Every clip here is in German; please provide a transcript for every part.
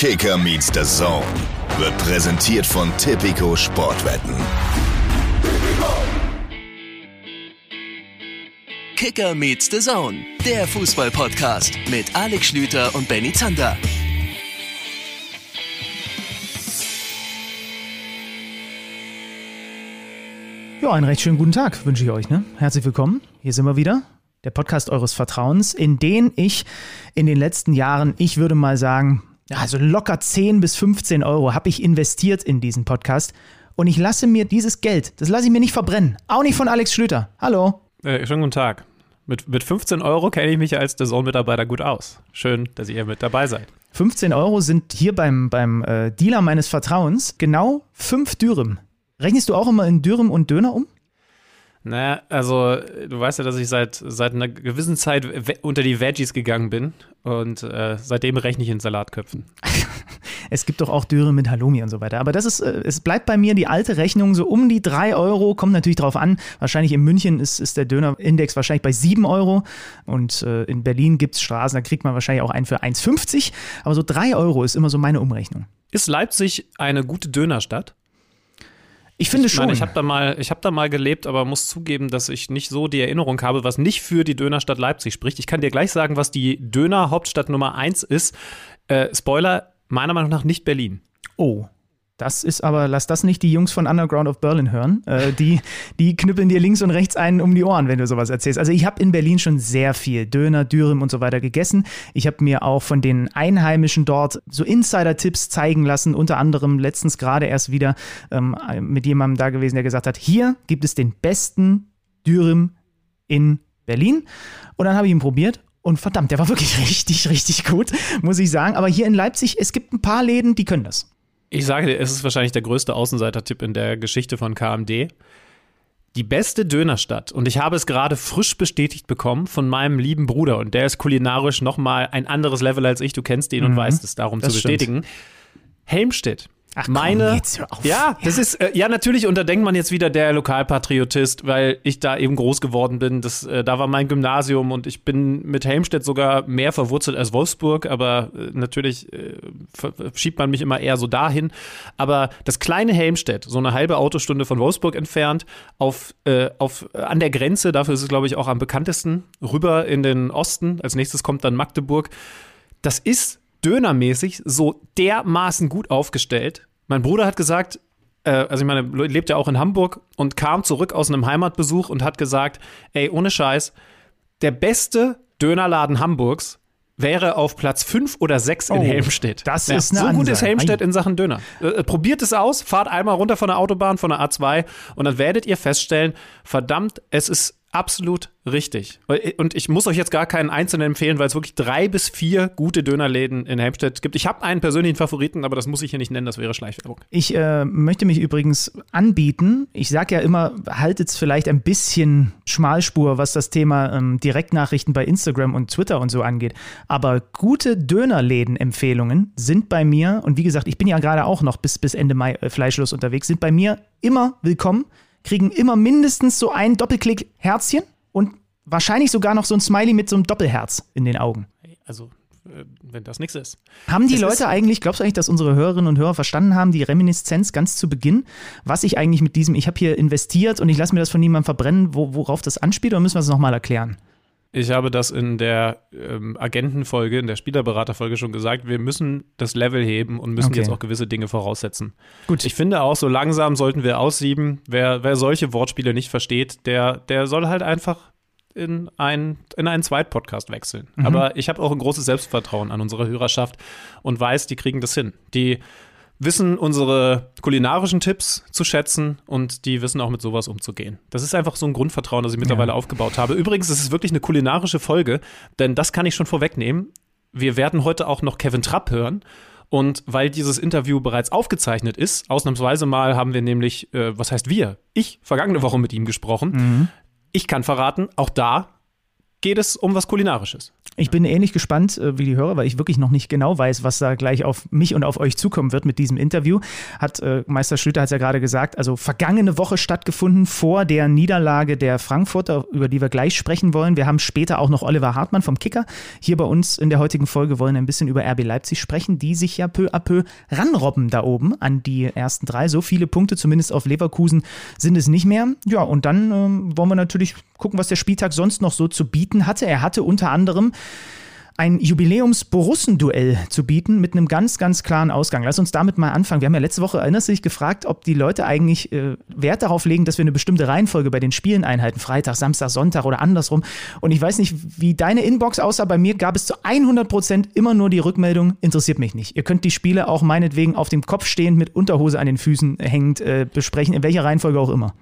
Kicker meets the Zone wird präsentiert von Tipico Sportwetten. Kicker meets the Zone, der Fußball-Podcast mit Alex Schlüter und Benny Zander. Ja, einen recht schönen guten Tag wünsche ich euch. Ne? Herzlich willkommen. Hier sind wir wieder. Der Podcast eures Vertrauens, in den ich in den letzten Jahren, ich würde mal sagen, also locker 10 bis 15 Euro habe ich investiert in diesen Podcast. Und ich lasse mir dieses Geld, das lasse ich mir nicht verbrennen. Auch nicht von Alex Schlüter. Hallo. Äh, schönen guten Tag. Mit, mit 15 Euro kenne ich mich als der Zone-Mitarbeiter gut aus. Schön, dass ihr mit dabei seid. 15 Euro sind hier beim, beim äh, Dealer meines Vertrauens genau 5 Dürüm. Rechnest du auch immer in Dürüm und Döner um? Naja, also du weißt ja, dass ich seit, seit einer gewissen Zeit unter die Veggies gegangen bin und äh, seitdem rechne ich in Salatköpfen. es gibt doch auch Dürre mit Halloumi und so weiter. Aber das ist, äh, es bleibt bei mir die alte Rechnung so um die 3 Euro, kommt natürlich drauf an. Wahrscheinlich in München ist, ist der Dönerindex wahrscheinlich bei 7 Euro und äh, in Berlin gibt es Straßen, da kriegt man wahrscheinlich auch einen für 1,50. Aber so 3 Euro ist immer so meine Umrechnung. Ist Leipzig eine gute Dönerstadt? Ich finde schon. Meine, ich habe da mal, ich habe da mal gelebt, aber muss zugeben, dass ich nicht so die Erinnerung habe, was nicht für die Dönerstadt Leipzig spricht. Ich kann dir gleich sagen, was die Döner-Hauptstadt Nummer 1 ist. Äh, Spoiler, meiner Meinung nach nicht Berlin. Oh. Das ist aber, lass das nicht die Jungs von Underground of Berlin hören. Äh, die, die knüppeln dir links und rechts einen um die Ohren, wenn du sowas erzählst. Also ich habe in Berlin schon sehr viel Döner, Dürüm und so weiter gegessen. Ich habe mir auch von den Einheimischen dort so Insider-Tipps zeigen lassen. Unter anderem letztens gerade erst wieder ähm, mit jemandem da gewesen, der gesagt hat, hier gibt es den besten Dürüm in Berlin. Und dann habe ich ihn probiert und verdammt, der war wirklich richtig, richtig gut, muss ich sagen. Aber hier in Leipzig, es gibt ein paar Läden, die können das. Ich sage dir, es ist wahrscheinlich der größte Außenseiter-Tipp in der Geschichte von KMD. Die beste Dönerstadt, und ich habe es gerade frisch bestätigt bekommen von meinem lieben Bruder, und der ist kulinarisch nochmal ein anderes Level als ich, du kennst ihn mhm. und weißt es darum das zu bestätigen. Stimmt. Helmstedt Ach, komm, meine, jetzt hör auf. Ja, das ist, äh, ja, natürlich, und da denkt man jetzt wieder der Lokalpatriotist, weil ich da eben groß geworden bin. Das, äh, da war mein Gymnasium und ich bin mit Helmstedt sogar mehr verwurzelt als Wolfsburg, aber äh, natürlich äh, schiebt man mich immer eher so dahin. Aber das kleine Helmstedt, so eine halbe Autostunde von Wolfsburg entfernt, auf, äh, auf, an der Grenze, dafür ist es, glaube ich, auch am bekanntesten, rüber in den Osten. Als nächstes kommt dann Magdeburg. Das ist dönermäßig so dermaßen gut aufgestellt, mein Bruder hat gesagt, äh, also ich meine, lebt ja auch in Hamburg und kam zurück aus einem Heimatbesuch und hat gesagt, ey, ohne Scheiß, der beste Dönerladen Hamburgs wäre auf Platz 5 oder 6 in oh, Helmstedt. Das ja, ist eine So Ansage. gut ist Helmstedt in Sachen Döner. Äh, probiert es aus, fahrt einmal runter von der Autobahn, von der A2 und dann werdet ihr feststellen, verdammt, es ist absolut richtig. Und ich muss euch jetzt gar keinen einzelnen empfehlen, weil es wirklich drei bis vier gute Dönerläden in Helmstedt gibt. Ich habe einen persönlichen Favoriten, aber das muss ich hier nicht nennen, das wäre Schleichwerbung. Ich äh, möchte mich übrigens anbieten. Ich sage ja immer, haltet es vielleicht ein bisschen Schmalspur, was das Thema ähm, Direktnachrichten bei Instagram und Twitter und so angeht. Aber gute Dönerläden-Empfehlungen sind bei mir, und wie gesagt, ich bin ja gerade auch noch bis, bis Ende Mai äh, fleischlos unterwegs, sind bei mir immer willkommen kriegen immer mindestens so ein Doppelklick-Herzchen und wahrscheinlich sogar noch so ein Smiley mit so einem Doppelherz in den Augen. Also, äh, wenn das nichts ist. Haben die es Leute eigentlich, glaubst du eigentlich, dass unsere Hörerinnen und Hörer verstanden haben, die Reminiszenz ganz zu Beginn, was ich eigentlich mit diesem, ich habe hier investiert und ich lasse mir das von niemandem verbrennen, wo, worauf das anspielt, oder müssen wir es nochmal erklären? Ich habe das in der ähm, Agentenfolge, in der Spielerberaterfolge schon gesagt. Wir müssen das Level heben und müssen okay. jetzt auch gewisse Dinge voraussetzen. Gut. Ich finde auch, so langsam sollten wir aussieben. Wer, wer solche Wortspiele nicht versteht, der, der soll halt einfach in, ein, in einen Zweitpodcast wechseln. Mhm. Aber ich habe auch ein großes Selbstvertrauen an unsere Hörerschaft und weiß, die kriegen das hin. Die wissen unsere kulinarischen Tipps zu schätzen und die wissen auch mit sowas umzugehen. Das ist einfach so ein Grundvertrauen, das ich mittlerweile ja. aufgebaut habe. Übrigens, es ist wirklich eine kulinarische Folge, denn das kann ich schon vorwegnehmen. Wir werden heute auch noch Kevin Trapp hören. Und weil dieses Interview bereits aufgezeichnet ist, ausnahmsweise mal haben wir nämlich, äh, was heißt wir? Ich, vergangene Woche mit ihm gesprochen. Mhm. Ich kann verraten, auch da geht es um was Kulinarisches. Ich bin ähnlich gespannt äh, wie die Hörer, weil ich wirklich noch nicht genau weiß, was da gleich auf mich und auf euch zukommen wird mit diesem Interview. Hat äh, Meister Schlüter hat es ja gerade gesagt, also vergangene Woche stattgefunden vor der Niederlage der Frankfurter, über die wir gleich sprechen wollen. Wir haben später auch noch Oliver Hartmann vom Kicker hier bei uns in der heutigen Folge wollen ein bisschen über RB Leipzig sprechen, die sich ja peu à peu ranrobben da oben an die ersten drei. So viele Punkte zumindest auf Leverkusen sind es nicht mehr. Ja, und dann ähm, wollen wir natürlich gucken, was der Spieltag sonst noch so zu bieten hatte. Er hatte unter anderem ein Jubiläums-Borussen-Duell zu bieten mit einem ganz, ganz klaren Ausgang. Lass uns damit mal anfangen. Wir haben ja letzte Woche, erinnerst du dich, gefragt, ob die Leute eigentlich äh, Wert darauf legen, dass wir eine bestimmte Reihenfolge bei den Spielen einhalten. Freitag, Samstag, Sonntag oder andersrum. Und ich weiß nicht, wie deine Inbox aussah. Bei mir gab es zu 100 Prozent immer nur die Rückmeldung, interessiert mich nicht. Ihr könnt die Spiele auch meinetwegen auf dem Kopf stehend mit Unterhose an den Füßen hängend äh, besprechen, in welcher Reihenfolge auch immer.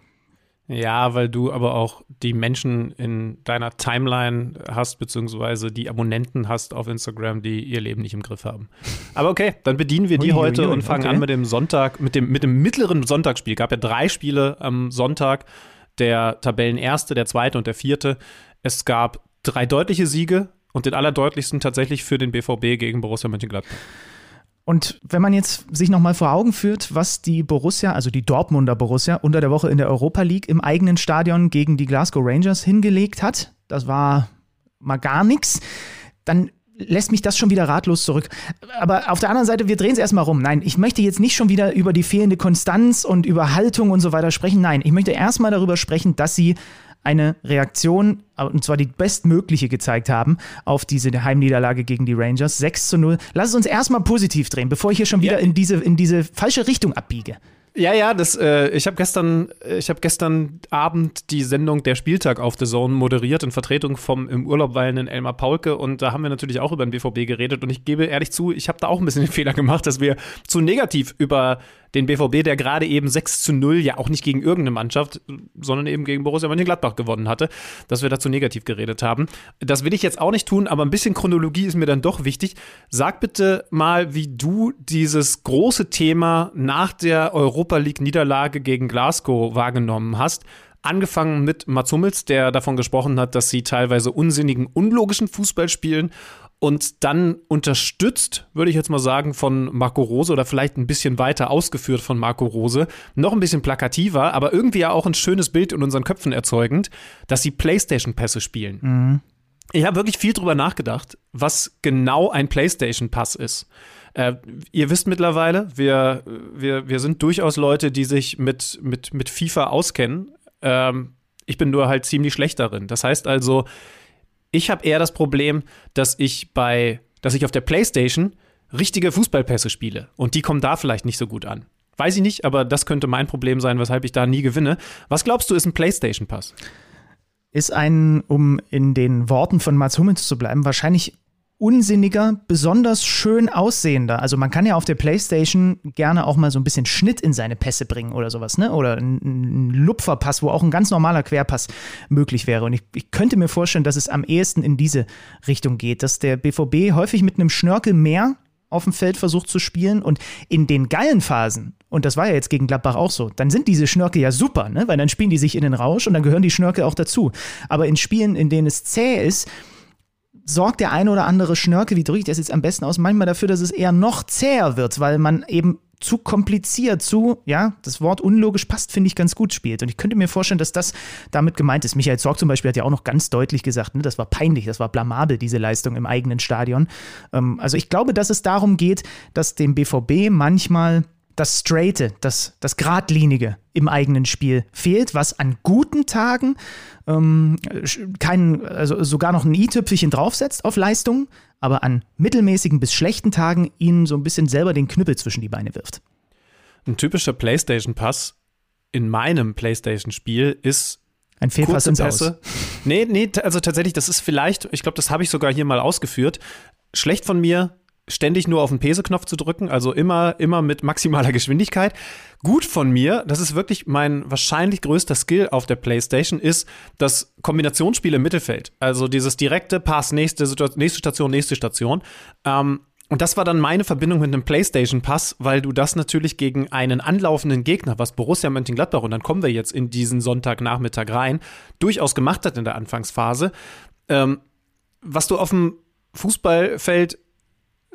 Ja, weil du aber auch die Menschen in deiner Timeline hast, beziehungsweise die Abonnenten hast auf Instagram, die ihr Leben nicht im Griff haben. Aber okay, dann bedienen wir die ui, heute ui, ui, und fangen okay. an mit dem Sonntag, mit dem, mit dem mittleren Sonntagsspiel. Gab ja drei Spiele am Sonntag, der Tabellenerste, der zweite und der vierte. Es gab drei deutliche Siege und den allerdeutlichsten tatsächlich für den BVB gegen Borussia Mönchengladbach. Und wenn man jetzt sich nochmal vor Augen führt, was die Borussia, also die Dortmunder Borussia, unter der Woche in der Europa League im eigenen Stadion gegen die Glasgow Rangers hingelegt hat, das war mal gar nichts, dann lässt mich das schon wieder ratlos zurück. Aber auf der anderen Seite, wir drehen es erstmal rum. Nein, ich möchte jetzt nicht schon wieder über die fehlende Konstanz und über Haltung und so weiter sprechen. Nein, ich möchte erstmal darüber sprechen, dass sie eine Reaktion, und zwar die bestmögliche gezeigt haben, auf diese Heimniederlage gegen die Rangers. 6 zu 0. Lass es uns erstmal positiv drehen, bevor ich hier schon wieder ja. in, diese, in diese falsche Richtung abbiege. Ja, ja, das, äh, ich habe gestern, habe gestern Abend die Sendung Der Spieltag auf The Zone moderiert in Vertretung vom im Urlaub weilenden Elmar Paulke und da haben wir natürlich auch über den BVB geredet und ich gebe ehrlich zu, ich habe da auch ein bisschen den Fehler gemacht, dass wir zu negativ über den BVB, der gerade eben 6 zu 0 ja auch nicht gegen irgendeine Mannschaft, sondern eben gegen Borussia Mönchengladbach gewonnen hatte, dass wir dazu negativ geredet haben. Das will ich jetzt auch nicht tun, aber ein bisschen Chronologie ist mir dann doch wichtig. Sag bitte mal, wie du dieses große Thema nach der Europa League Niederlage gegen Glasgow wahrgenommen hast. Angefangen mit Mats Hummels, der davon gesprochen hat, dass sie teilweise unsinnigen, unlogischen Fußball spielen und dann unterstützt, würde ich jetzt mal sagen, von Marco Rose oder vielleicht ein bisschen weiter ausgeführt von Marco Rose, noch ein bisschen plakativer, aber irgendwie ja auch ein schönes Bild in unseren Köpfen erzeugend, dass sie PlayStation-Pässe spielen. Mhm. Ich habe wirklich viel drüber nachgedacht, was genau ein PlayStation-Pass ist. Äh, ihr wisst mittlerweile, wir, wir, wir sind durchaus Leute, die sich mit, mit, mit FIFA auskennen. Ähm, ich bin nur halt ziemlich schlecht darin. Das heißt also, ich habe eher das Problem, dass ich bei, dass ich auf der PlayStation richtige Fußballpässe spiele und die kommen da vielleicht nicht so gut an. Weiß ich nicht, aber das könnte mein Problem sein, weshalb ich da nie gewinne. Was glaubst du, ist ein PlayStation-Pass? Ist ein, um in den Worten von Mats Hummels zu bleiben, wahrscheinlich unsinniger, besonders schön aussehender. Also man kann ja auf der Playstation gerne auch mal so ein bisschen Schnitt in seine Pässe bringen oder sowas, ne? Oder ein, Lupferpass, wo auch ein ganz normaler Querpass möglich wäre. Und ich, ich könnte mir vorstellen, dass es am ehesten in diese Richtung geht, dass der BVB häufig mit einem Schnörkel mehr auf dem Feld versucht zu spielen und in den geilen Phasen, und das war ja jetzt gegen Gladbach auch so, dann sind diese Schnörkel ja super, ne? weil dann spielen die sich in den Rausch und dann gehören die Schnörkel auch dazu. Aber in Spielen, in denen es zäh ist, sorgt der eine oder andere Schnörkel, wie drücke ich das jetzt am besten aus, manchmal dafür, dass es eher noch zäher wird, weil man eben zu kompliziert, zu, ja, das Wort unlogisch passt, finde ich, ganz gut spielt. Und ich könnte mir vorstellen, dass das damit gemeint ist. Michael Zorg zum Beispiel hat ja auch noch ganz deutlich gesagt, ne, das war peinlich, das war blamabel, diese Leistung im eigenen Stadion. Ähm, also ich glaube, dass es darum geht, dass dem BVB manchmal das Straighte, das, das Gradlinige im eigenen Spiel fehlt, was an guten Tagen ähm, kein, also sogar noch ein i-Tüpfelchen draufsetzt auf Leistung, aber an mittelmäßigen bis schlechten Tagen ihnen so ein bisschen selber den Knüppel zwischen die Beine wirft. Ein typischer PlayStation-Pass in meinem PlayStation-Spiel ist ein Fehlpass ins Pässe. Aus. Nee, nee, also tatsächlich, das ist vielleicht, ich glaube, das habe ich sogar hier mal ausgeführt. Schlecht von mir, ständig nur auf den Pese-Knopf zu drücken, also immer, immer mit maximaler Geschwindigkeit. Gut von mir, das ist wirklich mein wahrscheinlich größter Skill auf der Playstation, ist das Kombinationsspiel im Mittelfeld. Also dieses direkte Pass, nächste, nächste Station, nächste Station. Ähm, und das war dann meine Verbindung mit einem PlayStation-Pass, weil du das natürlich gegen einen anlaufenden Gegner, was Borussia Mönchengladbach, und dann kommen wir jetzt in diesen Sonntagnachmittag rein, durchaus gemacht hat in der Anfangsphase Ähm, was du auf dem Fußballfeld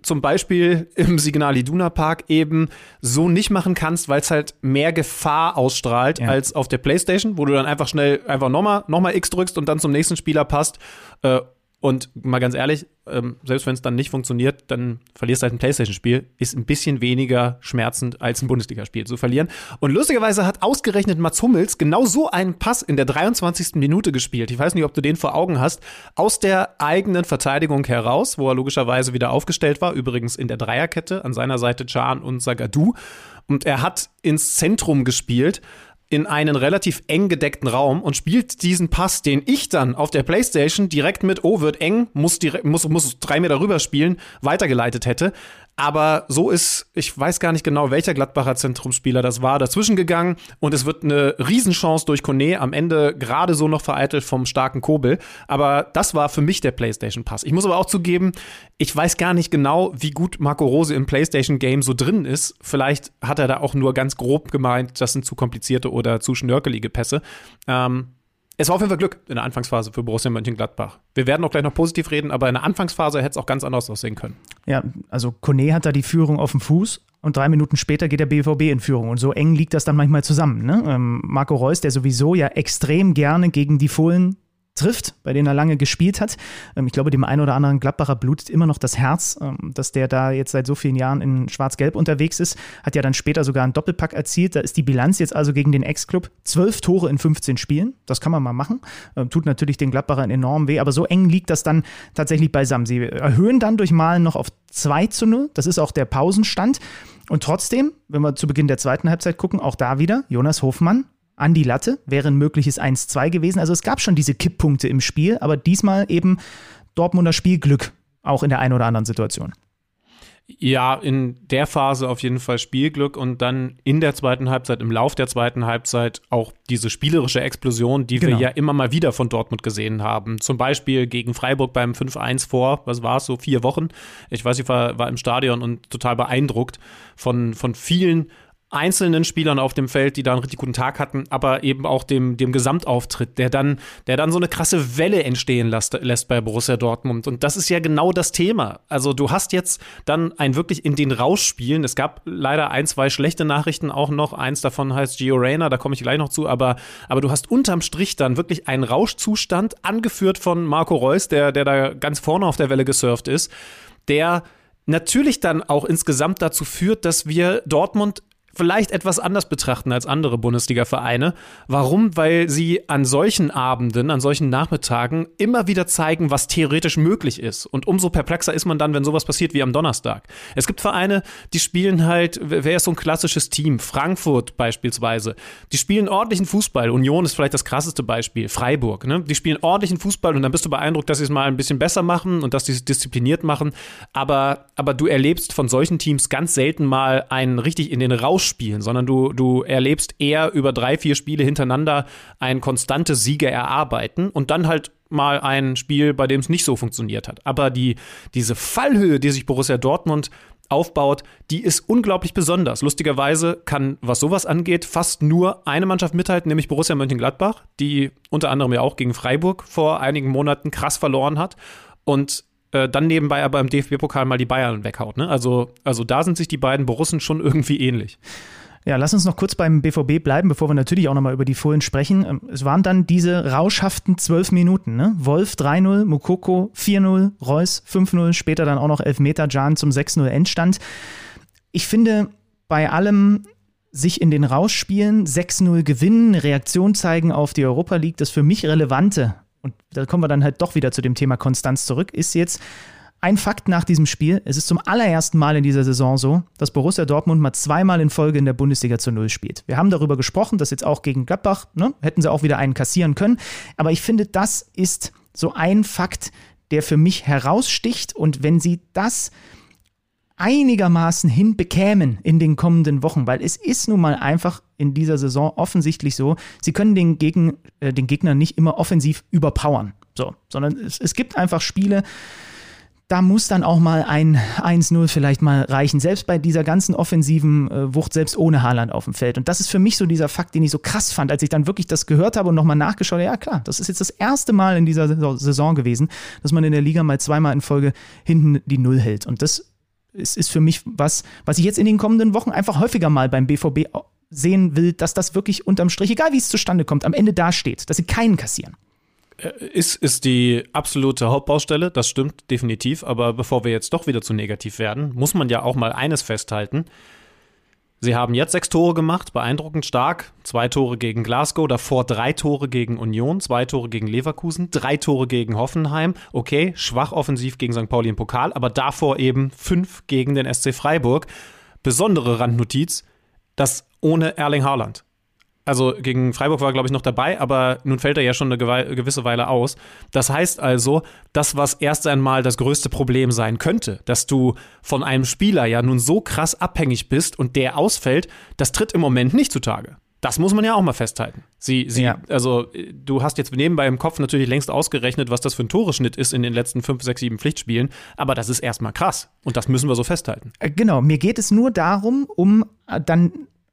zum Beispiel im Signal Iduna Park eben so nicht machen kannst, weil es halt mehr Gefahr ausstrahlt ja. als auf der Playstation, wo du dann einfach schnell einfach nochmal noch mal X drückst und dann zum nächsten Spieler passt. Äh, und mal ganz ehrlich, ähm, selbst wenn es dann nicht funktioniert, dann verlierst du halt ein Playstation-Spiel. Ist ein bisschen weniger schmerzend als ein Bundesligaspiel zu verlieren. Und lustigerweise hat ausgerechnet Mats Hummels genau so einen Pass in der 23. Minute gespielt. Ich weiß nicht, ob du den vor Augen hast. Aus der eigenen Verteidigung heraus, wo er logischerweise wieder aufgestellt war. Übrigens in der Dreierkette. An seiner Seite Can und Sagadu. Und er hat ins Zentrum gespielt in einen relativ eng gedeckten Raum und spielt diesen Pass, den ich dann auf der Playstation direkt mit, oh, wird eng, muss, direkt, muss, muss drei Meter rüber spielen, weitergeleitet hätte. Aber so ist, ich weiß gar nicht genau, welcher Gladbacher Zentrumsspieler das war, dazwischen gegangen und es wird eine Riesenchance durch Kone, am Ende gerade so noch vereitelt vom starken Kobel. Aber das war für mich der PlayStation-Pass. Ich muss aber auch zugeben, ich weiß gar nicht genau, wie gut Marco Rose im PlayStation-Game so drin ist. Vielleicht hat er da auch nur ganz grob gemeint, das sind zu komplizierte oder zu schnörkelige Pässe. Ähm, es war auf jeden Fall Glück in der Anfangsphase für Borussia Mönchengladbach. Wir werden auch gleich noch positiv reden, aber in der Anfangsphase hätte es auch ganz anders aussehen können. Ja, also Kone hat da die Führung auf dem Fuß und drei Minuten später geht der BVB in Führung. Und so eng liegt das dann manchmal zusammen. Ne? Ähm, Marco Reus, der sowieso ja extrem gerne gegen die Fohlen trifft, bei denen er lange gespielt hat. Ähm, ich glaube, dem einen oder anderen Gladbacher blutet immer noch das Herz, ähm, dass der da jetzt seit so vielen Jahren in Schwarz-Gelb unterwegs ist. Hat ja dann später sogar einen Doppelpack erzielt. Da ist die Bilanz jetzt also gegen den Ex-Club. Zwölf Tore in 15 Spielen. Das kann man mal machen. Ähm, tut natürlich den Gladbachern enorm weh, aber so eng liegt das dann tatsächlich beisammen. Sie erhöhen dann durch Malen noch auf 2 zu 0. Das ist auch der Pausenstand. Und trotzdem, wenn wir zu Beginn der zweiten Halbzeit gucken, auch da wieder Jonas Hofmann an die Latte, wäre ein mögliches 1-2 gewesen. Also es gab schon diese Kipppunkte im Spiel, aber diesmal eben Dortmunder Spielglück, auch in der einen oder anderen Situation. Ja, in der Phase auf jeden Fall Spielglück und dann in der zweiten Halbzeit, im Lauf der zweiten Halbzeit auch diese spielerische Explosion, die genau. wir ja immer mal wieder von Dortmund gesehen haben. Zum Beispiel gegen Freiburg beim 5-1 vor, was war es, so vier Wochen. Ich weiß, ich war, war im Stadion und total beeindruckt von, von vielen einzelnen Spielern auf dem Feld, die da einen richtig guten Tag hatten, aber eben auch dem, dem Gesamtauftritt, der dann, der dann so eine krasse Welle entstehen lässt, lässt bei Borussia Dortmund. Und das ist ja genau das Thema. Also du hast jetzt dann ein wirklich in den Rauschspielen. Es gab leider ein, zwei schlechte Nachrichten auch noch. Eins davon heißt Gio Reyna, da komme ich gleich noch zu, aber, aber du hast unterm Strich dann wirklich einen Rauschzustand, angeführt von Marco Reus, der, der da ganz vorne auf der Welle gesurft ist, der natürlich dann auch insgesamt dazu führt, dass wir Dortmund vielleicht etwas anders betrachten als andere Bundesliga-Vereine. Warum? Weil sie an solchen Abenden, an solchen Nachmittagen immer wieder zeigen, was theoretisch möglich ist. Und umso perplexer ist man dann, wenn sowas passiert wie am Donnerstag. Es gibt Vereine, die spielen halt, wer ist so ein klassisches Team? Frankfurt beispielsweise. Die spielen ordentlichen Fußball. Union ist vielleicht das krasseste Beispiel. Freiburg, ne? Die spielen ordentlichen Fußball und dann bist du beeindruckt, dass sie es mal ein bisschen besser machen und dass sie es diszipliniert machen. Aber, aber du erlebst von solchen Teams ganz selten mal einen richtig in den Rausch ausspielen, sondern du, du erlebst eher über drei, vier Spiele hintereinander ein konstantes Siege erarbeiten und dann halt mal ein Spiel, bei dem es nicht so funktioniert hat. Aber die, diese Fallhöhe, die sich Borussia Dortmund aufbaut, die ist unglaublich besonders. Lustigerweise kann, was sowas angeht, fast nur eine Mannschaft mithalten, nämlich Borussia Mönchengladbach, die unter anderem ja auch gegen Freiburg vor einigen Monaten krass verloren hat. Und äh, dann nebenbei aber im DFB-Pokal mal die Bayern weghaut. Ne? Also, also da sind sich die beiden Borussen schon irgendwie ähnlich. Ja, lass uns noch kurz beim BVB bleiben, bevor wir natürlich auch nochmal über die Fohlen sprechen. Ähm, es waren dann diese rauschhaften zwölf Minuten. Ne? Wolf 3-0, Mukoko 4-0, Reus 5-0, später dann auch noch Elfmeter, Jan zum 6-0 Endstand. Ich finde, bei allem sich in den Rauschspielen 6-0 gewinnen, Reaktion zeigen auf die Europa League, das für mich Relevante und da kommen wir dann halt doch wieder zu dem Thema Konstanz zurück, ist jetzt ein Fakt nach diesem Spiel. Es ist zum allerersten Mal in dieser Saison so, dass Borussia Dortmund mal zweimal in Folge in der Bundesliga zu Null spielt. Wir haben darüber gesprochen, dass jetzt auch gegen Gladbach, ne, hätten sie auch wieder einen kassieren können. Aber ich finde, das ist so ein Fakt, der für mich heraussticht. Und wenn sie das einigermaßen hinbekämen in den kommenden Wochen, weil es ist nun mal einfach in dieser Saison offensichtlich so, sie können den, Gegen, äh, den Gegner nicht immer offensiv überpowern, so, sondern es, es gibt einfach Spiele, da muss dann auch mal ein 1-0 vielleicht mal reichen. Selbst bei dieser ganzen offensiven äh, Wucht, selbst ohne Haaland auf dem Feld. Und das ist für mich so dieser Fakt, den ich so krass fand, als ich dann wirklich das gehört habe und nochmal nachgeschaut habe. Ja, klar, das ist jetzt das erste Mal in dieser Saison gewesen, dass man in der Liga mal zweimal in Folge hinten die Null hält. Und das ist, ist für mich was, was ich jetzt in den kommenden Wochen einfach häufiger mal beim BVB sehen will, dass das wirklich unterm Strich, egal wie es zustande kommt, am Ende dasteht, dass sie keinen kassieren. Äh, ist, ist die absolute Hauptbaustelle, das stimmt definitiv, aber bevor wir jetzt doch wieder zu negativ werden, muss man ja auch mal eines festhalten. Sie haben jetzt sechs Tore gemacht, beeindruckend stark. Zwei Tore gegen Glasgow, davor drei Tore gegen Union, zwei Tore gegen Leverkusen, drei Tore gegen Hoffenheim. Okay, schwach offensiv gegen St. Pauli im Pokal, aber davor eben fünf gegen den SC Freiburg. Besondere Randnotiz, das ohne Erling Haaland also gegen Freiburg war, glaube ich, noch dabei, aber nun fällt er ja schon eine gewisse Weile aus. Das heißt also, das, was erst einmal das größte Problem sein könnte, dass du von einem Spieler ja nun so krass abhängig bist und der ausfällt, das tritt im Moment nicht zutage. Das muss man ja auch mal festhalten. Sie, sie, ja. also du hast jetzt nebenbei im Kopf natürlich längst ausgerechnet, was das für ein Toreschnitt ist in den letzten fünf, sechs, sieben Pflichtspielen, aber das ist erstmal krass und das müssen wir so festhalten. Äh, genau, mir geht es nur darum, um äh, dann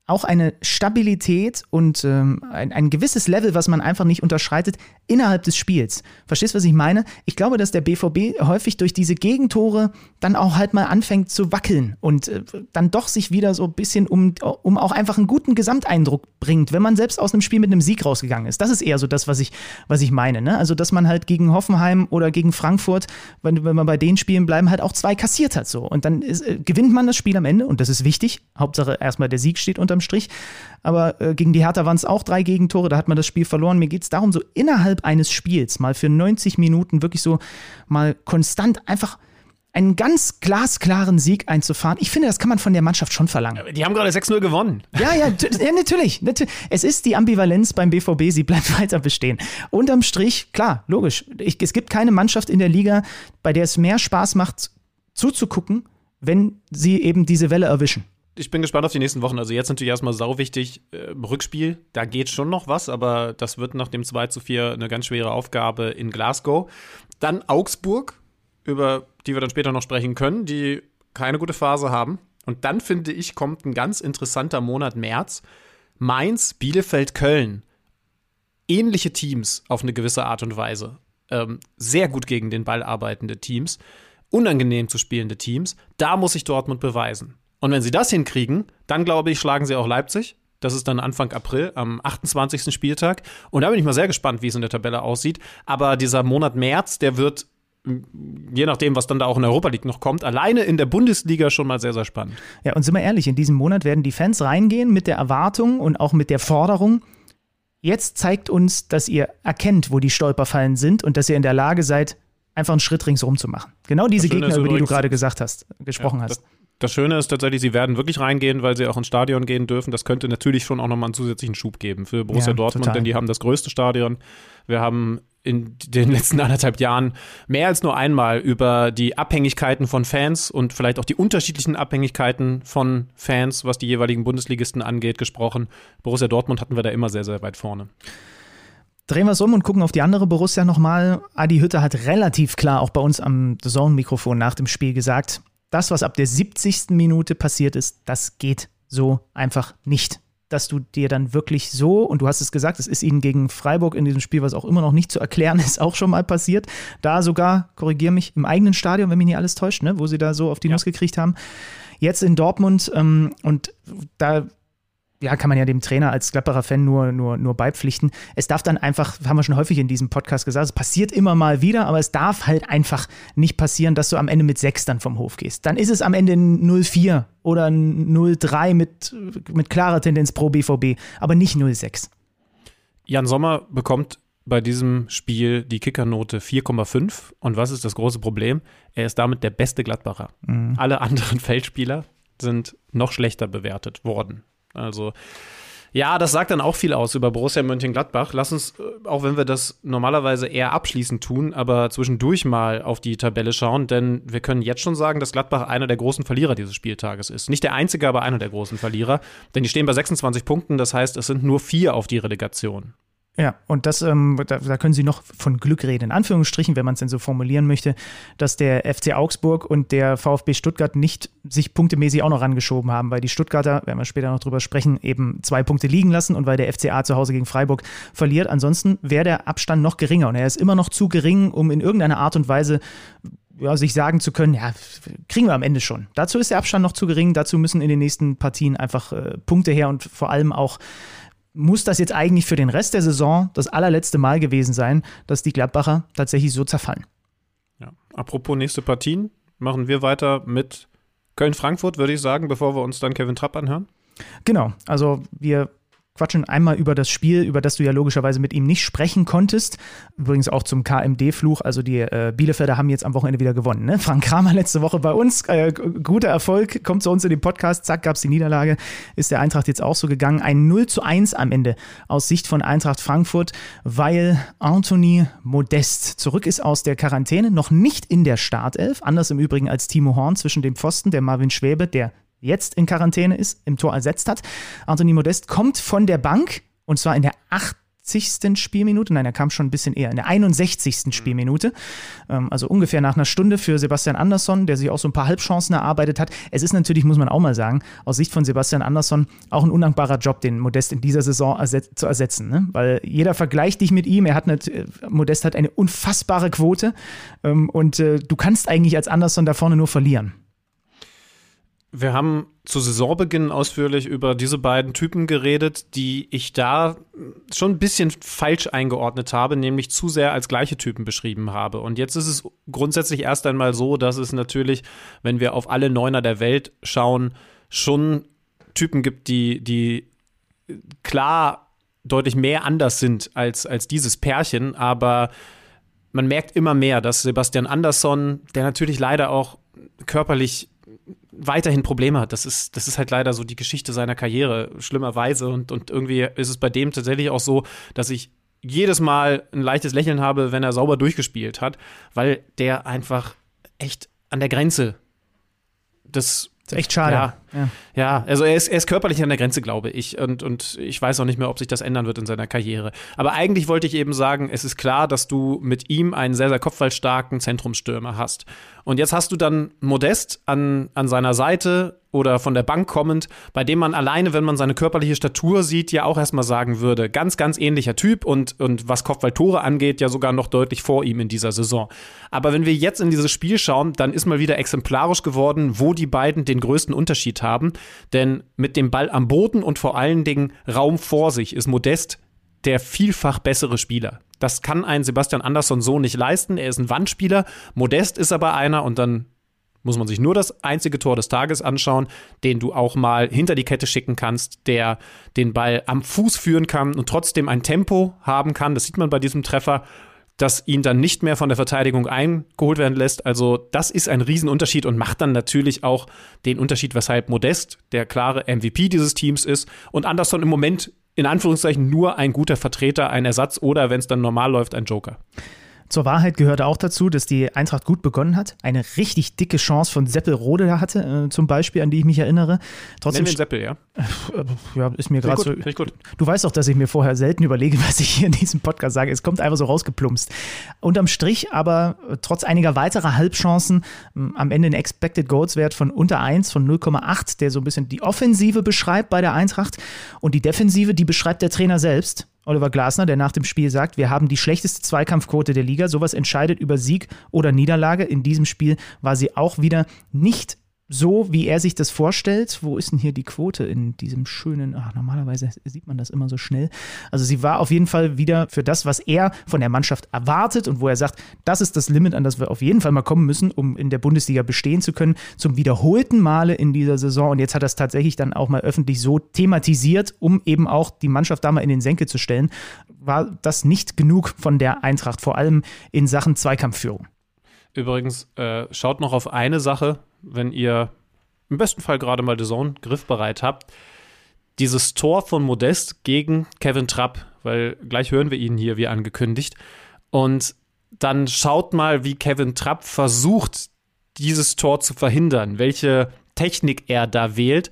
auch eine Stabilität und ähm, ein, ein gewisses Level, was man einfach nicht unterschreitet, innerhalb des Spiels. Verstehst du, was ich meine? Ich glaube, dass der BVB häufig durch diese Gegentore dann auch halt mal anfängt zu wackeln und äh, dann doch sich wieder so ein bisschen um, um auch einfach einen guten Gesamteindruck bringt, wenn man selbst aus einem Spiel mit einem Sieg rausgegangen ist. Das ist eher so das, was ich, was ich meine. Ne? Also, dass man halt gegen Hoffenheim oder gegen Frankfurt, wenn, wenn man bei den Spielen bleiben, halt auch zwei kassiert hat. So. Und dann ist, äh, gewinnt man das Spiel am Ende und das ist wichtig. Hauptsache erstmal der Sieg steht unter unterm Strich. Aber äh, gegen die Hertha waren es auch drei Gegentore, da hat man das Spiel verloren. Mir geht es darum, so innerhalb eines Spiels mal für 90 Minuten wirklich so mal konstant einfach einen ganz glasklaren Sieg einzufahren. Ich finde, das kann man von der Mannschaft schon verlangen. Die haben gerade 6-0 gewonnen. Ja, ja, ja natürlich, natürlich. Es ist die Ambivalenz beim BVB, sie bleibt weiter bestehen. Unterm Strich, klar, logisch. Ich, es gibt keine Mannschaft in der Liga, bei der es mehr Spaß macht, zuzugucken, wenn sie eben diese Welle erwischen ich bin gespannt auf die nächsten Wochen. Also jetzt natürlich erstmal sau wichtig, äh, Rückspiel, da geht schon noch was, aber das wird nach dem 2 zu 4 eine ganz schwere Aufgabe in Glasgow. Dann Augsburg, über die wir dann später noch sprechen können, die keine gute Phase haben. Und dann finde ich, kommt ein ganz interessanter Monat März. Mainz, Bielefeld, Köln. Ähnliche Teams auf eine gewisse Art und Weise. Ähm, sehr gut gegen den Ball arbeitende Teams. Unangenehm zu spielende Teams. Da muss sich Dortmund beweisen. Und wenn sie das hinkriegen, dann glaube ich, schlagen sie auch Leipzig. Das ist dann Anfang April, am 28. Spieltag. Und da bin ich mal sehr gespannt, wie es in der Tabelle aussieht. Aber dieser Monat März, der wird, je nachdem, was dann da auch in Europa League noch kommt, alleine in der Bundesliga schon mal sehr, sehr spannend. Ja, und sind wir ehrlich, in diesem Monat werden die Fans reingehen mit der Erwartung und auch mit der Forderung, jetzt zeigt uns, dass ihr erkennt, wo die Stolperfallen sind und dass ihr in der Lage seid, einfach einen Schritt ringsherum zu machen. Genau diese Gegner, über die du gerade gesagt hast, gesprochen ja, hast. Das, Schöne ist tatsächlich, sie werden wirklich reingehen, weil sie auch ins Stadion gehen dürfen. Das könnte natürlich schon auch nochmal einen zusätzlichen Schub geben für Borussia ja, Dortmund, total. denn die haben das größte Stadion. Wir haben in den letzten anderthalb Jahren mehr als nur einmal über die Abhängigkeiten von Fans und vielleicht auch die unterschiedlichen Abhängigkeiten von Fans, was die jeweiligen Bundesligisten angeht, gesprochen. Borussia Dortmund hatten wir da immer sehr, sehr weit vorne. Drehen wir es um und gucken auf die andere Borussia nochmal. Adi Hütter hat relativ klar auch bei uns am Zone-Mikrofon nach dem Spiel gesagt, das, was ab der 70. Minute passiert ist, das geht so einfach nicht. Dass du dir dann wirklich so, und du hast es gesagt, es ist ihnen gegen Freiburg in diesem Spiel, was auch immer noch nicht zu erklären ist, auch schon mal passiert. Da sogar, korrigier mich, im eigenen Stadion, wenn mich nicht alles täuscht, ne, wo sie da so auf die ja. Nuss gekriegt haben. Jetzt in Dortmund ähm, und da ja, kann man ja dem Trainer als Gladbacher Fan nur, nur, nur beipflichten. Es darf dann einfach, haben wir schon häufig in diesem Podcast gesagt, es passiert immer mal wieder, aber es darf halt einfach nicht passieren, dass du am Ende mit 6 dann vom Hof gehst. Dann ist es am Ende 0-4 oder 0-3 mit, mit klarer Tendenz pro BVB, aber nicht 0-6. Jan Sommer bekommt bei diesem Spiel die Kickernote 4,5. Und was ist das große Problem? Er ist damit der beste Gladbacher. Mhm. Alle anderen Feldspieler sind noch schlechter bewertet worden. Also ja, das sagt dann auch viel aus über Borussia Mönchengladbach. Lass uns, äh, auch wenn wir das normalerweise eher abschließend tun, aber zwischendurch mal auf die Tabelle schauen, denn wir können jetzt schon sagen, dass Gladbach einer der großen Verlierer dieses Spieltages ist. Nicht der einzige, aber einer der großen Verlierer, denn die stehen bei 26 Punkten, das heißt, es sind nur vier auf die Relegation. Ja, und das, ähm, da, da, können Sie noch von Glück reden, in Anführungsstrichen, wenn man es denn so formulieren möchte, dass der FC Augsburg und der VfB Stuttgart nicht sich punktemäßig auch noch rangeschoben haben, weil die Stuttgarter, werden wir später noch drüber sprechen, eben zwei Punkte liegen lassen und weil der FCA zu Hause gegen Freiburg verliert. Ansonsten wäre der Abstand noch geringer und er ist immer noch zu gering, um in irgendeiner Art und Weise ja, sich sagen zu können, ja, kriegen wir am Ende schon. Dazu ist der Abstand noch zu gering, dazu müssen in den nächsten Partien einfach äh, Punkte her und vor allem auch muss das jetzt eigentlich für den Rest der Saison das allerletzte Mal gewesen sein, dass die Gladbacher tatsächlich so zerfallen. Ja. Apropos nächste Partien, machen wir weiter mit Köln-Frankfurt, würde ich sagen, bevor wir uns dann Kevin Trapp anhören. Genau, also wir quatschen einmal über das Spiel, über das du ja logischerweise mit ihm nicht sprechen konntest. Übrigens auch zum KMD-Fluch. Also die äh, Bielefelder haben jetzt am Wochenende wieder gewonnen. Ne? Frank Kramer letzte Woche bei uns. Äh, guter Erfolg, kommt zu uns in den Podcast. Zack, gab es die Niederlage. Ist der Eintracht jetzt auch so gegangen. Ein 0 zu 1 am Ende aus Sicht von Eintracht Frankfurt, weil Anthony Modest zurück ist aus der Quarantäne. Noch nicht in der Startelf. Anders im Übrigen als Timo Horn zwischen dem Pfosten, der Marvin Schwäbe, der jetzt in Quarantäne ist, im Tor ersetzt hat. Anthony Modest kommt von der Bank und zwar in der 80. Spielminute, nein, er kam schon ein bisschen eher, in der 61. Mhm. Spielminute, ähm, also ungefähr nach einer Stunde für Sebastian Andersson, der sich auch so ein paar Halbchancen erarbeitet hat. Es ist natürlich, muss man auch mal sagen, aus Sicht von Sebastian Andersson auch ein undankbarer Job, den Modest in dieser Saison zu ersetzen, ne? weil jeder vergleicht dich mit ihm, er hat eine, Modest hat eine unfassbare Quote ähm, und äh, du kannst eigentlich als Andersson da vorne nur verlieren. Wir haben zu Saisonbeginn ausführlich über diese beiden Typen geredet, die ich da schon ein bisschen falsch eingeordnet habe, nämlich zu sehr als gleiche Typen beschrieben habe. Und jetzt ist es grundsätzlich erst einmal so, dass es natürlich, wenn wir auf alle Neuner der Welt schauen, schon Typen gibt, die, die klar deutlich mehr anders sind als, als dieses Pärchen, aber man merkt immer mehr, dass Sebastian Andersson, der natürlich leider auch körperlich weiterhin Probleme hat. Das ist, das ist halt leider so die Geschichte seiner Karriere, schlimmerweise. Und, und irgendwie ist es bei dem tatsächlich auch so, dass ich jedes Mal ein leichtes Lächeln habe, wenn er sauber durchgespielt hat, weil der einfach echt an der Grenze des ist echt schade. Ja, ja. ja also er ist, er ist körperlich an der Grenze, glaube ich. Und, und ich weiß auch nicht mehr, ob sich das ändern wird in seiner Karriere. Aber eigentlich wollte ich eben sagen, es ist klar, dass du mit ihm einen sehr, sehr kopfballstarken Zentrumsstürmer hast. Und jetzt hast du dann Modest an, an seiner Seite oder von der Bank kommend, bei dem man alleine, wenn man seine körperliche Statur sieht, ja auch erstmal sagen würde, ganz, ganz ähnlicher Typ und, und was Kopfballtore angeht, ja sogar noch deutlich vor ihm in dieser Saison. Aber wenn wir jetzt in dieses Spiel schauen, dann ist mal wieder exemplarisch geworden, wo die beiden den größten Unterschied haben. Denn mit dem Ball am Boden und vor allen Dingen Raum vor sich ist Modest der vielfach bessere Spieler. Das kann ein Sebastian Andersson so nicht leisten. Er ist ein Wandspieler. Modest ist aber einer und dann muss man sich nur das einzige Tor des Tages anschauen, den du auch mal hinter die Kette schicken kannst, der den Ball am Fuß führen kann und trotzdem ein Tempo haben kann. Das sieht man bei diesem Treffer, das ihn dann nicht mehr von der Verteidigung eingeholt werden lässt. Also das ist ein Riesenunterschied und macht dann natürlich auch den Unterschied, weshalb Modest der klare MVP dieses Teams ist und Anderson im Moment in Anführungszeichen nur ein guter Vertreter, ein Ersatz oder, wenn es dann normal läuft, ein Joker. Zur Wahrheit gehörte auch dazu, dass die Eintracht gut begonnen hat. Eine richtig dicke Chance von Seppel Rode da hatte, äh, zum Beispiel, an die ich mich erinnere. Trotzdem Nennen wir Seppel, ja? Äh, ja, ist mir gerade so. Gut. Du weißt doch, dass ich mir vorher selten überlege, was ich hier in diesem Podcast sage. Es kommt einfach so rausgeplumpst. Unterm Strich aber äh, trotz einiger weiterer Halbchancen am Ende ein Expected Goals Wert von unter 1, von 0,8, der so ein bisschen die Offensive beschreibt bei der Eintracht. Und die Defensive, die beschreibt der Trainer selbst. Oliver Glasner, der nach dem Spiel sagt, wir haben die schlechteste Zweikampfquote der Liga. Sowas entscheidet über Sieg oder Niederlage. In diesem Spiel war sie auch wieder nicht so, wie er sich das vorstellt. Wo ist denn hier die Quote in diesem schönen, ach, normalerweise sieht man das immer so schnell. Also sie war auf jeden Fall wieder für das, was er von der Mannschaft erwartet und wo er sagt, das ist das Limit, an das wir auf jeden Fall mal kommen müssen, um in der Bundesliga bestehen zu können, zum wiederholten Male in dieser Saison. Und jetzt hat er es tatsächlich dann auch mal öffentlich so thematisiert, um eben auch die Mannschaft da mal in den Senkel zu stellen. War das nicht genug von der Eintracht, vor allem in Sachen Zweikampfführung? Übrigens, äh, schaut noch auf eine Sache, wenn ihr im besten Fall gerade mal The Zone griffbereit habt. Dieses Tor von Modest gegen Kevin Trapp, weil gleich hören wir ihn hier wie angekündigt. Und dann schaut mal, wie Kevin Trapp versucht, dieses Tor zu verhindern, welche Technik er da wählt.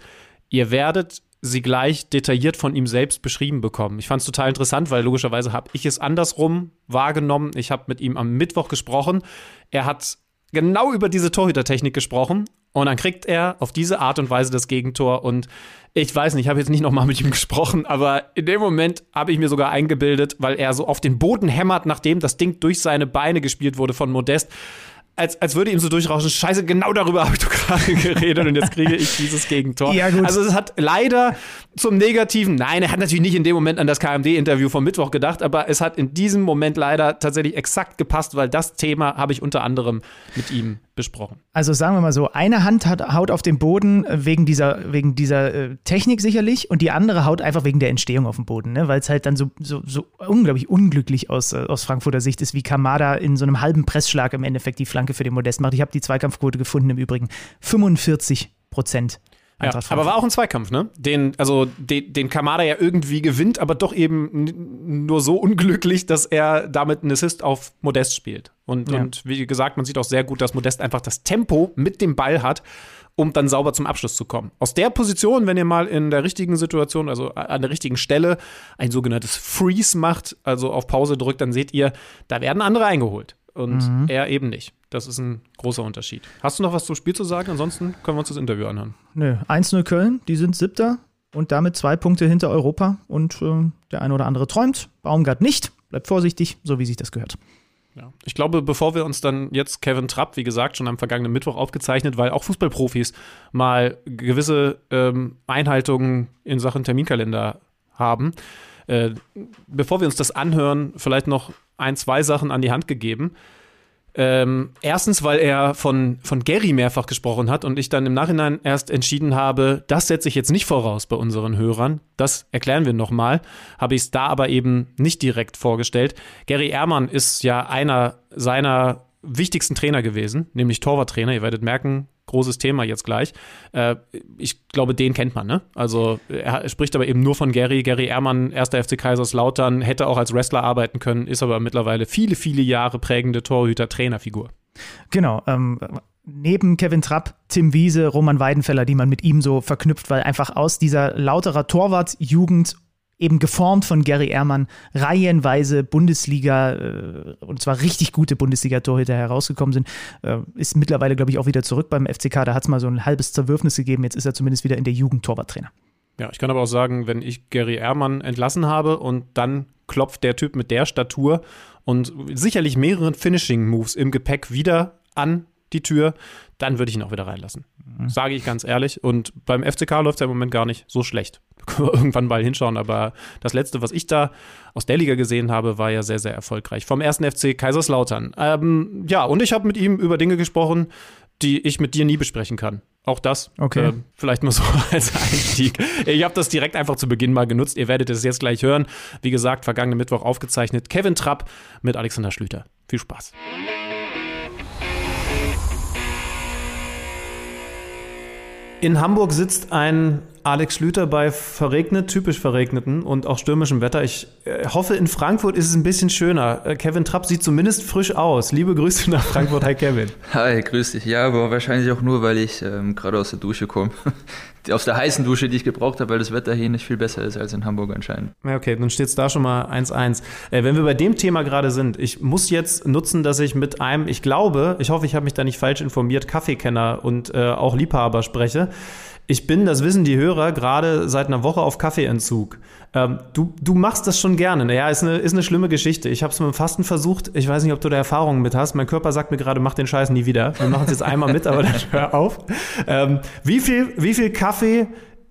Ihr werdet sie gleich detailliert von ihm selbst beschrieben bekommen. Ich fand es total interessant, weil logischerweise habe ich es andersrum wahrgenommen. Ich habe mit ihm am Mittwoch gesprochen. Er hat genau über diese Torhütertechnik gesprochen und dann kriegt er auf diese Art und Weise das Gegentor und ich weiß nicht, ich habe jetzt nicht nochmal mit ihm gesprochen, aber in dem Moment habe ich mir sogar eingebildet, weil er so auf den Boden hämmert, nachdem das Ding durch seine Beine gespielt wurde von Modest als, als würde ihm so durchrauschen, scheiße, genau darüber habe ich doch gerade geredet und jetzt kriege ich dieses Gegentor. Ja, gut. Also es hat leider zum Negativen, nein, er hat natürlich nicht in dem Moment an das KMD-Interview vom Mittwoch gedacht, aber es hat in diesem Moment leider tatsächlich exakt gepasst, weil das Thema habe ich unter anderem mit ihm besprochen. Also sagen wir mal so, eine Hand hat, haut auf den Boden wegen dieser, wegen dieser äh, Technik sicherlich und die andere haut einfach wegen der Entstehung auf den Boden, ne? weil es halt dann so, so, so unglaublich unglücklich aus, äh, aus Frankfurter Sicht ist, wie Kamada in so einem halben Pressschlag im Endeffekt die Flanke für den Modest macht. Ich habe die Zweikampfquote gefunden im Übrigen. 45 Prozent. Ja, aber war auch ein Zweikampf, ne? Den, also den, den Kamada ja irgendwie gewinnt, aber doch eben nur so unglücklich, dass er damit einen Assist auf Modest spielt. Und, ja. und wie gesagt, man sieht auch sehr gut, dass Modest einfach das Tempo mit dem Ball hat, um dann sauber zum Abschluss zu kommen. Aus der Position, wenn ihr mal in der richtigen Situation, also an der richtigen Stelle, ein sogenanntes Freeze macht, also auf Pause drückt, dann seht ihr, da werden andere eingeholt. Und mhm. er eben nicht. Das ist ein großer Unterschied. Hast du noch was zum Spiel zu sagen? Ansonsten können wir uns das Interview anhören. Nö, 1-0 Köln, die sind Siebter und damit zwei Punkte hinter Europa. Und äh, der eine oder andere träumt. Baumgart nicht. Bleibt vorsichtig, so wie sich das gehört. Ja. Ich glaube, bevor wir uns dann jetzt Kevin Trapp, wie gesagt, schon am vergangenen Mittwoch aufgezeichnet, weil auch Fußballprofis mal gewisse ähm, Einhaltungen in Sachen Terminkalender haben. Äh, bevor wir uns das anhören, vielleicht noch ein, zwei Sachen an die Hand gegeben. Ähm, erstens, weil er von, von Gary mehrfach gesprochen hat und ich dann im Nachhinein erst entschieden habe, das setze ich jetzt nicht voraus bei unseren Hörern. Das erklären wir nochmal. Habe ich es da aber eben nicht direkt vorgestellt. Gary Ehrmann ist ja einer seiner wichtigsten Trainer gewesen, nämlich Torwarttrainer. Ihr werdet merken, großes Thema jetzt gleich. Äh, ich glaube, den kennt man, ne? Also er spricht aber eben nur von Gary. Gary Ehrmann, erster FC Kaiserslautern, hätte auch als Wrestler arbeiten können, ist aber mittlerweile viele, viele Jahre prägende Torhüter-Trainerfigur. Genau. Ähm, neben Kevin Trapp, Tim Wiese, Roman Weidenfeller, die man mit ihm so verknüpft, weil einfach aus dieser lauterer Torwart-Jugend eben geformt von Gary Ehrmann, reihenweise Bundesliga, äh, und zwar richtig gute Bundesliga-Torhüter herausgekommen sind, äh, ist mittlerweile, glaube ich, auch wieder zurück beim FCK. Da hat es mal so ein halbes Zerwürfnis gegeben. Jetzt ist er zumindest wieder in der Jugend Torwarttrainer. Ja, ich kann aber auch sagen, wenn ich Gary Ehrmann entlassen habe und dann klopft der Typ mit der Statur und sicherlich mehreren Finishing-Moves im Gepäck wieder an die Tür, dann würde ich ihn auch wieder reinlassen. Mhm. Sage ich ganz ehrlich. Und beim FCK läuft es ja im Moment gar nicht so schlecht. können wir irgendwann mal hinschauen. Aber das letzte, was ich da aus der Liga gesehen habe, war ja sehr, sehr erfolgreich. Vom ersten FC Kaiserslautern. Ähm, ja, und ich habe mit ihm über Dinge gesprochen, die ich mit dir nie besprechen kann. Auch das. Okay. Äh, vielleicht mal so als Einstieg. Ich habe das direkt einfach zu Beginn mal genutzt. Ihr werdet es jetzt gleich hören. Wie gesagt, vergangenen Mittwoch aufgezeichnet. Kevin Trapp mit Alexander Schlüter. Viel Spaß. In Hamburg sitzt ein Alex Schlüter bei verregnet, typisch verregneten und auch stürmischem Wetter. Ich äh, hoffe, in Frankfurt ist es ein bisschen schöner. Äh, Kevin Trapp sieht zumindest frisch aus. Liebe Grüße nach Frankfurt. Hi, Kevin. Hi, grüß dich. Ja, aber wahrscheinlich auch nur, weil ich ähm, gerade aus der Dusche komme. Aus der heißen Dusche, die ich gebraucht habe, weil das Wetter hier nicht viel besser ist als in Hamburg anscheinend. Ja, okay, dann steht es da schon mal 1-1. Äh, wenn wir bei dem Thema gerade sind, ich muss jetzt nutzen, dass ich mit einem, ich glaube, ich hoffe, ich habe mich da nicht falsch informiert, Kaffeekenner und äh, auch Liebhaber spreche. Ich bin, das wissen die Hörer, gerade seit einer Woche auf Kaffeeentzug. Ähm, du, du machst das schon gerne. Ja, ist eine, ist eine schlimme Geschichte. Ich habe es mit dem Fasten versucht. Ich weiß nicht, ob du da Erfahrungen mit hast. Mein Körper sagt mir gerade, mach den Scheiß nie wieder. Wir machen es jetzt einmal mit, aber dann hör auf. Ähm, wie, viel, wie viel Kaffee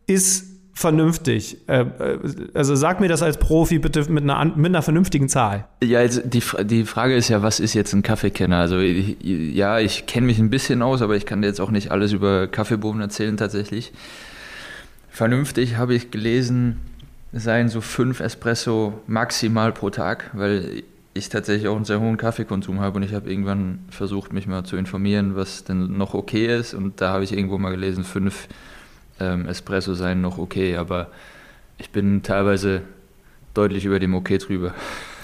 ist vernünftig? Äh, äh, also sag mir das als Profi bitte mit einer, mit einer vernünftigen Zahl. Ja, also die, die Frage ist ja, was ist jetzt ein Kaffeekenner? Also ich, ja, ich kenne mich ein bisschen aus, aber ich kann dir jetzt auch nicht alles über Kaffeebohnen erzählen tatsächlich. Vernünftig habe ich gelesen, seien so fünf Espresso maximal pro Tag, weil ich tatsächlich auch einen sehr hohen Kaffeekonsum habe und ich habe irgendwann versucht, mich mal zu informieren, was denn noch okay ist und da habe ich irgendwo mal gelesen, fünf ähm, Espresso seien noch okay, aber ich bin teilweise deutlich über dem Okay drüber.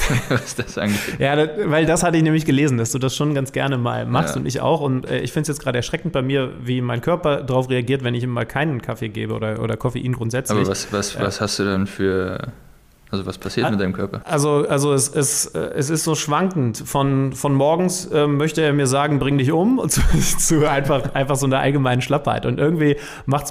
was das angeht. Ja, das, weil das hatte ich nämlich gelesen, dass du das schon ganz gerne mal machst Ja. und ich auch. Und äh, ich finde es jetzt gerade erschreckend bei mir, wie mein Körper darauf reagiert, wenn ich ihm mal keinen Kaffee gebe oder, oder Koffein grundsätzlich. Aber was, was, was hast du dann für, also was passiert mit deinem Körper? Also, also es, es, äh, es ist so schwankend. Von, von morgens ähm, möchte er mir sagen, bring dich um und zu, zu einfach, einfach so einer allgemeinen Schlappheit. Und irgendwie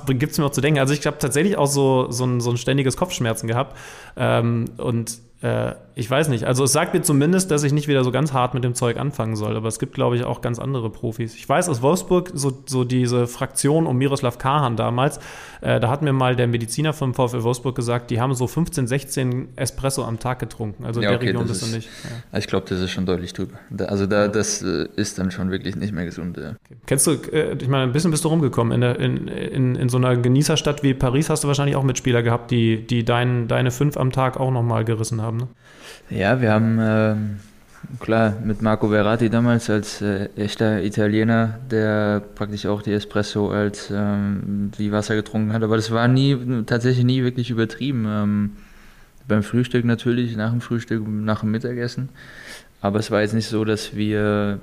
gibt es mir auch zu denken. Also ich habe tatsächlich auch so, so, ein, so ein ständiges Kopfschmerzen gehabt. Ähm, und äh, ich weiß nicht. Also es sagt mir zumindest, dass ich nicht wieder so ganz hart mit dem Zeug anfangen soll. Aber es gibt, glaube ich, auch ganz andere Profis. Ich weiß aus Wolfsburg, so, so diese Fraktion um Miroslav Kahan damals, äh, da hat mir mal der Mediziner vom VfL Wolfsburg gesagt, die haben so 15, 16 Espresso am Tag getrunken. Also in Ja, der okay, Region bist du ist- nicht. Ja. Ich glaube, das ist schon deutlich drüber. Also da, das äh, ist dann schon wirklich nicht mehr gesund. Ja. Kennst du, äh, ich meine, ein bisschen bist du rumgekommen. In, der, in, in, in so einer Genießerstadt wie Paris hast du wahrscheinlich auch Mitspieler gehabt, die, die dein, deine fünf am Tag auch nochmal gerissen haben. Ne? Ja, wir haben ähm, klar mit Marco Verratti damals als äh, echter Italiener, der praktisch auch die Espresso als ähm, wie Wasser getrunken hat, aber das war nie tatsächlich nie wirklich übertrieben. Ähm, beim Frühstück natürlich, nach dem Frühstück, nach dem Mittagessen, aber es war jetzt nicht so, dass wir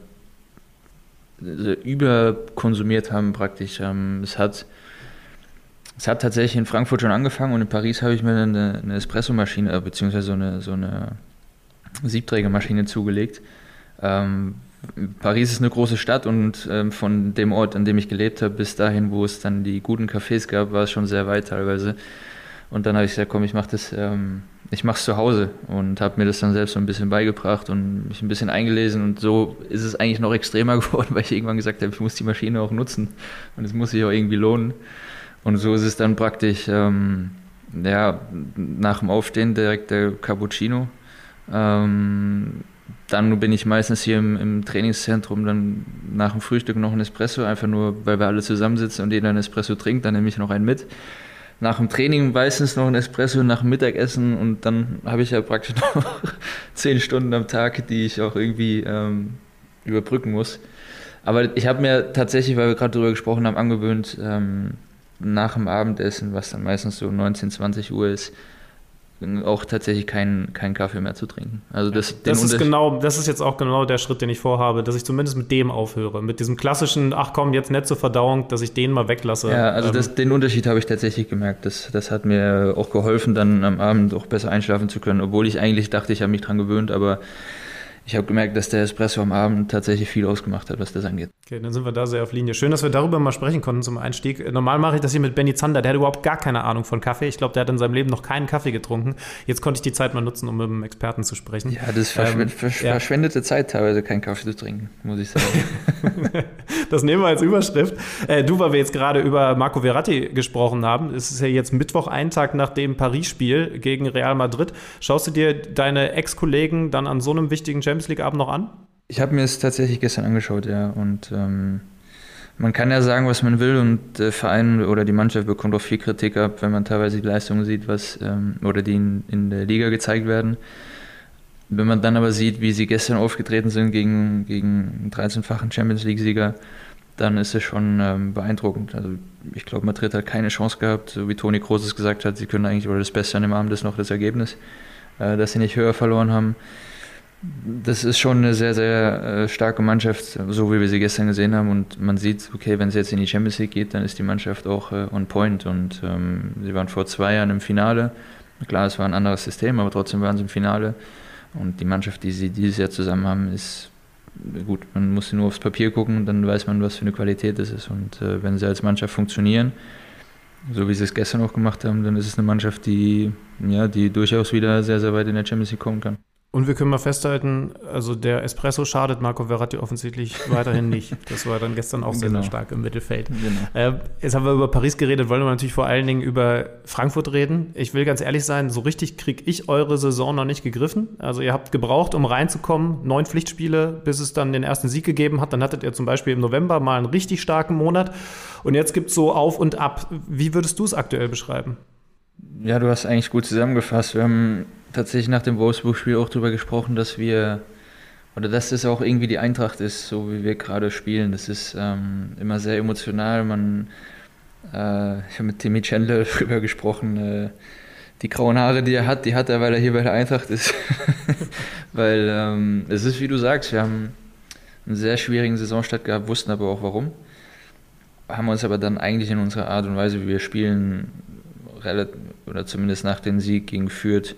so überkonsumiert haben praktisch. Ähm, es hat es hat tatsächlich in Frankfurt schon angefangen und in Paris habe ich mir eine, eine Espressomaschine, äh, beziehungsweise so eine, so eine Siebträgermaschine zugelegt. Ähm, Paris ist eine große Stadt und ähm, von dem Ort, an dem ich gelebt habe, bis dahin, wo es dann die guten Cafés gab, war es schon sehr weit teilweise. Und dann habe ich gesagt, komm, ich mache das, ähm, ich mache es zu Hause und habe mir das dann selbst so ein bisschen beigebracht und mich ein bisschen eingelesen und so ist es eigentlich noch extremer geworden, weil ich irgendwann gesagt habe, ich muss die Maschine auch nutzen und es muss sich auch irgendwie lohnen. Und so ist es dann praktisch, ähm, ja, nach dem Aufstehen direkt der Cappuccino. Ähm, dann bin ich meistens hier im, im Trainingszentrum, dann nach dem Frühstück noch ein Espresso, einfach nur, weil wir alle zusammensitzen und jeder ein Espresso trinkt, dann nehme ich noch einen mit. Nach dem Training meistens noch ein Espresso, nach dem Mittagessen und dann habe ich ja praktisch noch zehn Stunden am Tag, die ich auch irgendwie ähm, überbrücken muss. Aber ich habe mir tatsächlich, weil wir gerade darüber gesprochen haben, angewöhnt, ähm, nach dem Abendessen, was dann meistens so 19, 20 Uhr ist, auch tatsächlich keinen keinen Kaffee mehr zu trinken. Also das, Das ist genau, das ist jetzt auch genau der Schritt, den ich vorhabe, dass ich zumindest mit dem aufhöre. Mit diesem klassischen, ach komm, jetzt nicht zur Verdauung, dass ich den mal weglasse. Ja, also Ähm, das, den Unterschied habe ich tatsächlich gemerkt. Das, das hat mir auch geholfen, dann am Abend auch besser einschlafen zu können, obwohl ich eigentlich dachte, ich habe mich dran gewöhnt, aber ich habe gemerkt, dass der Espresso am Abend tatsächlich viel ausgemacht hat, was das angeht. Okay, dann sind wir da sehr auf Linie. Schön, dass wir darüber mal sprechen konnten zum Einstieg. Normal mache ich das hier mit Benny Zander. Der hat überhaupt gar keine Ahnung von Kaffee. Ich glaube, der hat in seinem Leben noch keinen Kaffee getrunken. Jetzt konnte ich die Zeit mal nutzen, um mit einem Experten zu sprechen. Ja, das ist verschw Ähm, versch ja. verschwendete Zeit, teilweise keinen Kaffee zu trinken, muss ich sagen. Das nehmen wir als Überschrift. Äh, du, weil wir jetzt gerade über Marco Verratti gesprochen haben, es ist ja jetzt Mittwoch, ein Tag nach dem Paris-Spiel gegen Real Madrid. Schaust du dir deine Ex-Kollegen dann an so einem wichtigen Champions League-Abend noch an? Ich habe mir es tatsächlich gestern angeschaut, ja. Und ähm, man kann ja sagen, was man will, und der Verein oder die Mannschaft bekommt auch viel Kritik ab, wenn man teilweise die Leistungen sieht, was ähm, oder die in, in der Liga gezeigt werden. Wenn man dann aber sieht, wie sie gestern aufgetreten sind gegen, gegen einen 13-fachen Champions League-Sieger, dann ist es schon ähm, beeindruckend. Also ich glaube, Madrid hat keine Chance gehabt, so wie Toni Kroos es gesagt hat, sie können eigentlich, oder das Beste an dem Abend ist noch das Ergebnis, äh, dass sie nicht höher verloren haben. Das ist schon eine sehr, sehr äh, starke Mannschaft, so wie wir sie gestern gesehen haben. Und man sieht, okay, wenn es jetzt in die Champions League geht, dann ist die Mannschaft auch äh, on point. Und ähm, sie waren vor zwei Jahren im Finale. Klar, es war ein anderes System, aber trotzdem waren sie im Finale. Und die Mannschaft, die sie dieses Jahr zusammen haben, ist gut. Man muss nur aufs Papier gucken, dann weiß man, was für eine Qualität es ist. Und äh, wenn sie als Mannschaft funktionieren, so wie sie es gestern auch gemacht haben, dann ist es eine Mannschaft, die, ja, die durchaus wieder sehr, sehr weit in der Champions League kommen kann. Und wir können mal festhalten, also der Espresso schadet Marco Verratti offensichtlich weiterhin nicht. Das war dann gestern auch sehr, Genau. sehr stark im Mittelfeld. Genau. Äh, jetzt haben wir über Paris geredet, wollen wir natürlich vor allen Dingen über Frankfurt reden. Ich will ganz ehrlich sein, so richtig kriege ich eure Saison noch nicht gegriffen. Also ihr habt gebraucht, um reinzukommen, neun Pflichtspiele, bis es dann den ersten Sieg gegeben hat. Dann hattet ihr zum Beispiel im November mal einen richtig starken Monat. Und jetzt gibt es so auf und ab. Wie würdest du es aktuell beschreiben? Ja, du hast eigentlich gut zusammengefasst. Wir haben tatsächlich nach dem Wolfsburg-Spiel auch darüber gesprochen, dass wir, oder dass das auch irgendwie die Eintracht ist, so wie wir gerade spielen. Das ist ähm, immer sehr emotional. Man, äh, ich habe mit Timmy Chandler darüber gesprochen, äh, die grauen Haare, die er hat, die hat er, weil er hier bei der Eintracht ist. weil ähm, es ist, wie du sagst, wir haben einen sehr schwierigen Saisonstart gehabt, wussten aber auch warum. Haben uns aber dann eigentlich in unserer Art und Weise, wie wir spielen, oder zumindest nach dem Sieg gegen Fürth,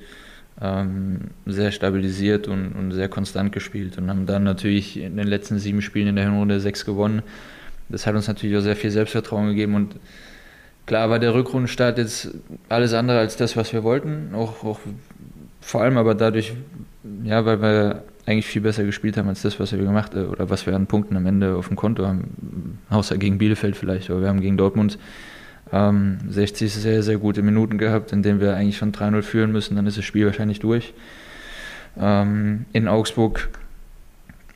ähm, sehr stabilisiert und, und, sehr konstant gespielt und haben dann natürlich in den letzten sieben Spielen in der Hinrunde sechs gewonnen. Das hat uns natürlich auch sehr viel Selbstvertrauen gegeben und klar war der Rückrundenstart jetzt alles andere als das, was wir wollten, auch, auch vor allem aber dadurch, ja, weil wir eigentlich viel besser gespielt haben als das, was wir gemacht äh, oder was wir an Punkten am Ende auf dem Konto haben, außer gegen Bielefeld vielleicht, aber wir haben gegen Dortmund ähm, 60 sehr, sehr gute Minuten gehabt, in denen wir eigentlich schon 3-0 führen müssen, dann ist das Spiel wahrscheinlich durch. Ähm, in Augsburg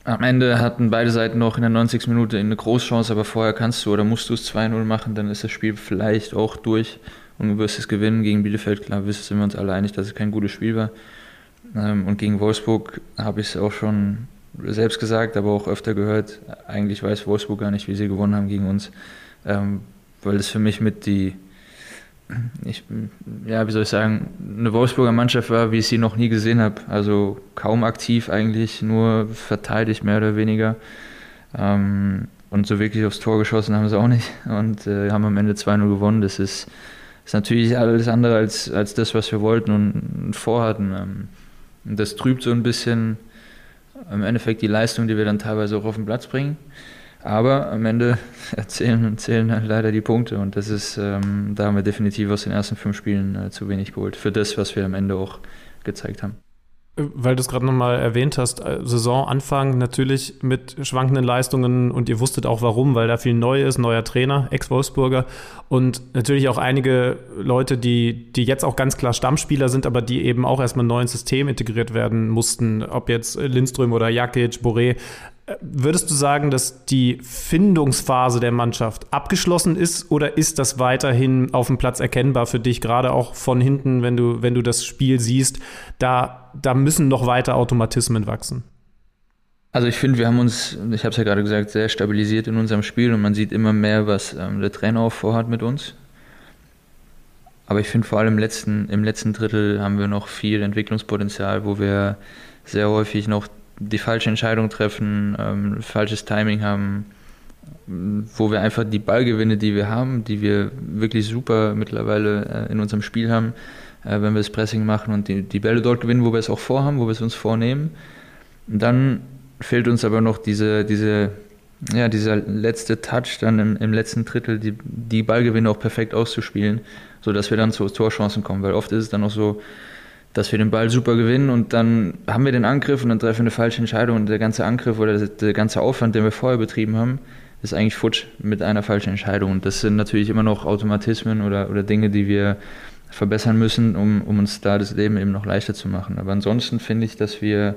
am Ende hatten beide Seiten noch in der 90. Minute eine Großchance, aber vorher kannst du oder musst du es 2-0 machen, dann ist das Spiel vielleicht auch durch und du wirst es gewinnen. Gegen Bielefeld, klar, sind wir uns alle einig, dass es kein gutes Spiel war. Ähm, und gegen Wolfsburg habe ich es auch schon selbst gesagt, aber auch öfter gehört. Eigentlich weiß Wolfsburg gar nicht, wie sie gewonnen haben gegen uns. Weil das für mich mit die, ich, ja, wie soll ich sagen, eine Wolfsburger Mannschaft war, wie ich sie noch nie gesehen habe. Also kaum aktiv eigentlich, nur verteidigt mehr oder weniger. Ähm, und so wirklich aufs Tor geschossen haben sie auch nicht und äh, haben am Ende 2-0 gewonnen. Das ist, ist natürlich alles andere als, als das, was wir wollten und vorhatten. Ähm, das trübt so ein bisschen im Endeffekt die Leistung, die wir dann teilweise auch auf den Platz bringen. Aber am Ende erzählen, zählen halt leider die Punkte und das ist, ähm, da haben wir definitiv aus den ersten fünf Spielen äh, zu wenig geholt für das, was wir am Ende auch gezeigt haben. Weil du es gerade nochmal erwähnt hast, äh, Saisonanfang natürlich mit schwankenden Leistungen und ihr wusstet auch warum, weil da viel neu ist, neuer Trainer, Ex-Wolfsburger und natürlich auch einige Leute, die, die jetzt auch ganz klar Stammspieler sind, aber die eben auch erstmal neu ins System integriert werden mussten, ob jetzt Lindström oder Jakic, Boré. Würdest du sagen, dass die Findungsphase der Mannschaft abgeschlossen ist oder ist das weiterhin auf dem Platz erkennbar für dich, gerade auch von hinten, wenn du, wenn du das Spiel siehst? Da, da müssen noch weiter Automatismen wachsen. Also ich finde, wir haben uns, ich habe es ja gerade gesagt, sehr stabilisiert in unserem Spiel und man sieht immer mehr, was ähm, der Trainer auch vorhat mit uns. Aber ich finde vor allem im letzten, im letzten Drittel haben wir noch viel Entwicklungspotenzial, wo wir sehr häufig noch die falsche Entscheidung treffen, ähm, falsches Timing haben, wo wir einfach die Ballgewinne, die wir haben, die wir wirklich super mittlerweile äh, in unserem Spiel haben, äh, wenn wir das Pressing machen und die, die Bälle dort gewinnen, wo wir es auch vorhaben, wo wir es uns vornehmen. Und dann fehlt uns aber noch diese, diese, ja, dieser letzte Touch dann im, im letzten Drittel, die, die Ballgewinne auch perfekt auszuspielen, sodass wir dann zu Torchancen kommen. Weil oft ist es dann auch so, dass wir den Ball super gewinnen und dann haben wir den Angriff und dann treffen wir eine falsche Entscheidung und der ganze Angriff oder der ganze Aufwand, den wir vorher betrieben haben, ist eigentlich futsch mit einer falschen Entscheidung. Und das sind natürlich immer noch Automatismen oder, oder Dinge, die wir verbessern müssen, um, um uns da das Leben eben noch leichter zu machen. Aber ansonsten finde ich, dass wir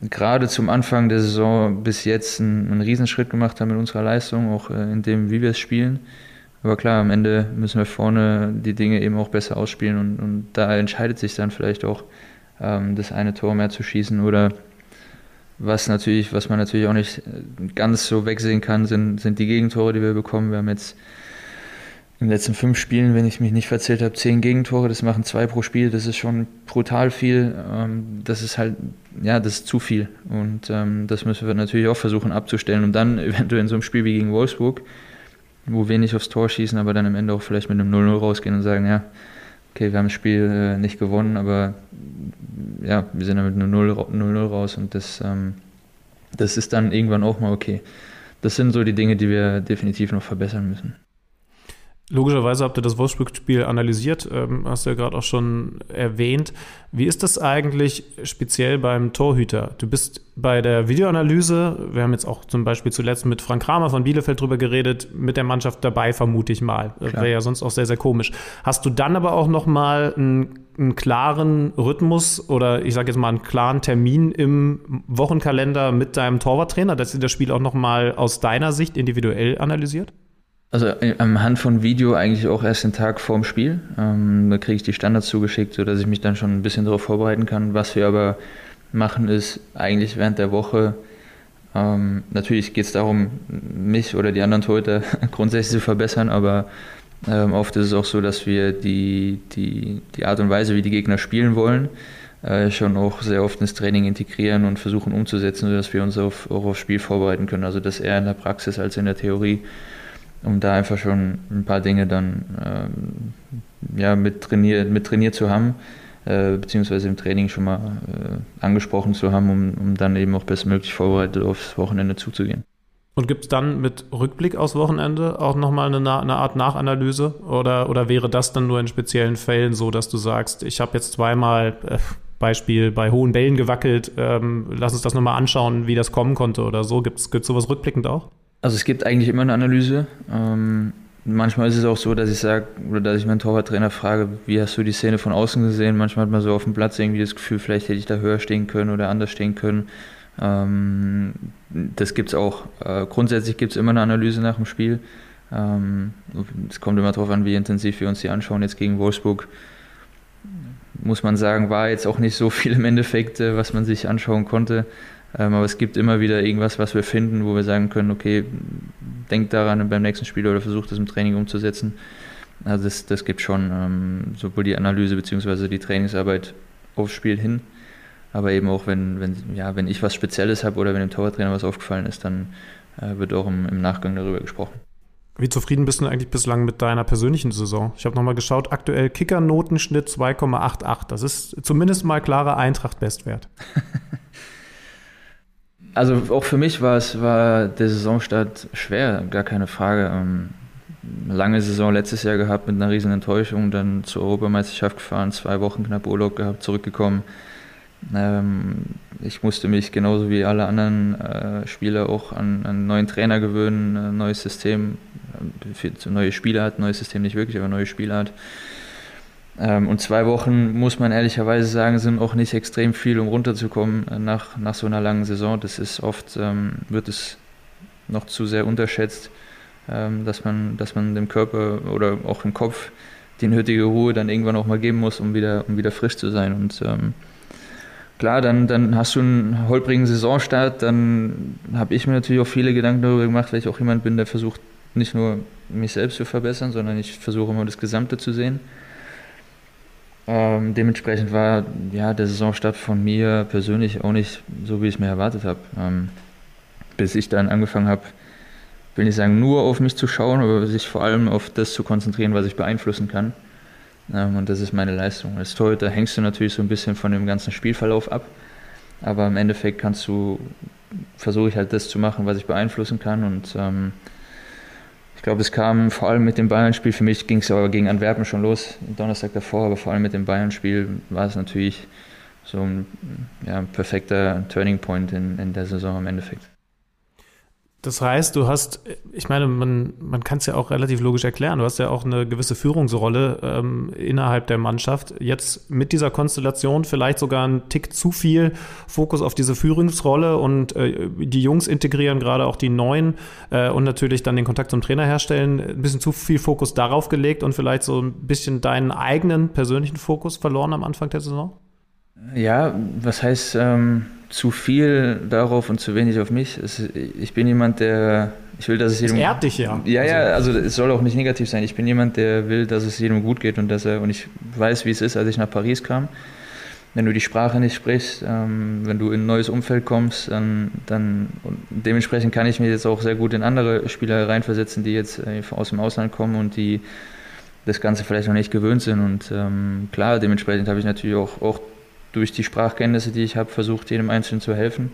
gerade zum Anfang der Saison bis jetzt einen, einen Riesenschritt gemacht haben mit unserer Leistung, auch äh, in dem, wie wir es spielen. Aber klar, am Ende müssen wir vorne die Dinge eben auch besser ausspielen und, und da entscheidet sich dann vielleicht auch, ähm, das eine Tor mehr zu schießen oder was natürlich, was man natürlich auch nicht ganz so wegsehen kann, sind, sind die Gegentore, die wir bekommen. Wir haben jetzt in den letzten fünf Spielen, wenn ich mich nicht verzählt habe, zehn Gegentore. Das machen zwei pro Spiel. Das ist schon brutal viel. Ähm, das ist halt, ja, das ist zu viel. Und ähm, das müssen wir natürlich auch versuchen abzustellen. Und dann eventuell in so einem Spiel wie gegen Wolfsburg wo nicht aufs Tor schießen, aber dann am Ende auch vielleicht mit einem 0-0 rausgehen und sagen, ja, okay, wir haben das Spiel äh, nicht gewonnen, aber ja, wir sind dann mit einem 0-0 raus und das, ähm, das ist dann irgendwann auch mal okay. Das sind so die Dinge, die wir definitiv noch verbessern müssen. Logischerweise habt ihr das Wolfsburg-Spiel analysiert, ähm, hast du ja gerade auch schon erwähnt. Wie ist das eigentlich speziell beim Torhüter? Du bist bei der Videoanalyse, wir haben jetzt auch zum Beispiel zuletzt mit Frank Kramer von Bielefeld drüber geredet, mit der Mannschaft dabei, vermute ich mal. Wäre ja sonst auch sehr, sehr komisch. Hast du dann aber auch nochmal einen, einen klaren Rhythmus oder ich sage jetzt mal einen klaren Termin im Wochenkalender mit deinem Torwarttrainer, dass ihr das Spiel auch nochmal aus deiner Sicht individuell analysiert? Also äh, am Hand von Video eigentlich auch erst den Tag vorm Spiel. Ähm, da kriege ich die Standards zugeschickt, sodass ich mich dann schon ein bisschen darauf vorbereiten kann. Was wir aber machen, ist eigentlich während der Woche, ähm, natürlich geht es darum, mich oder die anderen Torhüter grundsätzlich zu verbessern, aber Ähm, oft ist es auch so, dass wir die, die, die Art und Weise, wie die Gegner spielen wollen, äh, schon auch sehr oft ins Training integrieren und versuchen umzusetzen, sodass wir uns auf, auch aufs Spiel vorbereiten können. Also das eher in der Praxis als in der Theorie, um da einfach schon ein paar Dinge dann ähm, ja, mit, trainiert, mit trainiert zu haben, äh, beziehungsweise im Training schon mal äh, angesprochen zu haben, um, um dann eben auch bestmöglich vorbereitet aufs Wochenende zuzugehen. Und gibt es dann mit Rückblick aufs Wochenende auch nochmal eine, eine Art Nachanalyse? Oder, oder wäre das dann nur in speziellen Fällen so, dass du sagst, ich habe jetzt zweimal, äh, Beispiel, bei hohen Bällen gewackelt, ähm, lass uns das nochmal anschauen, wie das kommen konnte oder so? Gibt es sowas rückblickend auch? Also es gibt eigentlich immer eine Analyse. Ähm, manchmal ist es auch so, dass ich sage, oder dass ich meinen Torwarttrainer frage, wie hast du die Szene von außen gesehen? Manchmal hat man so auf dem Platz irgendwie das Gefühl, vielleicht hätte ich da höher stehen können oder anders stehen können. Ähm, das gibt es auch. Äh, grundsätzlich gibt es immer eine Analyse nach dem Spiel. Ähm, es kommt immer darauf an, wie intensiv wir uns die anschauen. Jetzt gegen Wolfsburg muss man sagen, war jetzt auch nicht so viel im Endeffekt, äh, was man sich anschauen konnte. Ähm, aber es gibt immer wieder irgendwas, was wir finden, wo wir sagen können, okay, denkt daran beim nächsten Spiel oder versucht das im Training umzusetzen. Also das, das gibt schon ähm, sowohl die Analyse bzw. die Trainingsarbeit aufs Spiel hin, aber eben auch, wenn, wenn, ja, wenn ich was Spezielles habe oder wenn dem Torwarttrainer was aufgefallen ist, dann äh, wird auch im, im Nachgang darüber gesprochen. Wie zufrieden bist du eigentlich bislang mit deiner persönlichen Saison? Ich habe nochmal geschaut, aktuell Kicker-Notenschnitt 2,88. Das ist zumindest mal klarer Eintracht-Bestwert. also auch für mich war es war der Saisonstart schwer, gar keine Frage. Ähm, lange Saison letztes Jahr gehabt mit einer riesen Enttäuschung, dann zur Europameisterschaft gefahren, zwei Wochen knapp Urlaub gehabt, zurückgekommen. Ähm, ich musste mich genauso wie alle anderen äh, Spieler auch an, einen neuen Trainer gewöhnen, ein neues System, neue Spielart, neues System nicht wirklich, aber neue Spielart. Ähm, und zwei Wochen, muss man ehrlicherweise sagen, sind auch nicht extrem viel, um runterzukommen äh, nach, nach so einer langen Saison. Das ist oft, ähm, wird es noch zu sehr unterschätzt, ähm, dass, man, dass man dem Körper oder auch im Kopf die nötige Ruhe dann irgendwann auch mal geben muss, um wieder, um wieder frisch zu sein. Und ähm, klar, dann, dann hast du einen holprigen Saisonstart, dann habe ich mir natürlich auch viele Gedanken darüber gemacht, weil ich auch jemand bin, der versucht, nicht nur mich selbst zu verbessern, sondern ich versuche immer das Gesamte zu sehen. Ähm, dementsprechend war ja, der Saisonstart von mir persönlich auch nicht so, wie ich es mir erwartet habe. Ähm, bis ich dann angefangen habe, will nicht sagen, nur auf mich zu schauen, aber sich vor allem auf das zu konzentrieren, was ich beeinflussen kann. Ähm, und das ist meine Leistung. Als Torhüter hängst du natürlich so ein bisschen von dem ganzen Spielverlauf ab. Aber im Endeffekt kannst du, versuche ich halt das zu machen, was ich beeinflussen kann. Und ähm, ich glaube, es kam vor allem mit dem Bayern-Spiel, für mich ging es aber gegen Antwerpen schon los, Donnerstag davor, aber vor allem mit dem Bayern-Spiel war es natürlich so ein ja, perfekter Turning Point in, in der Saison im Endeffekt. Das heißt, du hast, ich meine, man, man kann es ja auch relativ logisch erklären, du hast ja auch eine gewisse Führungsrolle ähm, innerhalb der Mannschaft. Jetzt mit dieser Konstellation vielleicht sogar ein Tick zu viel Fokus auf diese Führungsrolle und äh, die Jungs integrieren gerade auch die Neuen äh, und natürlich dann den Kontakt zum Trainer herstellen. Ein bisschen zu viel Fokus darauf gelegt und vielleicht so ein bisschen deinen eigenen persönlichen Fokus verloren am Anfang der Saison? Ja, was heißt ähm, zu viel darauf und zu wenig auf mich? Es, ich bin jemand, der. Ich will, dass es jedem. Es ehrt dich ja. Ja, ja, also es soll auch nicht negativ sein. Ich bin jemand, der will, dass es jedem gut geht und dass er. Und ich weiß, wie es ist, als ich nach Paris kam. Wenn du die Sprache nicht sprichst, ähm, wenn du in ein neues Umfeld kommst, dann, dann dementsprechend kann ich mich jetzt auch sehr gut in andere Spieler reinversetzen, die jetzt äh, aus dem Ausland kommen und die das Ganze vielleicht noch nicht gewöhnt sind. Und ähm, klar, dementsprechend habe ich natürlich auch, auch durch die Sprachkenntnisse, die ich habe, versucht, jedem Einzelnen zu helfen.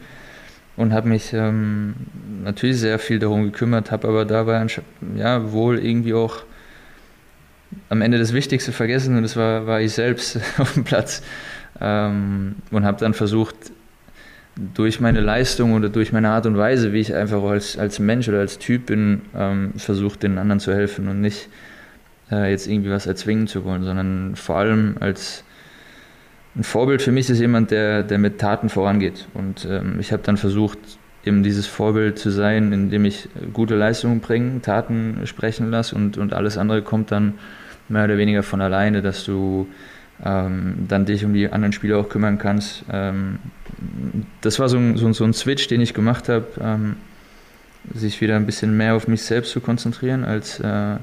Und habe mich ähm, natürlich sehr viel darum gekümmert, habe aber dabei ja, wohl irgendwie auch am Ende das Wichtigste vergessen und das war, war ich selbst auf dem Platz. Ähm, und habe dann versucht, durch meine Leistung oder durch meine Art und Weise, wie ich einfach als, als Mensch oder als Typ bin, ähm, versucht, den anderen zu helfen und nicht äh, jetzt irgendwie was erzwingen zu wollen, sondern vor allem als ein Vorbild für mich ist jemand, der, der mit Taten vorangeht. Und ähm, ich habe dann versucht, eben dieses Vorbild zu sein, indem ich gute Leistungen bringe, Taten sprechen lasse und, und alles andere kommt dann mehr oder weniger von alleine, dass du ähm, dann dich um die anderen Spieler auch kümmern kannst. Ähm, das war so ein, so, so ein Switch, den ich gemacht habe, ähm, sich wieder ein bisschen mehr auf mich selbst zu konzentrieren, als, äh,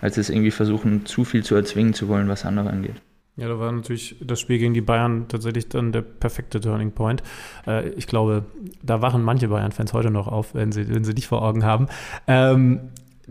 als es irgendwie versuchen, zu viel zu erzwingen zu wollen, was andere angeht. Ja, da war natürlich das Spiel gegen die Bayern tatsächlich dann der perfekte Turning Point. Äh, ich glaube, da wachen manche Bayern-Fans heute noch auf, wenn sie, wenn sie dich vor Augen haben.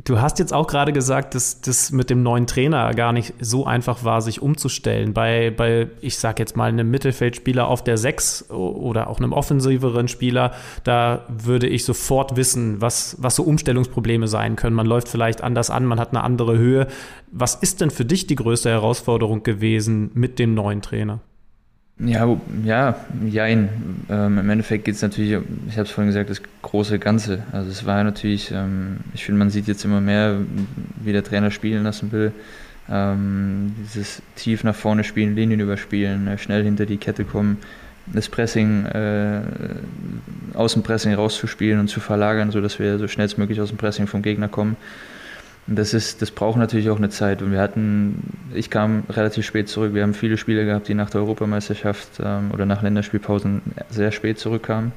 Du hast jetzt auch gerade gesagt, dass das mit dem neuen Trainer gar nicht so einfach war, sich umzustellen. Bei, bei ich sag jetzt mal, einem Mittelfeldspieler auf der 6 oder auch einem offensiveren Spieler, da würde ich sofort wissen, was, was so Umstellungsprobleme sein können. Man läuft vielleicht anders an, man hat eine andere Höhe. Was ist denn für dich die größte Herausforderung gewesen mit dem neuen Trainer? Ja, ja, jein. Ähm, Im Endeffekt geht es natürlich, ich habe es vorhin gesagt, das große Ganze. Also es war natürlich, ähm, ich finde, man sieht jetzt immer mehr, wie der Trainer spielen lassen will. Ähm, dieses tief nach vorne spielen, Linien überspielen, äh, schnell hinter die Kette kommen, das Pressing, äh, aus dem Pressing rauszuspielen und zu verlagern, sodass wir so schnellstmöglich aus dem Pressing vom Gegner kommen. Das, ist, das braucht natürlich auch eine Zeit. Und wir hatten, ich kam relativ spät zurück. Wir haben viele Spieler gehabt, die nach der Europameisterschaft ähm, oder nach Länderspielpausen sehr spät zurückkamen.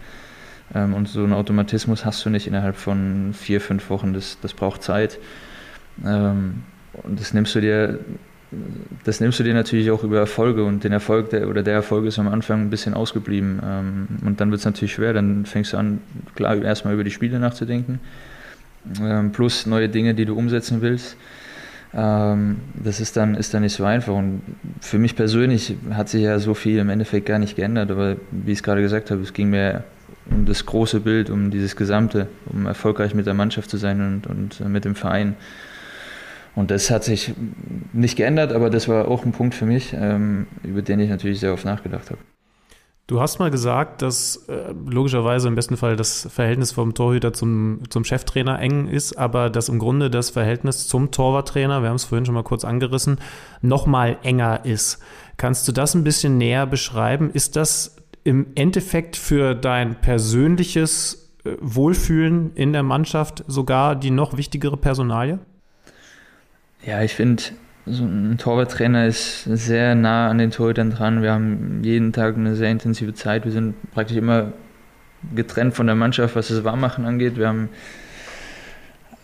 Ähm, und so einen Automatismus hast du nicht innerhalb von vier, fünf Wochen. Das, das braucht Zeit. Ähm, und das nimmst du dir, das nimmst du dir natürlich auch über Erfolge und den Erfolg der, oder der Erfolg ist am Anfang ein bisschen ausgeblieben. Ähm, und dann wird es natürlich schwer. Dann fängst du an, klar, erstmal über die Spiele nachzudenken plus neue Dinge, die du umsetzen willst. Ähm, das ist dann, ist dann nicht so einfach. Und für mich persönlich hat sich ja so viel im Endeffekt gar nicht geändert, aber wie ich es gerade gesagt habe, es ging mir um das große Bild, um dieses Gesamte, um erfolgreich mit der Mannschaft zu sein und, und mit dem Verein. Und das hat sich nicht geändert, aber das war auch ein Punkt für mich, ähm, über den ich natürlich sehr oft nachgedacht habe. Du hast mal gesagt, dass äh, logischerweise im besten Fall das Verhältnis vom Torhüter zum, zum Cheftrainer eng ist, aber dass im Grunde das Verhältnis zum Torwarttrainer, wir haben es vorhin schon mal kurz angerissen, noch mal enger ist. Kannst du das ein bisschen näher beschreiben? Ist das im Endeffekt für dein persönliches äh, Wohlfühlen in der Mannschaft sogar die noch wichtigere Personalie? Ja, ich finde, so ein Torwarttrainer ist sehr nah an den Torhütern dran. Wir haben jeden Tag eine sehr intensive Zeit. Wir sind praktisch immer getrennt von der Mannschaft, was das Warmmachen angeht. Wir haben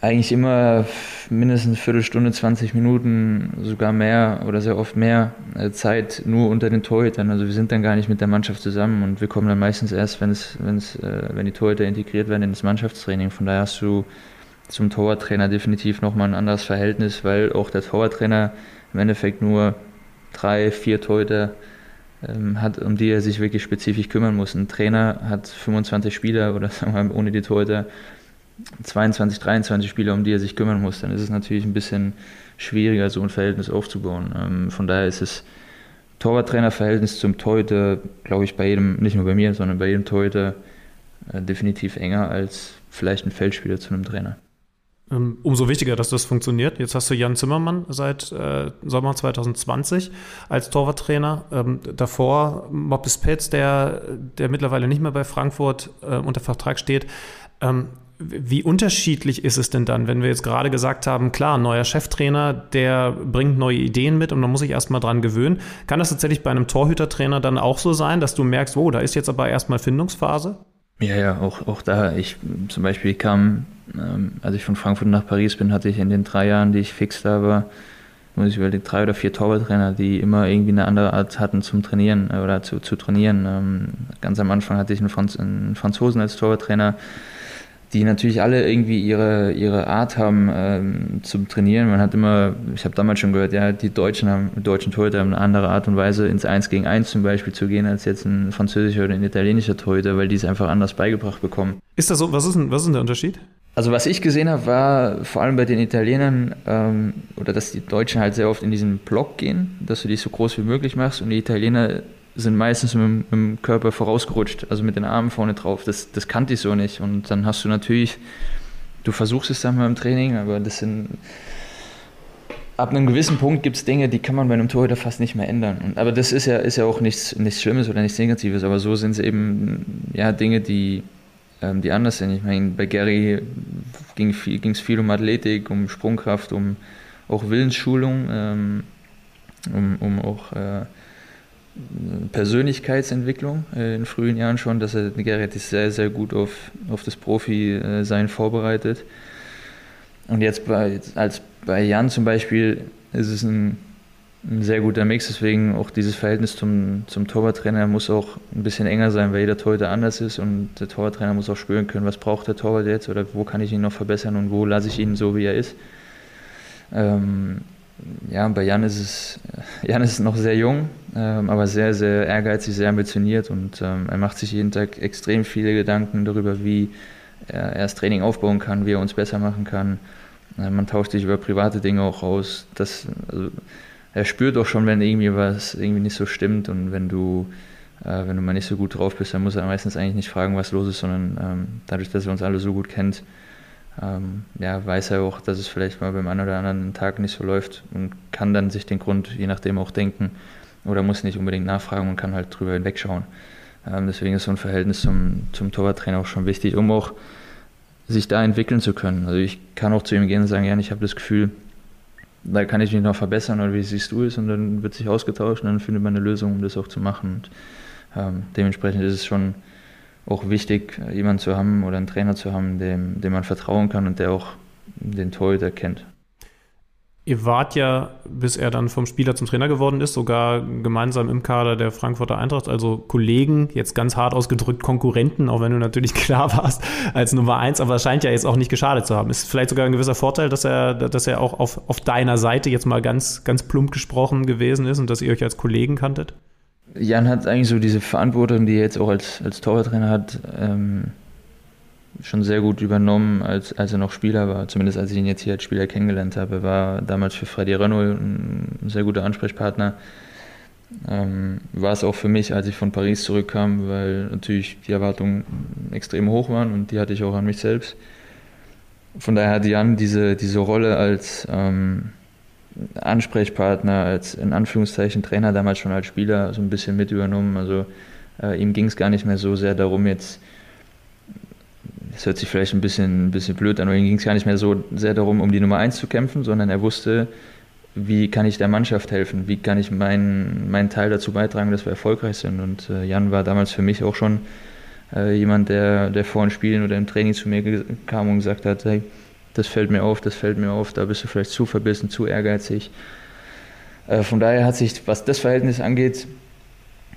eigentlich immer mindestens eine Viertelstunde, 20 Minuten, sogar mehr oder sehr oft mehr äh, Zeit nur unter den Torhütern. Also wir sind dann gar nicht mit der Mannschaft zusammen und wir kommen dann meistens erst, wenn es, wenn äh, wenn die Torhüter integriert werden, ins Mannschaftstraining. Von daher hast du zum Torwarttrainer definitiv nochmal ein anderes Verhältnis, weil auch der Torwarttrainer im Endeffekt nur drei, vier Torhüter ähm, hat, um die er sich wirklich spezifisch kümmern muss. Ein Trainer hat 25 Spieler oder sagen wir mal ohne die Torhüter 22, 23 Spieler, um die er sich kümmern muss. Dann ist es natürlich ein bisschen schwieriger, so ein Verhältnis aufzubauen. Ähm, von daher ist es Torwarttrainerverhältnis zum Torhüter, glaube ich, bei jedem, nicht nur bei mir, sondern bei jedem Torhüter äh, definitiv enger als vielleicht ein Feldspieler zu einem Trainer. Ähm, umso wichtiger, dass das funktioniert. Jetzt hast du Jan Zimmermann seit äh, Sommer 2020 als Torwarttrainer. Ähm, davor Moppes Petz, der, der mittlerweile nicht mehr bei Frankfurt äh, unter Vertrag steht. Ähm, wie unterschiedlich ist es denn dann, wenn wir jetzt gerade gesagt haben, klar, neuer Cheftrainer, der bringt neue Ideen mit und man muss sich erstmal dran gewöhnen. Kann das tatsächlich bei einem Torhütertrainer dann auch so sein, dass du merkst, oh, da ist jetzt aber erstmal Findungsphase? Ja, ja, auch, auch da. Ich zum Beispiel kam ähm, als ich von Frankfurt nach Paris bin, hatte ich in den drei Jahren, die ich fix da war, muss ich überlegen, drei oder vier Torwarttrainer, die immer irgendwie eine andere Art hatten zum Trainieren äh, oder zu, zu trainieren. Ähm, ganz am Anfang hatte ich einen, Franz einen Franzosen als Torwarttrainer, die natürlich alle irgendwie ihre, ihre Art haben ähm, zum Trainieren. Man hat immer, ich habe damals schon gehört, ja, die Deutschen haben, deutschen Torhüter haben eine andere Art und Weise, ins Eins gegen Eins zum Beispiel zu gehen, als jetzt ein französischer oder ein italienischer Torhüter, weil die es einfach anders beigebracht bekommen. Ist das so? Was ist denn, was ist denn der Unterschied? Also was ich gesehen habe, war vor allem bei den Italienern, ähm, oder dass die Deutschen halt sehr oft in diesen Block gehen, dass du dich so groß wie möglich machst und die Italiener sind meistens mit, mit dem Körper vorausgerutscht, also mit den Armen vorne drauf. Das, das kannte ich so nicht. Und dann hast du natürlich, du versuchst es dann mal im Training, aber das sind ab einem gewissen Punkt gibt es Dinge, die kann man bei einem Torhüter fast nicht mehr ändern. Und, aber das ist ja, ist ja auch nichts, nichts Schlimmes oder nichts Negatives, aber so sind es eben ja, Dinge, die, ähm, die anders sind. Ich meine, bei Gary ging es viel, viel um Athletik, um Sprungkraft, um auch Willensschulung, ähm, um, um auch äh, Persönlichkeitsentwicklung äh, in frühen Jahren schon, dass er Gerrit ist sehr, sehr gut auf, auf das Profi-Sein vorbereitet. Und jetzt bei, als bei Jan zum Beispiel ist es ein, ein sehr guter Mix, deswegen auch dieses Verhältnis zum, zum Torwarttrainer muss auch ein bisschen enger sein, weil jeder Torhüter anders ist und der Torwarttrainer muss auch spüren können, was braucht der Torwart jetzt oder wo kann ich ihn noch verbessern und wo lasse ich ihn so, wie er ist. Ähm, ja, bei Jan ist es, Jan ist noch sehr jung, ähm, aber sehr, sehr ehrgeizig, sehr ambitioniert und ähm, er macht sich jeden Tag extrem viele Gedanken darüber, wie er, das Training aufbauen kann, wie er uns besser machen kann. Äh, man tauscht sich über private Dinge auch aus. Das, also, er spürt auch schon, wenn irgendwie was irgendwie nicht so stimmt und wenn du, äh, wenn du mal nicht so gut drauf bist, dann muss er meistens eigentlich nicht fragen, was los ist, sondern ähm, dadurch, dass er uns alle so gut kennt, ähm, ja, weiß er auch, dass es vielleicht mal beim einen oder anderen Tag nicht so läuft und kann dann sich den Grund je nachdem auch denken oder muss nicht unbedingt nachfragen und kann halt drüber hinwegschauen. Ähm, deswegen ist so ein Verhältnis zum, zum Torwarttrainer auch schon wichtig, um auch sich da entwickeln zu können. Also ich kann auch zu ihm gehen und sagen, ja, ich habe das Gefühl, da kann ich mich noch verbessern oder wie siehst du es und dann wird sich ausgetauscht und dann findet man eine Lösung, um das auch zu machen. Und, ähm, dementsprechend ist es schon auch wichtig, jemanden zu haben oder einen Trainer zu haben, dem, dem man vertrauen kann und der auch den Torhüter kennt. Ihr wart ja, bis er dann vom Spieler zum Trainer geworden ist, sogar gemeinsam im Kader der Frankfurter Eintracht, also Kollegen, jetzt ganz hart ausgedrückt Konkurrenten, auch wenn du natürlich klar warst als Nummer eins, aber es scheint ja jetzt auch nicht geschadet zu haben. Ist vielleicht sogar ein gewisser Vorteil, dass er, dass er auch auf, auf deiner Seite jetzt mal ganz, ganz plump gesprochen gewesen ist und dass ihr euch als Kollegen kanntet? Jan hat eigentlich so diese Verantwortung, die er jetzt auch als, als Torwarttrainer hat, ähm, schon sehr gut übernommen, als, als er noch Spieler war. Zumindest als ich ihn jetzt hier als Spieler kennengelernt habe. Er war damals für Freddy Renault ein sehr guter Ansprechpartner. Ähm, war es auch für mich, als ich von Paris zurückkam, weil natürlich die Erwartungen extrem hoch waren und die hatte ich auch an mich selbst. Von daher hat Jan diese, diese Rolle als ähm, Ansprechpartner, als in Anführungszeichen Trainer damals schon als Spieler so ein bisschen mit übernommen. Also äh, ihm ging es gar nicht mehr so sehr darum, jetzt das hört sich vielleicht ein bisschen, ein bisschen blöd an, aber ihm ging es gar nicht mehr so sehr darum, um die Nummer 1 zu kämpfen, sondern er wusste, wie kann ich der Mannschaft helfen, wie kann ich meinen, meinen Teil dazu beitragen, dass wir erfolgreich sind. Und äh, Jan war damals für mich auch schon äh, jemand, der, der vor den Spielen oder im Training zu mir kam und gesagt hat, hey, das fällt mir auf, das fällt mir auf, da bist du vielleicht zu verbissen, zu ehrgeizig. Äh, von daher hat sich, was das Verhältnis angeht,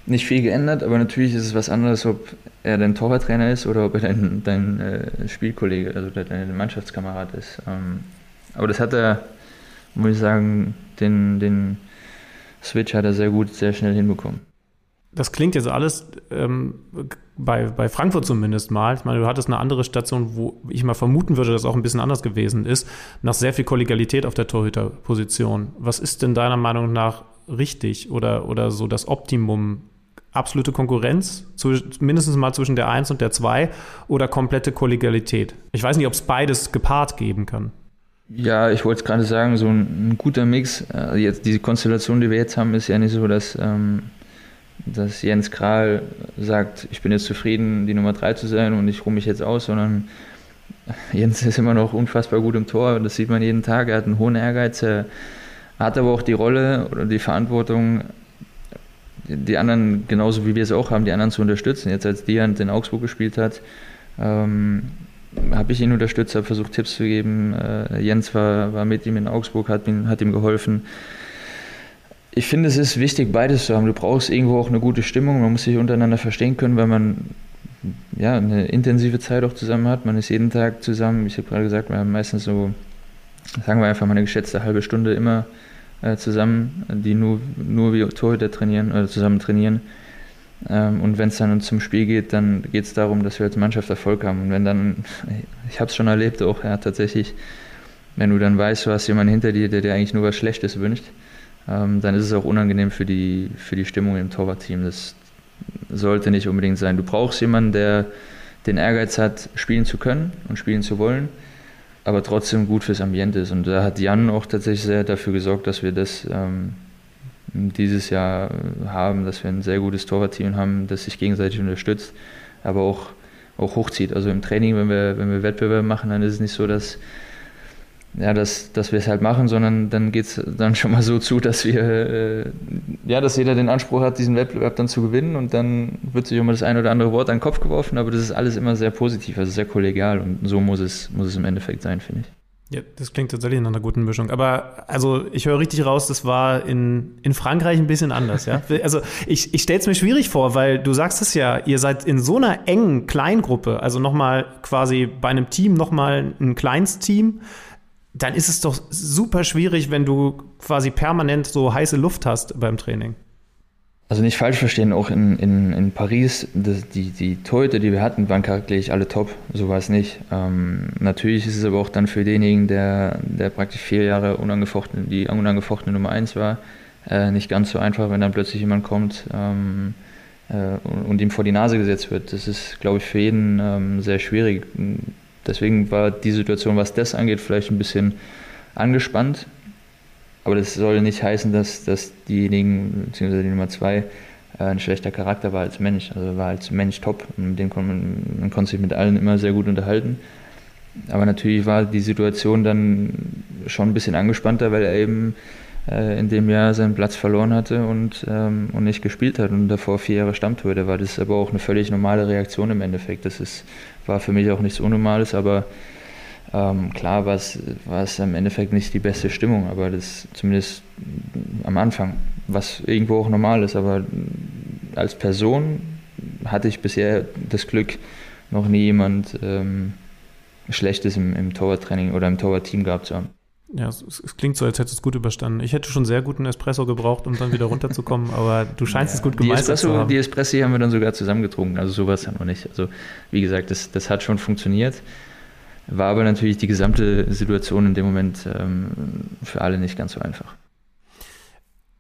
nicht viel geändert, aber natürlich ist es was anderes, ob er dein Torwarttrainer ist oder ob er dein, dein äh, Spielkollege, also dein Mannschaftskamerad ist. Ähm, aber das hat er, muss ich sagen, den, den Switch hat er sehr gut, sehr schnell hinbekommen. Das klingt jetzt alles ähm, bei, bei Frankfurt zumindest mal. Ich meine, du hattest eine andere Station, wo ich mal vermuten würde, dass auch ein bisschen anders gewesen ist, nach sehr viel Kollegialität auf der Torhüterposition. Was ist denn deiner Meinung nach richtig oder, oder so das Optimum absolute Konkurrenz, mindestens mal zwischen der 1 und der 2 oder komplette Kollegialität? Ich weiß nicht, ob es beides gepaart geben kann. Ja, ich wollte gerade sagen, so ein, ein, guter Mix. Also jetzt diese Konstellation, die wir jetzt haben, ist ja nicht so, dass, ähm, dass Jens Kral sagt, ich bin jetzt zufrieden, die Nummer 3 zu sein und ich ruhe mich jetzt aus, sondern Jens ist immer noch unfassbar gut im Tor, das sieht man jeden Tag. Er hat einen hohen Ehrgeiz, er hat aber auch die Rolle oder die Verantwortung, die anderen, genauso wie wir es auch haben, die anderen zu unterstützen. Jetzt als Dian in Augsburg gespielt hat, ähm, habe ich ihn unterstützt, habe versucht Tipps zu geben. Äh, Jens war, war mit ihm in Augsburg, hat, ihn, hat ihm geholfen. Ich finde, es ist wichtig, beides zu haben. Du brauchst irgendwo auch eine gute Stimmung. Man muss sich untereinander verstehen können, weil man ja, eine intensive Zeit auch zusammen hat. Man ist jeden Tag zusammen. Ich habe gerade gesagt, wir haben meistens so, sagen wir einfach mal eine geschätzte halbe Stunde immer äh, zusammen, die nur, nur wie Torhüter trainieren oder zusammen trainieren. Ähm, und wenn es dann zum Spiel geht, dann geht es darum, dass wir als Mannschaft Erfolg haben. Und wenn dann, ich habe es schon erlebt auch, ja, tatsächlich, wenn du dann weißt, du hast jemanden hinter dir, der dir eigentlich nur was Schlechtes wünscht, ähm, dann ist es auch unangenehm für die, für die Stimmung im Torwartteam. Das sollte nicht unbedingt sein. Du brauchst jemanden, der den Ehrgeiz hat, spielen zu können und spielen zu wollen aber trotzdem gut fürs Ambiente ist. Und da hat Jan auch tatsächlich sehr dafür gesorgt, dass wir das ähm, dieses Jahr haben, dass wir ein sehr gutes Torwartteam haben, das sich gegenseitig unterstützt, aber auch, auch hochzieht. Also im Training, wenn wir, wenn wir Wettbewerbe machen, dann ist es nicht so, dass ja, dass, dass wir es halt machen, sondern dann geht es dann schon mal so zu, dass wir, äh, ja, dass jeder den Anspruch hat, diesen Wettbewerb dann zu gewinnen und dann wird sich immer das ein oder andere Wort an den Kopf geworfen, aber das ist alles immer sehr positiv, also sehr kollegial und so muss es, muss es im Endeffekt sein, finde ich. Ja, das klingt tatsächlich nach einer guten Mischung. Aber also ich höre richtig raus, das war in, in Frankreich ein bisschen anders, ja. Also ich, ich stelle es mir schwierig vor, weil du sagst es ja, ihr seid in so einer engen Kleingruppe, also nochmal quasi bei einem Team nochmal ein kleines Team, dann ist es doch super schwierig, wenn du quasi permanent so heiße Luft hast beim Training. Also nicht falsch verstehen, auch in, in, in Paris, das, die, die Torhüter, die wir hatten, waren charakterlich alle top, so war es nicht. Ähm, natürlich ist es aber auch dann für denjenigen, der, der praktisch vier Jahre unangefochten, die unangefochtene Nummer eins war, äh, nicht ganz so einfach, wenn dann plötzlich jemand kommt ähm, äh, und, und, ihm vor die Nase gesetzt wird. Das ist, glaube ich, für jeden ähm, sehr schwierig. Deswegen war die Situation, was das angeht, vielleicht ein bisschen angespannt. Aber das soll nicht heißen, dass, dass diejenigen, beziehungsweise die Nummer zwei, äh, ein schlechter Charakter war als Mensch. Also war als Mensch top und mit dem kon man, man konnte sich mit allen immer sehr gut unterhalten. Aber natürlich war die Situation dann schon ein bisschen angespannter, weil er eben äh, in dem Jahr seinen Platz verloren hatte und, ähm, und nicht gespielt hat und davor vier Jahre Stammtorhüter war. Das ist aber auch eine völlig normale Reaktion im Endeffekt. Das ist, war für mich auch nichts Unnormales, aber ähm, klar war es, war es im Endeffekt nicht die beste Stimmung, aber das zumindest am Anfang, was irgendwo auch normal ist. Aber als Person hatte ich bisher das Glück, noch nie jemand ähm, Schlechtes im, im Torwarttraining oder im Torwartteam gehabt zu haben. Ja, es, es, klingt so, als hättest du es gut überstanden. Ich hätte schon sehr guten Espresso gebraucht, um dann wieder runterzukommen, aber du scheinst ja, es gut gemeistert zu haben. Die Espresso haben wir dann sogar zusammengetrunken, also sowas ja noch nicht. Also wie gesagt, das, das hat schon funktioniert. War aber natürlich die gesamte Situation in dem Moment ähm, für alle nicht ganz so einfach.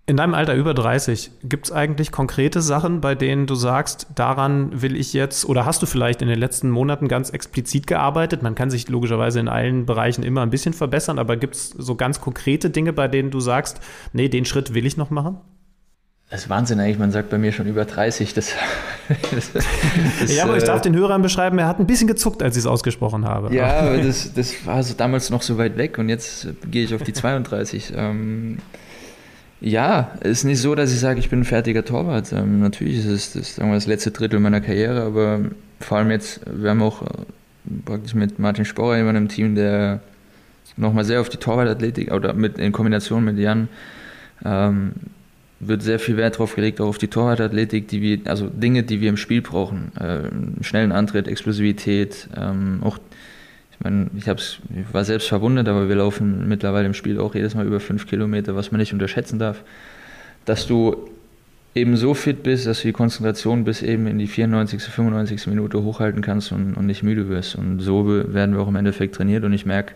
In deinem Alter über 30, gibt es eigentlich konkrete Sachen, bei denen du sagst, daran will ich jetzt, oder hast du vielleicht in den letzten Monaten ganz explizit gearbeitet? Man kann sich logischerweise in allen Bereichen immer ein bisschen verbessern, aber gibt es so ganz konkrete Dinge, bei denen du sagst, nee, den Schritt will ich noch machen? Das ist Wahnsinn eigentlich, man sagt bei mir schon über 30. Das, das, das ja, aber ich darf äh, den Hörern beschreiben, er hat ein bisschen gezuckt, als ich es ausgesprochen habe. Ja, aber das, das war so damals noch so weit weg und jetzt gehe ich auf die 32. ähm, ja, es ist nicht so, dass ich sage, ich bin ein fertiger Torwart. Ähm, natürlich ist es das, sagen wir, das letzte Drittel meiner Karriere, aber vor allem jetzt, wir haben auch äh, praktisch mit Martin Sporrer jemanden im Team, der nochmal sehr auf die Torwartathletik oder mit, in Kombination mit Jan ähm, wird sehr viel Wert darauf gelegt, auch auf die Torwartathletik, die wir, also Dinge, die wir im Spiel brauchen. Äh, schnellen Antritt, Explosivität, ähm, auch, meine, ich, ich war selbst verwundert, aber wir laufen mittlerweile im Spiel auch jedes Mal über fünf Kilometer, was man nicht unterschätzen darf. Dass du eben so fit bist, dass du die Konzentration bis eben in die 94., 95. Minute hochhalten kannst und, und nicht müde wirst. Und so werden wir auch im Endeffekt trainiert und ich merke,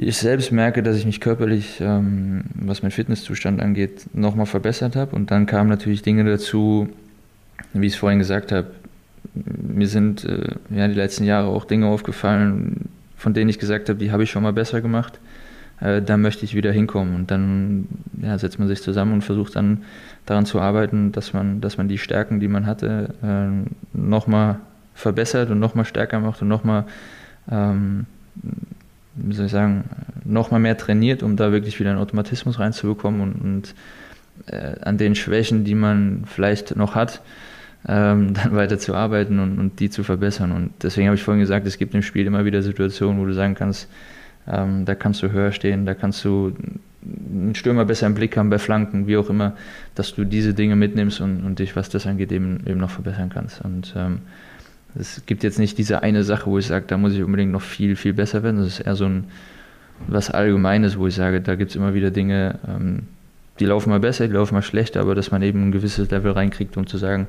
ich selbst merke, dass ich mich körperlich, ähm, was mein Fitnesszustand angeht, nochmal verbessert habe. Und dann kamen natürlich Dinge dazu, wie ich es vorhin gesagt habe. Mir sind äh, ja, die letzten Jahre auch Dinge aufgefallen, von denen ich gesagt habe, die habe ich schon mal besser gemacht. Äh, da möchte ich wieder hinkommen. Und dann ja, setzt man sich zusammen und versucht dann daran zu arbeiten, dass man, dass man die Stärken, die man hatte, äh, nochmal verbessert und nochmal stärker macht und nochmal ähm, wie soll ich sagen, noch mal mehr trainiert, um da wirklich wieder einen Automatismus reinzubekommen und, und äh, an den Schwächen, die man vielleicht noch hat, ähm, dann weiter zu arbeiten und, und, die zu verbessern. Und deswegen habe ich vorhin gesagt, es gibt im Spiel immer wieder Situationen, wo du sagen kannst, ähm, da kannst du höher stehen, da kannst du einen Stürmer besser im Blick haben bei Flanken, wie auch immer, dass du diese Dinge mitnimmst und, und dich, was das angeht, eben, eben noch verbessern kannst. Und ähm, es gibt jetzt nicht diese eine Sache, wo ich sage, da muss ich unbedingt noch viel, viel besser werden. Das ist eher so ein was Allgemeines, wo ich sage, da gibt es immer wieder Dinge, ähm, die laufen mal besser, die laufen mal schlechter, aber dass man eben ein gewisses Level reinkriegt, um zu sagen,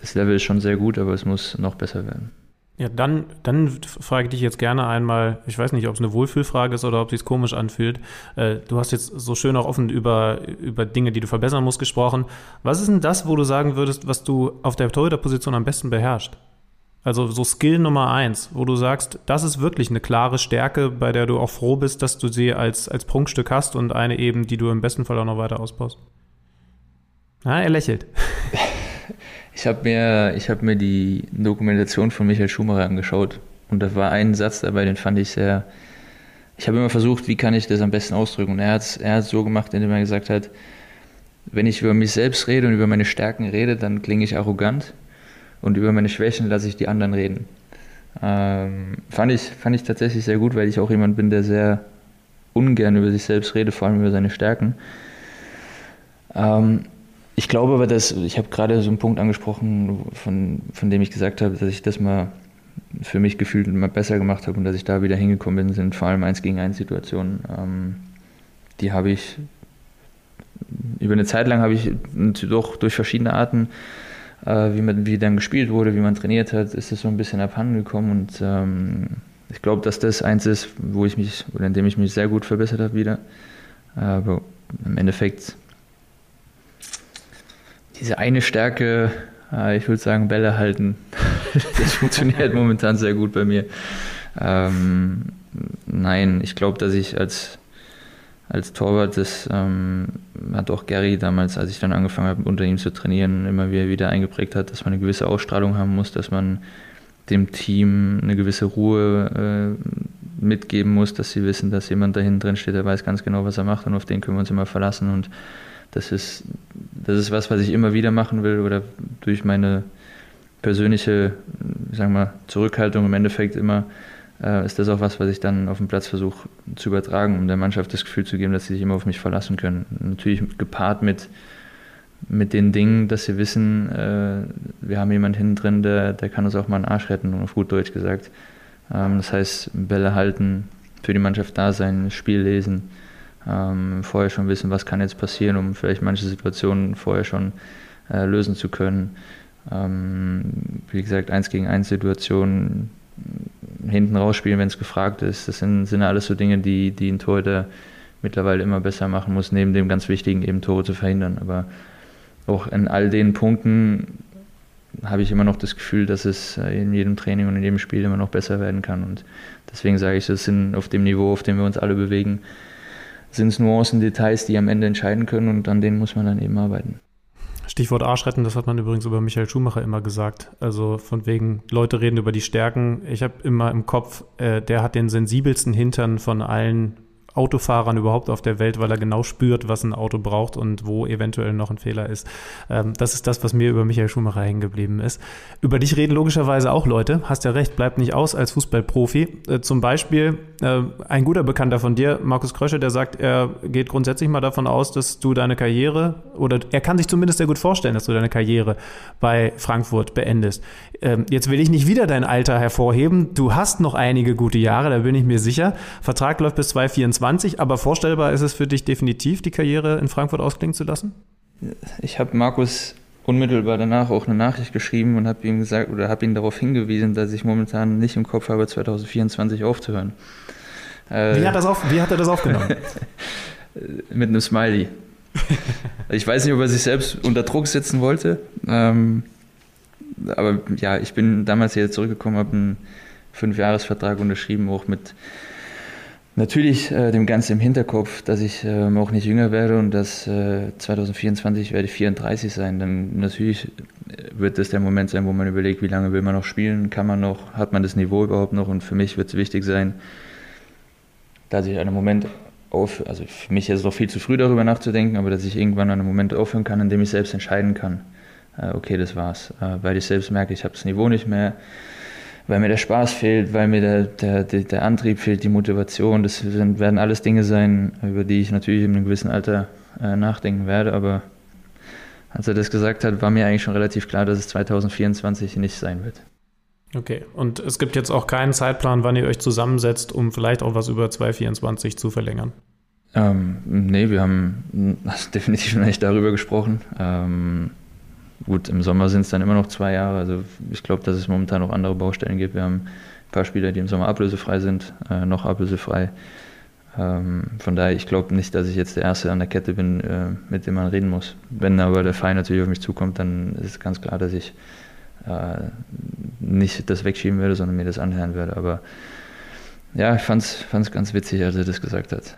das Level ist schon sehr gut, aber es muss noch besser werden. Ja, dann, dann frage ich dich jetzt gerne einmal, ich weiß nicht, ob es eine Wohlfühlfrage ist oder ob es sich komisch anfühlt. Äh, du hast jetzt so schön auch offen über, über Dinge, die du verbessern musst, gesprochen. Was ist denn das, wo du sagen würdest, was du auf der Torhüter-Position am besten beherrschst? Also so Skill Nummer eins, wo du sagst, das ist wirklich eine klare Stärke, bei der du auch froh bist, dass du sie als, als Prunkstück hast und eine eben, die du im besten Fall auch noch weiter ausbaust. Ah, er lächelt. Ich habe mir, hab mir die Dokumentation von Michael Schumacher angeschaut und da war ein Satz dabei, den fand ich sehr. Ich habe immer versucht, wie kann ich das am besten ausdrücken. Und er hat es er so gemacht, indem er gesagt hat, wenn ich über mich selbst rede und über meine Stärken rede, dann klinge ich arrogant und über meine Schwächen lasse ich die anderen reden. Ähm, fand, ich, fand ich tatsächlich sehr gut, weil ich auch jemand bin, der sehr ungern über sich selbst redet, vor allem über seine Stärken. Ähm, ich glaube aber, dass ich habe gerade so einen Punkt angesprochen, von, von dem ich gesagt habe, dass ich das mal für mich gefühlt mal besser gemacht habe und dass ich da wieder hingekommen bin, sind vor allem eins gegen eins Situationen. Ähm, die habe ich über eine Zeit lang habe ich doch durch verschiedene Arten, äh, wie, man, wie dann gespielt wurde, wie man trainiert hat, ist es so ein bisschen abhanden gekommen und ähm, ich glaube, dass das eins ist, wo ich mich oder in dem ich mich sehr gut verbessert habe wieder. Aber im Endeffekt diese eine Stärke, äh, ich würde sagen, Bälle halten, das funktioniert momentan sehr gut bei mir. Ähm, nein, ich glaube, dass ich als, als Torwart, das ähm, hat auch Gary damals, als ich dann angefangen habe, unter ihm zu trainieren, immer wieder, eingeprägt hat, dass man eine gewisse Ausstrahlung haben muss, dass man dem Team eine gewisse Ruhe äh, mitgeben muss, dass sie wissen, dass jemand da hinten drin steht, der weiß ganz genau, was er macht und auf den können wir uns immer verlassen. Und das ist, das ist was, was ich immer wieder machen will oder durch meine persönliche, sagen wir, Zurückhaltung im Endeffekt immer äh, ist das auch was, was ich dann auf dem Platz versuche zu übertragen, um der Mannschaft das Gefühl zu geben, dass sie sich immer auf mich verlassen können. Natürlich gepaart mit, mit den Dingen, dass sie wissen, äh, wir haben jemanden hinten drin, der, der kann uns auch mal einen Arsch retten, auf gut Deutsch gesagt. Ähm, das heißt, Bälle halten, für die Mannschaft da sein, Spiel lesen, ähm, vorher schon wissen, was kann jetzt passieren, um vielleicht manche Situationen vorher schon äh, lösen zu können. Ähm, wie gesagt, eins gegen eins Situationen hinten rausspielen, wenn es gefragt ist. Das sind, sind alles so Dinge, die, die ein Torhüter mittlerweile immer besser machen muss, neben dem ganz Wichtigen eben Tore zu verhindern. Aber auch in all den Punkten habe ich immer noch das Gefühl, dass es äh, in jedem Training und in jedem Spiel immer noch besser werden kann. Und deswegen sage ich, das sind auf dem Niveau, auf dem wir uns alle bewegen, sind es Nuancen, Details, die am Ende entscheiden können und an denen muss man dann eben arbeiten. Stichwort Arschretten, das hat man übrigens über Michael Schumacher immer gesagt. Also von wegen, Leute reden über die Stärken. Ich habe immer im Kopf, äh, der hat den sensibelsten Hintern von allen Autofahrern überhaupt auf der Welt, weil er genau spürt, was ein Auto braucht und wo eventuell noch ein Fehler ist. Ähm, das ist das, was mir über Michael Schumacher hängen geblieben ist. Über dich reden logischerweise auch Leute. Hast ja recht, bleibt nicht aus als Fußballprofi. Äh, zum Beispiel äh, ein guter Bekannter von dir, Markus Krösche, der sagt, er geht grundsätzlich mal davon aus, dass du deine Karriere oder er kann sich zumindest sehr gut vorstellen, dass du deine Karriere bei Frankfurt beendest. Ähm, jetzt will ich nicht wieder dein Alter hervorheben. Du hast noch einige gute Jahre, da bin ich mir sicher. Vertrag läuft bis 2024. 20, aber vorstellbar ist es für dich definitiv, die Karriere in Frankfurt ausklingen zu lassen? Ich habe Markus unmittelbar danach auch eine Nachricht geschrieben und habe ihm gesagt oder habe ihn darauf hingewiesen, dass ich momentan nicht im Kopf habe, 2024 aufzuhören. Wie hat, das auf, wie hat er das aufgenommen? Mit einem Smiley. Ich weiß nicht, ob er sich selbst unter Druck setzen wollte. Ähm, aber ja, ich bin damals hier zurückgekommen, habe einen Fünfjahresvertrag unterschrieben, auch mit Natürlich äh, dem Ganzen im Hinterkopf, dass ich ähm, auch nicht jünger werde und dass äh, 2024 werde ich 34 sein. Dann natürlich wird das der Moment sein, wo man überlegt, wie lange will man noch spielen, kann man noch, hat man das Niveau überhaupt noch und für mich wird es wichtig sein, dass ich einen Moment auf, also für mich ist es noch viel zu früh darüber nachzudenken, aber dass ich irgendwann einen Moment aufhören kann, in dem ich selbst entscheiden kann, äh, okay, das war's, äh, weil ich selbst merke, ich habe das Niveau nicht mehr, weil mir der Spaß fehlt, weil mir der, der, der Antrieb fehlt, die Motivation. Das sind, werden alles Dinge sein, über die ich natürlich in einem gewissen Alter äh, nachdenken werde. Aber als er das gesagt hat, war mir eigentlich schon relativ klar, dass es 2024 nicht sein wird. Okay, und es gibt jetzt auch keinen Zeitplan, wann ihr euch zusammensetzt, um vielleicht auch was über 2024 zu verlängern? Ähm, nee, wir haben definitiv noch nicht darüber gesprochen. Ähm, Gut, im Sommer sind es dann immer noch zwei Jahre. Also ich glaube, dass es momentan noch andere Baustellen gibt. Wir haben ein paar Spieler, die im Sommer ablösefrei sind, äh, noch ablösefrei. Ähm, von daher, ich glaube nicht, dass ich jetzt der Erste an der Kette bin, äh, mit dem man reden muss. Wenn aber der Verein natürlich auf mich zukommt, dann ist es ganz klar, dass ich äh, nicht das wegschieben werde, sondern mir das anhören werde. Aber ja, ich fand es ganz witzig, als er das gesagt hat.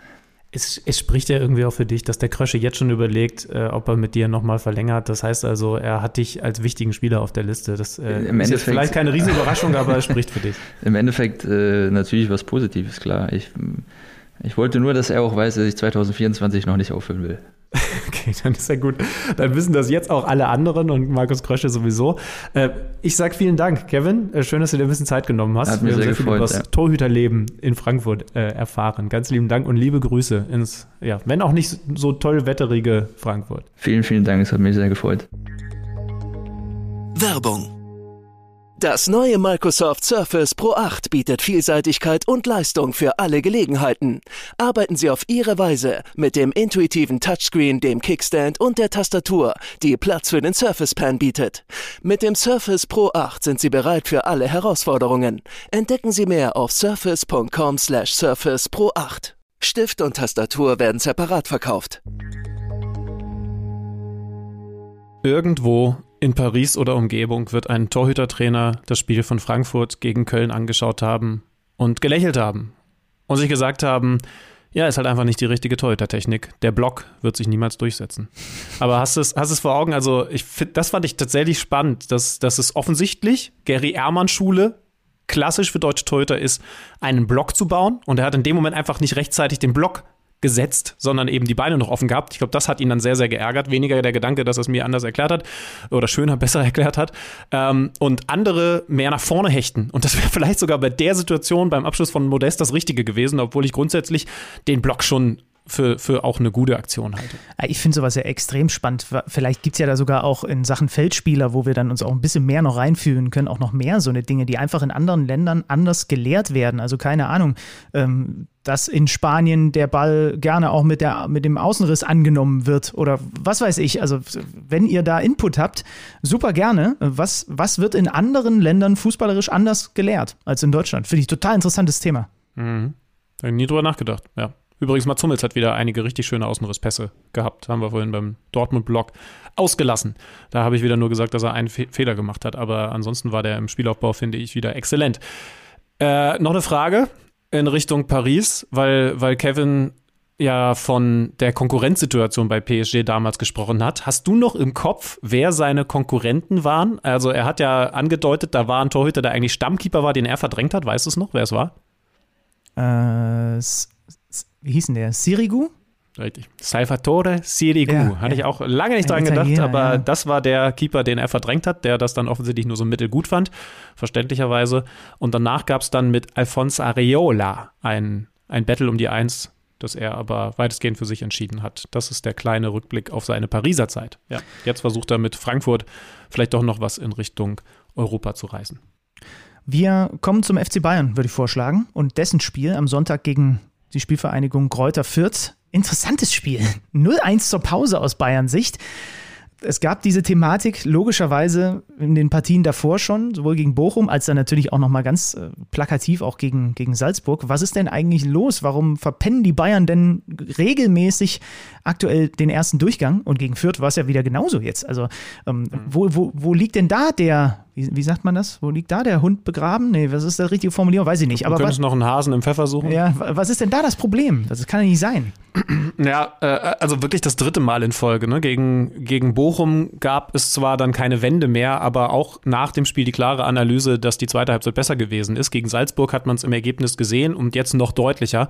Es, es, spricht ja irgendwie auch für dich, dass der Krösche jetzt schon überlegt, äh, ob er mit dir nochmal verlängert. Das heißt also, er hat dich als wichtigen Spieler auf der Liste. Das äh, Im ist jetzt vielleicht keine Riesenüberraschung, aber es spricht für dich. Im Endeffekt äh, natürlich was Positives, klar. Ich, ich wollte nur, dass er auch weiß, dass ich 2024 noch nicht aufhören will. Okay. Dann ist ja gut. Dann wissen das jetzt auch alle anderen und Markus Krösche sowieso. Äh, ich sag vielen Dank, Kevin. Äh, schön, dass du dir ein bisschen Zeit genommen hast. Hat mir Wir haben sehr sehr viel über gefreut, das ja. Torhüterleben in Frankfurt äh, erfahren. Ganz lieben Dank und liebe Grüße ins, ja, wenn auch nicht so toll wetterige Frankfurt. Vielen, vielen Dank, es hat mich sehr gefreut. Werbung. Das neue Microsoft Surface Pro 8 bietet Vielseitigkeit und Leistung für alle Gelegenheiten. Arbeiten Sie auf Ihre Weise mit dem intuitiven Touchscreen, dem Kickstand und der Tastatur, die Platz für den Surface Pen bietet. Mit dem Surface Pro 8 sind Sie bereit für alle Herausforderungen. Entdecken Sie mehr auf surface.com/surface Pro 8. Stift und Tastatur werden separat verkauft. Irgendwo in Paris oder Umgebung wird ein Torhütertrainer das Spiel von Frankfurt gegen Köln angeschaut haben und gelächelt haben und sich gesagt haben, ja, ist halt einfach nicht die richtige Torhütertechnik. Der Block wird sich niemals durchsetzen. Aber hast du es, hast es vor Augen? Also, ich find, das fand ich tatsächlich spannend, dass, dass es offensichtlich Gary Ehrmann Schule klassisch für deutsche Torhüter ist, einen Block zu bauen. Und er hat in dem Moment einfach nicht rechtzeitig den Block gesetzt, sondern eben die Beine noch offen gehabt. Ich glaube, das hat ihn dann sehr, sehr geärgert. Weniger der Gedanke, dass er es mir anders erklärt hat oder schöner, besser erklärt hat. Ähm, und andere mehr nach vorne hechten. Und das wäre vielleicht sogar bei der Situation beim Abschluss von Modest das Richtige gewesen, obwohl ich grundsätzlich den Block schon für, für auch eine gute Aktion halte. Ich finde sowas ja extrem spannend. Vielleicht gibt es ja da sogar auch in Sachen Feldspieler, wo wir dann uns auch ein bisschen mehr noch reinfühlen können, auch noch mehr so eine Dinge, die einfach in anderen Ländern anders gelehrt werden. Also keine Ahnung, ähm, dass in Spanien der Ball gerne auch mit, der, mit dem Außenriss angenommen wird oder was weiß ich. Also wenn ihr da Input habt, super gerne. Was, was wird in anderen Ländern fußballerisch anders gelehrt als in Deutschland? Finde ich total interessantes Thema. Mhm. Habe ich nie drüber nachgedacht, ja. Übrigens, Mats Hummels hat wieder einige richtig schöne Außenrisspässe gehabt. Haben wir vorhin beim Dortmund-Blog ausgelassen. Da habe ich wieder nur gesagt, dass er einen Fe Fehler gemacht hat. Aber ansonsten war der im Spielaufbau, finde ich, wieder exzellent. Äh, noch eine Frage in Richtung Paris, weil, weil Kevin ja von der Konkurrenzsituation bei PSG damals gesprochen hat. Hast du noch im Kopf, wer seine Konkurrenten waren? Also er hat ja angedeutet, da war ein Torhüter, der eigentlich Stammkeeper war, den er verdrängt hat. Weißt du es noch, wer es war? Äh, wie hieß denn der? Sirigu? Richtig. Salvatore Sirigu. Ja, Hatte ja. ich auch lange nicht dran gedacht, aber das war der Keeper, den er verdrängt hat, der das dann offensichtlich nur so mittelgut fand, verständlicherweise. Und danach gab es dann mit Alfonso Areola ein, ein Battle um die Eins, das er aber weitestgehend für sich entschieden hat. Das ist der kleine Rückblick auf seine Pariser Zeit. Ja, jetzt versucht er mit Frankfurt vielleicht doch noch was in Richtung Europa zu reißen. Wir kommen zum FC Bayern, würde ich vorschlagen, und dessen Spiel am Sonntag gegen die Spielvereinigung Kräuter Fürth. Interessantes Spiel. 0-1 zur Pause aus Bayern Sicht. Es gab diese Thematik logischerweise in den Partien davor schon, sowohl gegen Bochum als dann natürlich auch nochmal ganz äh, plakativ auch gegen, gegen Salzburg. Was ist denn eigentlich los? Warum verpennen die Bayern denn regelmäßig aktuell den ersten Durchgang? Und gegen Fürth war es ja wieder genauso jetzt. Also, ähm, mhm. wo, wo, wo liegt denn da der, wie, wie, sagt man das? Wo liegt da der Hund begraben? Nee, was ist die richtige Formulierung? Weiß ich nicht. Du Aber könntest was, noch einen Hasen im Pfeffer suchen. Ja, was ist denn da das Problem? Das kann ja nicht sein. Ja, äh, also wirklich das dritte Mal in Folge. Ne? Gegen, gegen Bochum gab es zwar dann keine Wende mehr, aber auch nach dem Spiel die klare Analyse, dass die zweite Halbzeit besser gewesen ist. Gegen Salzburg hat man es im Ergebnis gesehen und jetzt noch deutlicher.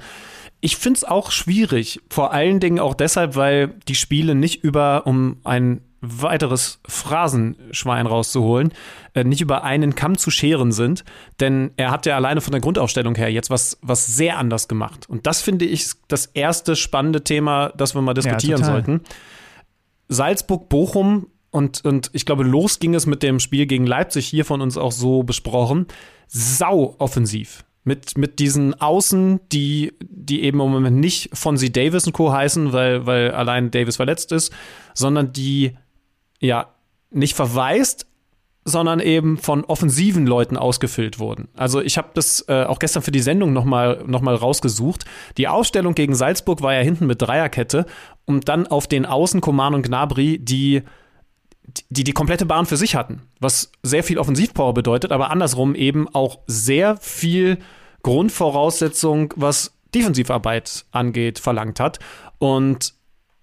Ich finde es auch schwierig, vor allen Dingen auch deshalb, weil die Spiele nicht über, um ein weiteres Phrasenschwein rauszuholen, äh, nicht über einen Kamm zu scheren sind, denn er hat ja alleine von der Grundaufstellung her jetzt was, was sehr anders gemacht. Und das finde ich das erste spannende Thema, das wir mal diskutieren ja, sollten. Salzburg-Bochum und, und ich glaube, los ging es mit dem Spiel gegen Leipzig hier von uns auch so besprochen. Sau offensiv mit, mit diesen Außen, die, die eben im Moment nicht von sie Davis und Co. heißen, weil, weil allein Davis verletzt ist, sondern die ja nicht verwaist, sondern eben von offensiven Leuten ausgefüllt wurden. Also ich habe das äh, auch gestern für die Sendung nochmal noch mal rausgesucht. Die Ausstellung gegen Salzburg war ja hinten mit Dreierkette und dann auf den Außen Koman und Gnabry, die die die komplette Bahn für sich hatten, was sehr viel Offensivpower bedeutet, aber andersrum eben auch sehr viel Grundvoraussetzung, was Defensivarbeit angeht, verlangt hat. Und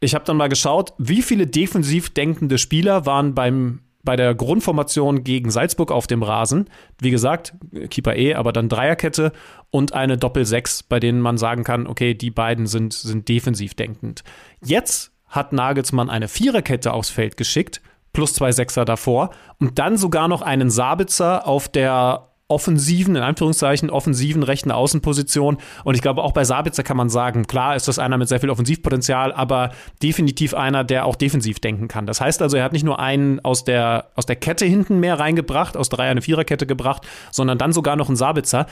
ich habe dann mal geschaut, wie viele defensiv denkende Spieler waren beim bei der Grundformation gegen Salzburg auf dem Rasen. Wie gesagt, Keeper E, aber dann Dreierkette und eine Doppel-6, bei denen man sagen kann, okay, die beiden sind, sind defensiv denkend. Jetzt hat Nagelsmann eine Viererkette aufs Feld geschickt, plus zwei Sechser davor und dann sogar noch einen Sabitzer auf der offensiven, in Anführungszeichen, offensiven rechten Außenposition. Und ich glaube, auch bei Sabitzer kann man sagen, klar ist das einer mit sehr viel Offensivpotenzial, aber definitiv einer, der auch defensiv denken kann. Das heißt also, er hat nicht nur einen aus der, aus der Kette hinten mehr reingebracht, aus drei eine Viererkette gebracht, sondern dann sogar noch einen Sabitzer.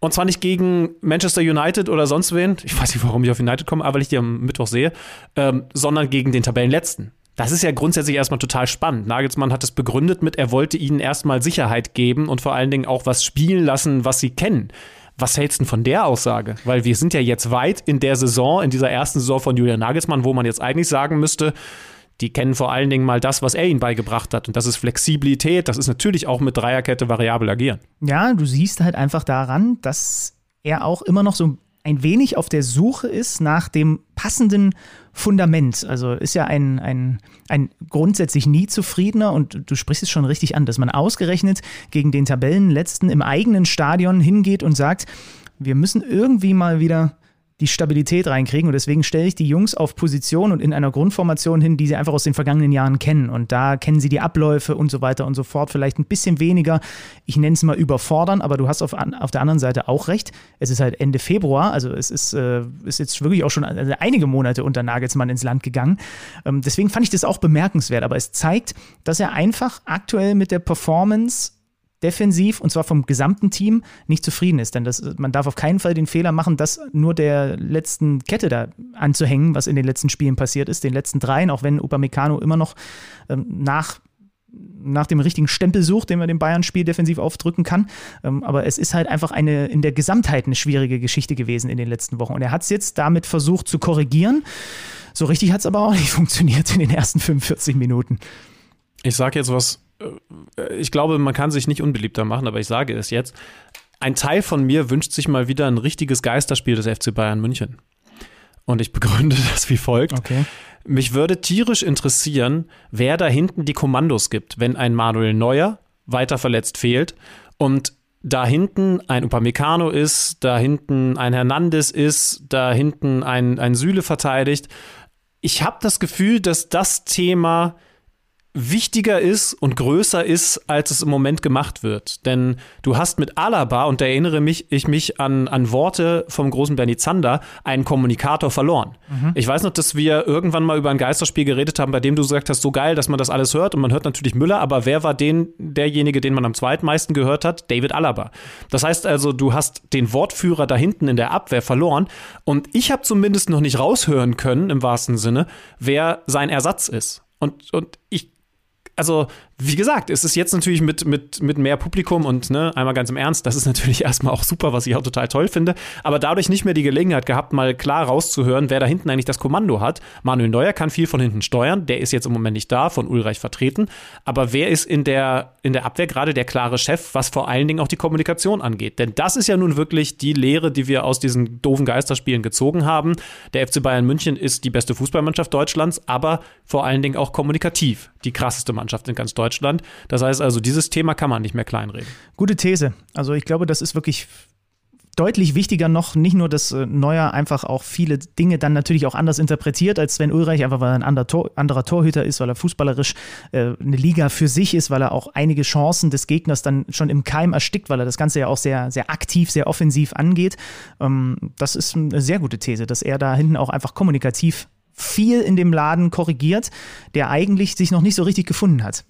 Und zwar nicht gegen Manchester United oder sonst wen, ich weiß nicht, warum ich auf United komme, aber weil ich die am Mittwoch sehe, ähm, sondern gegen den Tabellenletzten. Das ist ja grundsätzlich erstmal total spannend. Nagelsmann hat es begründet mit, er wollte ihnen erstmal Sicherheit geben und vor allen Dingen auch was spielen lassen, was sie kennen. Was hältst du denn von der Aussage? Weil wir sind ja jetzt weit in der Saison, in dieser ersten Saison von Julian Nagelsmann, wo man jetzt eigentlich sagen müsste, die kennen vor allen Dingen mal das, was er ihnen beigebracht hat. Und das ist Flexibilität. Das ist natürlich auch mit Dreierkette variabel agieren. Ja, du siehst halt einfach daran, dass er auch immer noch so ein wenig auf der Suche ist nach dem passenden Fundament. Also ist ja ein, ein, ein grundsätzlich nie zufriedener und du sprichst es schon richtig an, dass man ausgerechnet gegen den Tabellenletzten im eigenen Stadion hingeht und sagt, wir müssen irgendwie mal wieder die Stabilität reinkriegen. Und deswegen stelle ich die Jungs auf Position und in einer Grundformation hin, die sie einfach aus den vergangenen Jahren kennen. Und da kennen sie die Abläufe und so weiter und so fort. Vielleicht ein bisschen weniger, ich nenne es mal überfordern, aber du hast auf, auf der anderen Seite auch recht. Es ist halt Ende Februar, also es ist, äh, ist jetzt wirklich auch schon also einige Monate unter Nagelsmann ins Land gegangen. Ähm, deswegen fand ich das auch bemerkenswert. Aber es zeigt, dass er einfach aktuell mit der Performance defensiv und zwar vom gesamten Team nicht zufrieden ist. Denn das, man darf auf keinen Fall den Fehler machen, das nur der letzten Kette da anzuhängen, was in den letzten Spielen passiert ist, den letzten dreien, auch wenn Upamecano immer noch ähm, nach nach dem richtigen Stempel sucht, den man dem Bayern-Spiel defensiv aufdrücken kann. Ähm, aber es ist halt einfach eine in der Gesamtheit eine schwierige Geschichte gewesen in den letzten Wochen. Und er hat es jetzt damit versucht zu korrigieren. So richtig hat es aber auch nicht funktioniert in den ersten 45 Minuten. Ich sage jetzt was ich glaube, man kann sich nicht unbeliebter machen, aber ich sage es jetzt. Ein Teil von mir wünscht sich mal wieder ein richtiges Geisterspiel des FC Bayern München. Und ich begründe das wie folgt. Okay. Mich würde tierisch interessieren, wer da hinten die Kommandos gibt, wenn ein Manuel Neuer weiter verletzt fehlt und da hinten ein Upamecano ist, da hinten ein Hernandez ist, da hinten ein, ein Süle verteidigt. Ich habe das Gefühl, dass das Thema wichtiger ist und größer ist, als es im Moment gemacht wird. Denn du hast mit Alaba, und da erinnere mich, ich mich an, an Worte vom großen Bernie Zander, einen Kommunikator verloren. Mhm. Ich weiß noch, dass wir irgendwann mal über ein Geisterspiel geredet haben, bei dem du gesagt hast, so geil, dass man das alles hört. Und man hört natürlich Müller, aber wer war den, derjenige, den man am zweitmeisten gehört hat? David Alaba. Das heißt also, du hast den Wortführer da hinten in der Abwehr verloren. Und ich habe zumindest noch nicht raushören können, im wahrsten Sinne, wer sein Ersatz ist. Und, und ich also wie gesagt, es ist jetzt natürlich mit, mit, mit mehr Publikum und ne, einmal ganz im Ernst, das ist natürlich erstmal auch super, was ich auch total toll finde, aber dadurch nicht mehr die Gelegenheit gehabt, mal klar rauszuhören, wer da hinten eigentlich das Kommando hat. Manuel Neuer kann viel von hinten steuern, der ist jetzt im Moment nicht da, von Ulreich vertreten, aber wer ist in der, in der Abwehr gerade der klare Chef, was vor allen Dingen auch die Kommunikation angeht? Denn das ist ja nun wirklich die Lehre, die wir aus diesen doofen Geisterspielen gezogen haben. Der FC Bayern München ist die beste Fußballmannschaft Deutschlands, aber vor allen Dingen auch kommunikativ die krasseste Mannschaft in ganz Deutschland. Deutschland. Das heißt also, dieses Thema kann man nicht mehr kleinreden. Gute These. Also ich glaube, das ist wirklich deutlich wichtiger noch, nicht nur, dass äh, Neuer einfach auch viele Dinge dann natürlich auch anders interpretiert als Sven Ulreich, einfach weil er ein anderer, Tor, anderer Torhüter ist, weil er fußballerisch äh, eine Liga für sich ist, weil er auch einige Chancen des Gegners dann schon im Keim erstickt, weil er das Ganze ja auch sehr, sehr aktiv, sehr offensiv angeht. Ähm, das ist eine sehr gute These, dass er da hinten auch einfach kommunikativ viel in dem Laden korrigiert, der eigentlich sich noch nicht so richtig gefunden hat.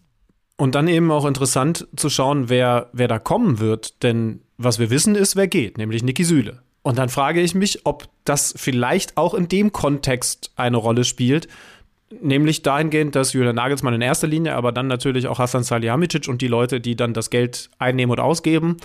Und dann eben auch interessant zu schauen, wer, wer da kommen wird. Denn was wir wissen ist, wer geht, nämlich Niki Süle. Und dann frage ich mich, ob das vielleicht auch in dem Kontext eine Rolle spielt. Nämlich dahingehend, dass Julian Nagelsmann in erster Linie, aber dann natürlich auch Hassan Salihamidzic und die Leute, die dann das Geld einnehmen und ausgeben,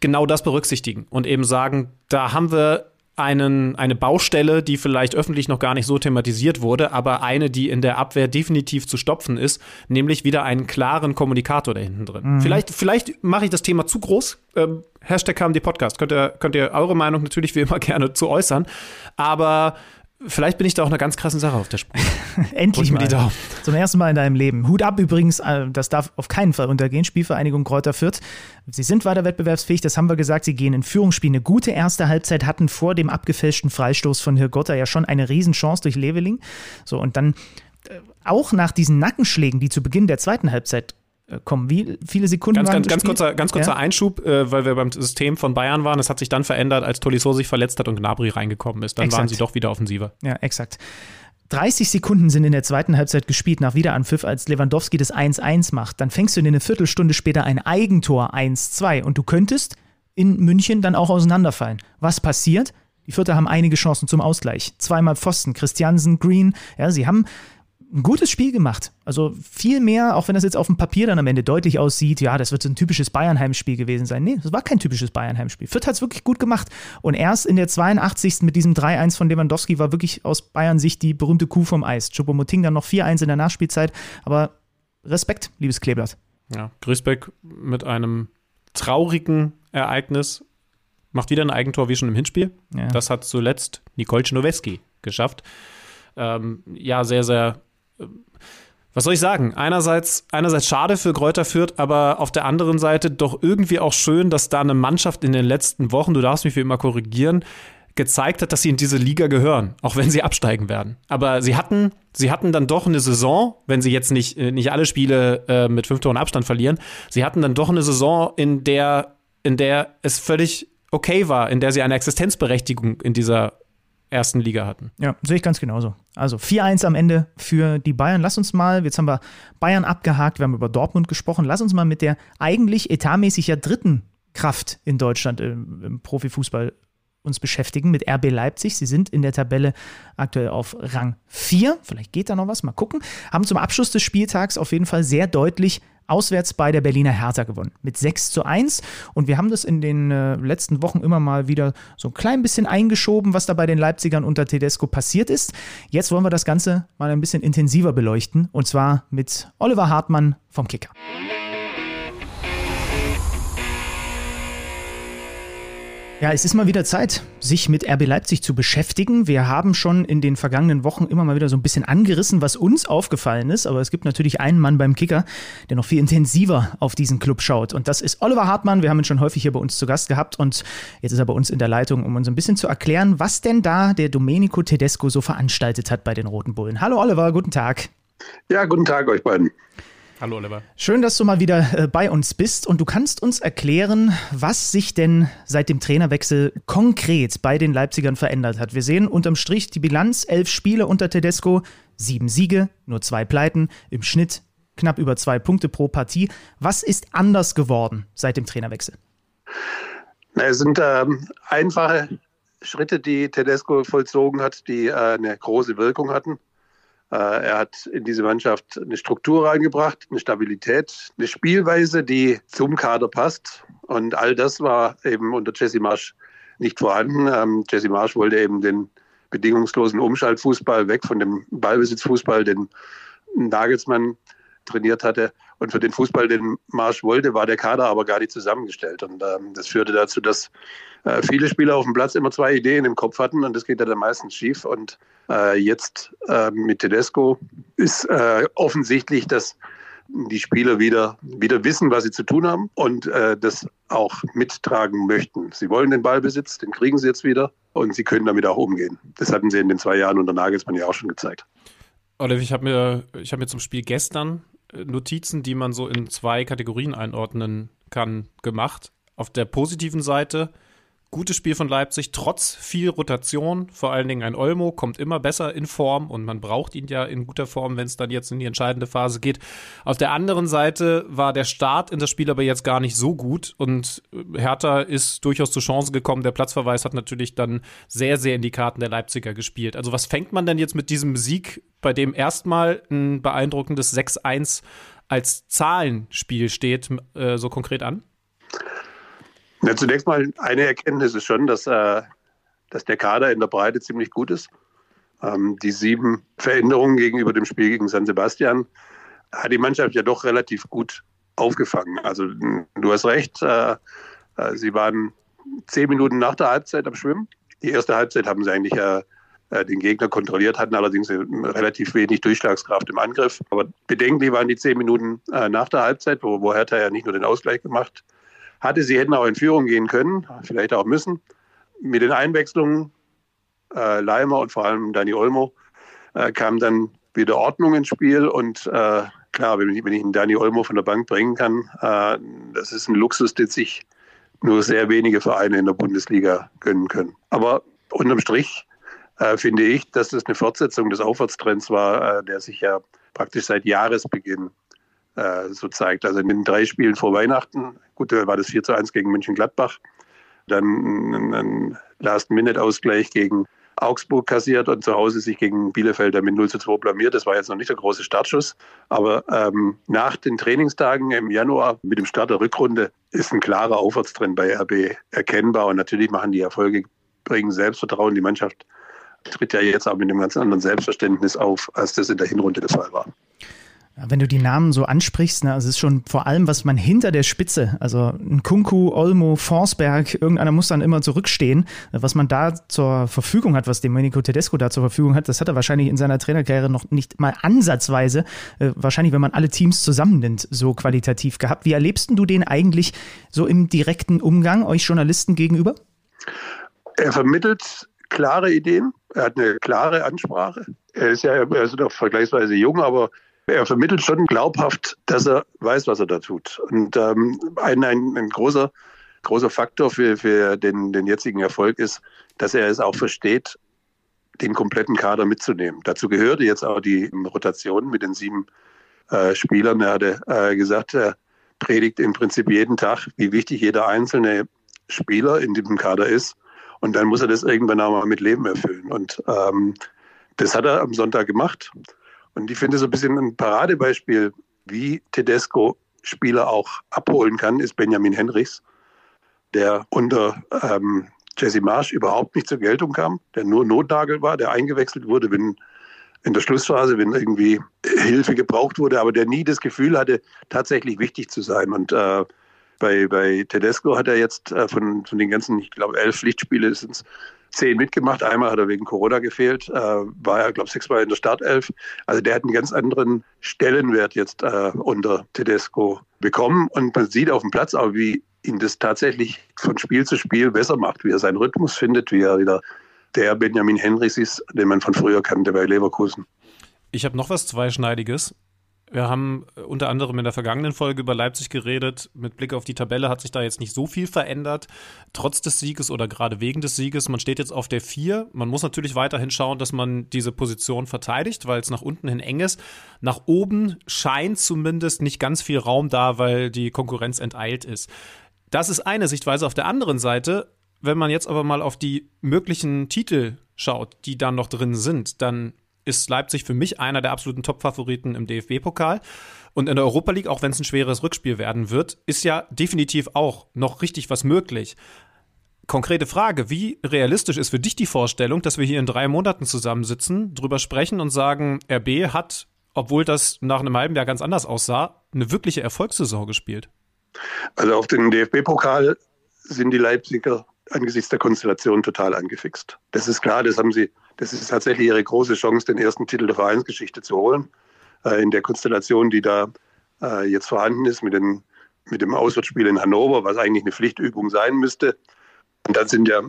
genau das berücksichtigen und eben sagen, da haben wir einen, eine Baustelle, die vielleicht öffentlich noch gar nicht so thematisiert wurde, aber eine, die in der Abwehr definitiv zu stopfen ist, nämlich wieder einen klaren Kommunikator da hinten drin. Mhm. Vielleicht, vielleicht mache ich das Thema zu groß. Ähm, Hashtag KMD Podcast. Könnt ihr, könnt ihr eure Meinung natürlich wie immer gerne zu äußern. Aber Vielleicht bin ich da auch einer ganz krassen Sache auf der Spur. Endlich mal. Zum ersten Mal in deinem Leben. Hut ab übrigens, äh, das darf auf keinen Fall untergehen. Spielvereinigung Kräuter Fürth. Sie sind weiter wettbewerbsfähig, das haben wir gesagt. Sie gehen in Führung, spielen eine gute erste Halbzeit, hatten vor dem abgefälschten Freistoß von Hirgotta ja schon eine Riesenchance durch Leveling. So, und dann äh, auch nach diesen Nackenschlägen, die zu Beginn der zweiten Halbzeit kommen, wie viele Sekunden Ganz, waren ganz, ganz kurzer, ganz kurzer Ja? Einschub, äh, weil wir beim System von Bayern waren. Es hat sich dann verändert, als Tolisso sich verletzt hat und Gnabry reingekommen ist. Dann waren Exakt. sie doch wieder offensiver. Ja, exakt. 30 Sekunden sind in der zweiten Halbzeit gespielt nach Wiederanpfiff, als Lewandowski das 1-1 macht. Dann fängst du dir eine Viertelstunde später ein Eigentor 1-2 und du könntest in München dann auch auseinanderfallen. Was passiert? Die Vierter haben einige Chancen zum Ausgleich. Zweimal Pfosten, Christiansen, Green. Ja, sie haben ein gutes Spiel gemacht. Also viel mehr, auch wenn das jetzt auf dem Papier dann am Ende deutlich aussieht, ja, das wird so ein typisches Bayern-Heimspiel gewesen sein. Nee, das war kein typisches Bayern-Heimspiel. Fürth hat es wirklich gut gemacht. Und erst in der 82. mit diesem 3-1 von Lewandowski war wirklich aus Bayern-Sicht die berühmte Kuh vom Eis. Choupo-Moting dann noch 4-1 in der Nachspielzeit. Aber Respekt, liebes Kleeblatt. Ja, Grüßbeck mit einem traurigen Ereignis macht wieder ein Eigentor wie schon im Hinspiel. Ja. Das hat zuletzt Nicole Czinoweski geschafft. Ähm, ja, sehr, sehr. Was soll ich sagen? Einerseits, einerseits schade für Kräuter Fürth, aber auf der anderen Seite doch irgendwie auch schön, dass da eine Mannschaft in den letzten Wochen, du darfst mich wie immer korrigieren, gezeigt hat, dass sie in diese Liga gehören, auch wenn sie absteigen werden. Aber sie hatten, sie hatten dann doch eine Saison, wenn sie jetzt nicht, äh, nicht alle Spiele äh, mit fünf Toren Abstand verlieren, sie hatten dann doch eine Saison, in der, in der es völlig okay war, in der sie eine Existenzberechtigung in dieser ersten Liga hatten. Ja, sehe ich ganz genauso. Also 4-1 am Ende für die Bayern. Lass uns mal, jetzt haben wir Bayern abgehakt, wir haben über Dortmund gesprochen. Lass uns mal mit der eigentlich etatmäßig ja dritten Kraft in Deutschland im, im Profifußball uns beschäftigen, mit RB Leipzig. Sie sind in der Tabelle aktuell auf Rang 4. Vielleicht geht da noch was, mal gucken. Haben zum Abschluss des Spieltags auf jeden Fall sehr deutlich auswärts bei der Berliner Hertha gewonnen. Mit 6 zu 1. Und wir haben das in den äh, letzten Wochen immer mal wieder so ein klein bisschen eingeschoben, was da bei den Leipzigern unter Tedesco passiert ist. Jetzt wollen wir das Ganze mal ein bisschen intensiver beleuchten. Und zwar mit Oliver Hartmann vom Kicker. Ja, es ist mal wieder Zeit, sich mit RB Leipzig zu beschäftigen. Wir haben schon in den vergangenen Wochen immer mal wieder so ein bisschen angerissen, was uns aufgefallen ist. Aber es gibt natürlich einen Mann beim Kicker, der noch viel intensiver auf diesen Club schaut. Und das ist Oliver Hartmann. Wir haben ihn schon häufig hier bei uns zu Gast gehabt. Und jetzt ist er bei uns in der Leitung, um uns ein bisschen zu erklären, was denn da der Domenico Tedesco so veranstaltet hat bei den Roten Bullen. Hallo Oliver, guten Tag. Ja, guten Tag euch beiden. Hallo Oliver. Schön, dass du mal wieder äh, bei uns bist und du kannst uns erklären, was sich denn seit dem Trainerwechsel konkret bei den Leipzigern verändert hat. Wir sehen unterm Strich die Bilanz, elf Spiele unter Tedesco, sieben Siege, nur zwei Pleiten, im Schnitt knapp über zwei Punkte pro Partie. Was ist anders geworden seit dem Trainerwechsel? Na, Es sind ähm, einfache Schritte, die Tedesco vollzogen hat, die äh, eine große Wirkung hatten. Äh, er hat in diese Mannschaft eine Struktur reingebracht, eine Stabilität, eine Spielweise, die zum Kader passt. Und all das war eben unter Jesse Marsch nicht vorhanden. Ähm, Jesse Marsch wollte eben den bedingungslosen Umschaltfußball weg von dem Ballbesitzfußball, den Nagelsmann trainiert hatte. Und für den Fußball, den Marsch wollte, war der Kader aber gar nicht zusammengestellt. Und ähm, das führte dazu, dass äh, viele Spieler auf dem Platz immer zwei Ideen im Kopf hatten und das geht ja dann meistens schief. Und äh, jetzt äh, mit Tedesco ist äh, offensichtlich, dass die Spieler wieder, wieder wissen, was sie zu tun haben und äh, das auch mittragen möchten. Sie wollen den Ballbesitz, den kriegen sie jetzt wieder und sie können damit auch umgehen. Das hatten sie in den zwei Jahren unter Nagelsmann ja auch schon gezeigt. Oliver, ich habe mir, hab mir zum Spiel gestern Notizen, die man so in zwei Kategorien einordnen kann, gemacht. Auf der positiven Seite gutes Spiel von Leipzig, trotz viel Rotation. Vor allen Dingen ein Olmo kommt immer besser in Form und man braucht ihn ja in guter Form, wenn es dann jetzt in die entscheidende Phase geht. Auf der anderen Seite war der Start in das Spiel aber jetzt gar nicht so gut und Hertha ist durchaus zur Chance gekommen. Der Platzverweis hat natürlich dann sehr, sehr in die Karten der Leipziger gespielt. Also was fängt man denn jetzt mit diesem Sieg, bei dem erstmal ein beeindruckendes 6-1 als Zahlenspiel steht, äh, so konkret an? Ja, zunächst mal eine Erkenntnis ist schon, dass, äh, dass der Kader in der Breite ziemlich gut ist. Ähm, die sieben Veränderungen gegenüber dem Spiel gegen San Sebastian hat die Mannschaft ja doch relativ gut aufgefangen. Also du hast recht, äh, äh, sie waren zehn Minuten nach der Halbzeit am Schwimmen. Die erste Halbzeit haben sie eigentlich äh, äh, den Gegner kontrolliert, hatten allerdings relativ wenig Durchschlagskraft im Angriff. Aber bedenklich waren die zehn Minuten nach der Halbzeit, wo, wo Hertha ja nicht nur den Ausgleich gemacht hatte, sie hätten auch in Führung gehen können, vielleicht auch müssen. Mit den Einwechslungen äh, Leimer und vor allem Dani Olmo äh, kam dann wieder Ordnung ins Spiel und äh, klar, wenn ich, wenn ich einen Dani Olmo von der Bank bringen kann, äh, das ist ein Luxus, den sich nur sehr wenige Vereine in der Bundesliga gönnen können. Aber unterm Strich äh, finde ich, dass das eine Fortsetzung des Aufwärtstrends war, äh, der sich ja praktisch seit Jahresbeginn äh, so zeigt. Also in den drei Spielen vor Weihnachten, gut, da war das 4 zu 1 gegen München-Gladbach, dann ein, Last-Minute-Ausgleich gegen Augsburg kassiert und zu Hause sich gegen Bielefeld mit 0 zu 2 blamiert. Das war jetzt noch nicht der große Startschuss. Aber ähm, nach den Trainingstagen im Januar mit dem Start der Rückrunde ist ein klarer Aufwärtstrend bei RB erkennbar. Und natürlich machen die Erfolge, bringen Selbstvertrauen. Die Mannschaft tritt ja jetzt auch mit einem ganz anderen Selbstverständnis auf, als das in der Hinrunde der Fall war. Wenn du die Namen so ansprichst, ne, also es ist schon vor allem, was man hinter der Spitze, also ein Kunku, Olmo, Forsberg, irgendeiner muss dann immer zurückstehen, was man da zur Verfügung hat, was Domenico Tedesco da zur Verfügung hat, das hat er wahrscheinlich in seiner Trainerkarriere noch nicht mal ansatzweise, äh, wahrscheinlich, wenn man alle Teams zusammennimmt, so qualitativ gehabt. Wie erlebst du den eigentlich so im direkten Umgang euch Journalisten gegenüber? Er vermittelt klare Ideen, er hat eine klare Ansprache. Er ist ja er ist noch vergleichsweise jung, aber er vermittelt schon glaubhaft, dass er weiß, was er da tut. Und ähm, ein, ein, ein großer, großer Faktor für, für den, den jetzigen Erfolg ist, dass er es auch versteht, den kompletten Kader mitzunehmen. Dazu gehörte jetzt auch die Rotation mit den sieben äh, Spielern. Er hatte äh, gesagt, er predigt im Prinzip jeden Tag, wie wichtig jeder einzelne Spieler in diesem Kader ist. Und dann muss er das irgendwann auch mal mit Leben erfüllen. Und ähm, das hat er am Sonntag gemacht. Und ich finde so ein bisschen ein Paradebeispiel, wie Tedesco Spieler auch abholen kann, ist Benjamin Henrichs, der unter ähm, Jesse Marsch überhaupt nicht zur Geltung kam, der nur Notnagel war, der eingewechselt wurde, wenn in der Schlussphase, wenn irgendwie Hilfe gebraucht wurde, aber der nie das Gefühl hatte, tatsächlich wichtig zu sein. Und äh, bei, bei Tedesco hat er jetzt äh, von, von den ganzen, ich glaube, elf Pflichtspiele sind es zehn mitgemacht. Einmal hat er wegen Corona gefehlt, äh, war er, glaube ich, sechsmal in der Startelf. Also der hat einen ganz anderen Stellenwert jetzt äh, unter Tedesco bekommen. Und man sieht auf dem Platz auch, wie ihn das tatsächlich von Spiel zu Spiel besser macht, wie er seinen Rhythmus findet, wie er wieder der Benjamin Henrys ist, den man von früher kannte bei Leverkusen. Ich habe noch was Zweischneidiges. Wir haben äh, unter anderem in der vergangenen Folge über Leipzig geredet. Mit Blick auf die Tabelle hat sich da jetzt nicht so viel verändert, trotz des Sieges oder gerade wegen des Sieges. Man steht jetzt auf der 4. Man muss natürlich weiterhin schauen, dass man diese Position verteidigt, weil es nach unten hin eng ist. Nach oben scheint zumindest nicht ganz viel Raum da, weil die Konkurrenz enteilt ist. Das ist eine Sichtweise. Auf der anderen Seite, wenn man jetzt aber mal auf die möglichen Titel schaut, die da noch drin sind, dann ist Leipzig für mich einer der absoluten Top-Favoriten im DFB-Pokal. Und in der Europa League, auch wenn es ein schweres Rückspiel werden wird, ist ja definitiv auch noch richtig was möglich. Konkrete Frage, wie realistisch ist für dich die Vorstellung, dass wir hier in drei Monaten zusammensitzen, drüber sprechen und sagen, RB hat, obwohl das nach einem halben Jahr ganz anders aussah, eine wirkliche Erfolgssaison gespielt? Also auf den DFB-Pokal sind die Leipziger angesichts der Konstellation total angefixt. Das ist klar, das haben sie das ist tatsächlich ihre große Chance, den ersten Titel der Vereinsgeschichte zu holen. Äh, in der Konstellation, die da äh, jetzt vorhanden ist mit, den, mit dem Auswärtsspiel in Hannover, was eigentlich eine Pflichtübung sein müsste. Und dann sind ja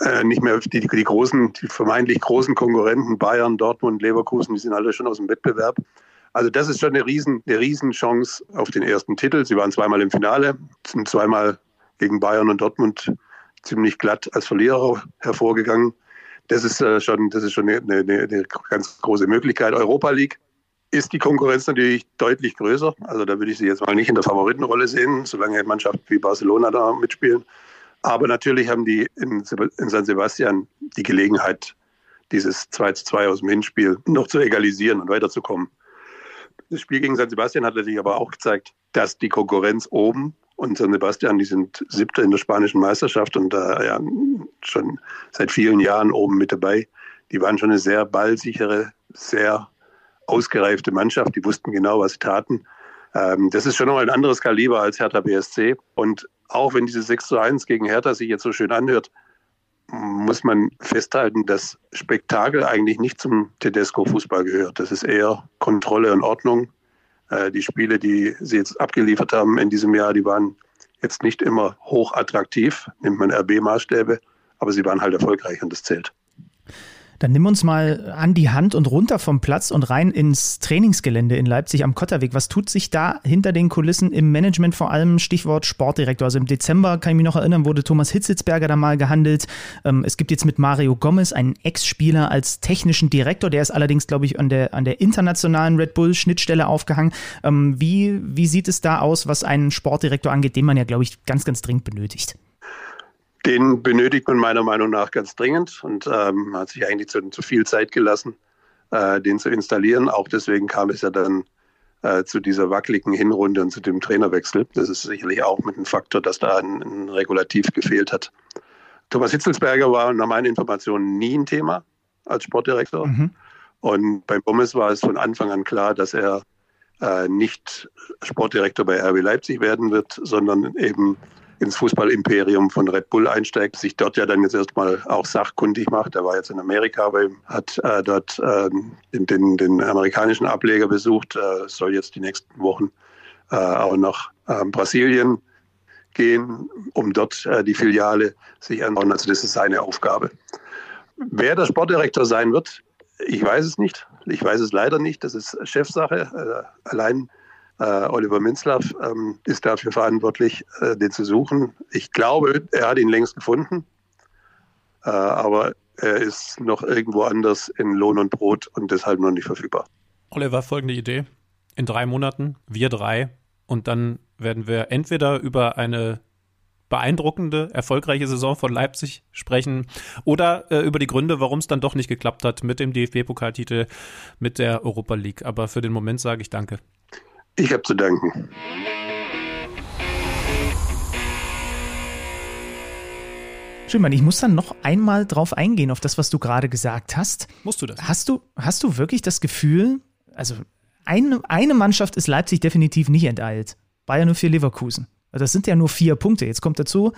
äh, nicht mehr die, die großen, die vermeintlich großen Konkurrenten, Bayern, Dortmund, Leverkusen, die sind alle schon aus dem Wettbewerb. Also das ist schon eine riesen, eine Riesenchance auf den ersten Titel. Sie waren zweimal im Finale, sind zweimal gegen Bayern und Dortmund ziemlich glatt als Verlierer hervorgegangen. Das ist äh, schon, das ist schon eine, eine, eine ganz große Möglichkeit. Europa League ist die Konkurrenz natürlich deutlich größer. Also da würde ich sie jetzt mal nicht in der Favoritenrolle sehen, solange Mannschaften wie Barcelona da mitspielen. Aber natürlich haben die in, in San Sebastian die Gelegenheit, dieses 2 zu 2 aus dem Hinspiel noch zu egalisieren und weiterzukommen. Das Spiel gegen San Sebastian hat natürlich aber auch gezeigt, dass die Konkurrenz oben und San Sebastian, die sind Siebter in der spanischen Meisterschaft und da ja, schon seit vielen Jahren oben mit dabei. Die waren schon eine sehr ballsichere, sehr ausgereifte Mannschaft. Die wussten genau, was sie taten. Ähm, das ist schon noch ein anderes Kaliber als Hertha BSC. Und auch wenn diese 6 zu 1 gegen Hertha sich jetzt so schön anhört, muss man festhalten, dass Spektakel eigentlich nicht zum Tedesco-Fußball gehört. Das ist eher Kontrolle und Ordnung. Äh, die Spiele, die sie jetzt abgeliefert haben in diesem Jahr, die waren jetzt nicht immer hoch attraktiv, nimmt man RB-Maßstäbe, aber sie waren halt erfolgreich und das zählt. Dann nimm uns mal an die Hand und runter vom Platz und rein ins Trainingsgelände in Leipzig am Kotterweg. Was tut sich da hinter den Kulissen im Management, vor allem Stichwort Sportdirektor? Also im Dezember, kann ich mich noch erinnern, wurde Thomas Hitzitzberger da mal gehandelt. Ähm, es gibt jetzt mit Mario Gomez einen Ex-Spieler als technischen Direktor. Der ist allerdings, glaube ich, an der, an der internationalen Red Bull-Schnittstelle aufgehangen. Ähm, wie, wie sieht es da aus, was einen Sportdirektor angeht, den man ja, glaube ich, ganz, ganz dringend benötigt? Den benötigt man meiner Meinung nach ganz dringend und ähm, hat sich eigentlich zu, zu viel Zeit gelassen, äh, den zu installieren. Auch deswegen kam es ja dann äh, zu dieser wackeligen Hinrunde und zu dem Trainerwechsel. Das ist sicherlich auch mit einem Faktor, dass da ein, ein Regulativ gefehlt hat. Thomas Hitzelsberger war nach meinen Informationen nie ein Thema als Sportdirektor. Mhm. Und bei Gomez war es von Anfang an klar, dass er äh, nicht Sportdirektor bei RB Leipzig werden wird, sondern eben ins Fußballimperium von Red Bull einsteigt, sich dort ja dann jetzt erstmal auch sachkundig macht. Er war jetzt in Amerika, aber hat äh, dort äh, den, den, den, amerikanischen Ableger besucht, äh, soll jetzt die nächsten Wochen äh, auch nach ähm, Brasilien gehen, um dort äh, die Filiale sich anschauen. Also das ist seine Aufgabe. Wer der Sportdirektor sein wird, ich weiß es nicht. Ich weiß es leider nicht. Das ist Chefsache. Äh, allein äh, Oliver Minzlaff ähm, ist dafür verantwortlich, äh, den zu suchen. Ich glaube, er hat ihn längst gefunden, äh, aber er ist noch irgendwo anders in Lohn und Brot und deshalb noch nicht verfügbar. Oliver, folgende Idee. In drei Monaten, wir drei, und dann werden wir entweder über eine beeindruckende, erfolgreiche Saison von Leipzig sprechen oder äh, über die Gründe, warum es dann doch nicht geklappt hat mit dem DFB-Pokaltitel, mit der Europa League. Aber für den Moment sage ich danke. Ich habe zu danken. Schönmann, ich muss dann noch einmal drauf eingehen, auf das, was du gerade gesagt hast. Musst du das? Hast du, hast du wirklich das Gefühl, also eine, eine Mannschaft ist Leipzig definitiv nicht enteilt. Bayern nur für Leverkusen. Das sind ja nur vier Punkte. Jetzt kommt dazu,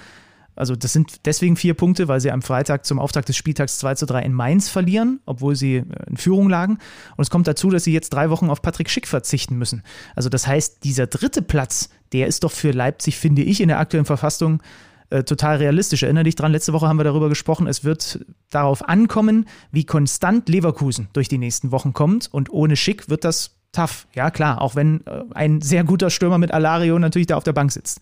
also das sind deswegen vier Punkte, weil sie am Freitag zum Auftakt des Spieltags 2 zu 3 in Mainz verlieren, obwohl sie äh, in Führung lagen. Und es kommt dazu, dass sie jetzt drei Wochen auf Patrick Schick verzichten müssen. Also das heißt, dieser dritte Platz, der ist doch für Leipzig, finde ich, in der aktuellen Verfassung äh, total realistisch. Erinnere dich dran, letzte Woche haben wir darüber gesprochen, es wird darauf ankommen, wie konstant Leverkusen durch die nächsten Wochen kommt. Und ohne Schick wird das tough. Ja, klar, auch wenn äh, ein sehr guter Stürmer mit Alario natürlich da auf der Bank sitzt.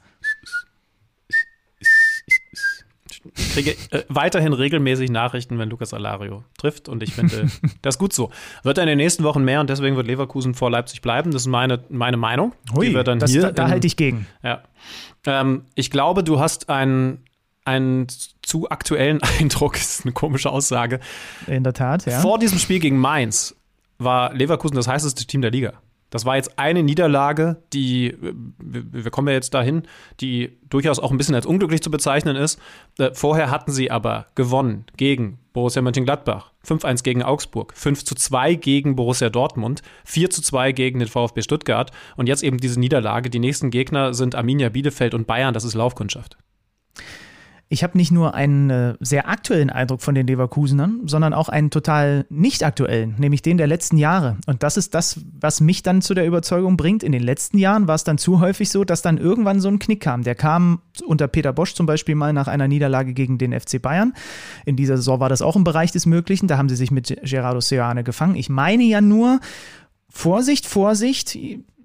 Kriege äh, weiterhin regelmäßig Nachrichten, wenn Lukas Alario trifft und ich finde, das ist gut so. Wird er in den nächsten Wochen mehr und deswegen wird Leverkusen vor Leipzig bleiben. Das ist meine, meine Meinung. Hui, die wir dann das, hier da, da halte ich gegen. Ja. Ähm, ich glaube, du hast einen, einen zu aktuellen Eindruck, das ist eine komische Aussage. In der Tat, ja. Vor diesem Spiel gegen Mainz war Leverkusen das heißeste Team der Liga. Das war jetzt eine Niederlage, die, wir kommen ja jetzt dahin, die durchaus auch ein bisschen als unglücklich zu bezeichnen ist. Äh, vorher hatten sie aber gewonnen gegen Borussia Mönchengladbach, 5-1 gegen Augsburg, 5-2 gegen Borussia Dortmund, 4-2 gegen den VfB Stuttgart und jetzt eben diese Niederlage. Die nächsten Gegner sind Arminia Bielefeld und Bayern, das ist Laufkundschaft. Ich habe nicht nur einen äh, sehr aktuellen Eindruck von den Leverkusenern, sondern auch einen total nicht aktuellen, nämlich den der letzten Jahre. Und das ist das, was mich dann zu der Überzeugung bringt. In den letzten Jahren war es dann zu häufig so, dass dann irgendwann so ein Knick kam. Der kam unter Peter Bosch zum Beispiel mal nach einer Niederlage gegen den FC Bayern. In dieser Saison war das auch im Bereich des Möglichen. Da haben sie sich mit Gerardo Seoane gefangen. Ich meine ja nur, Vorsicht, Vorsicht,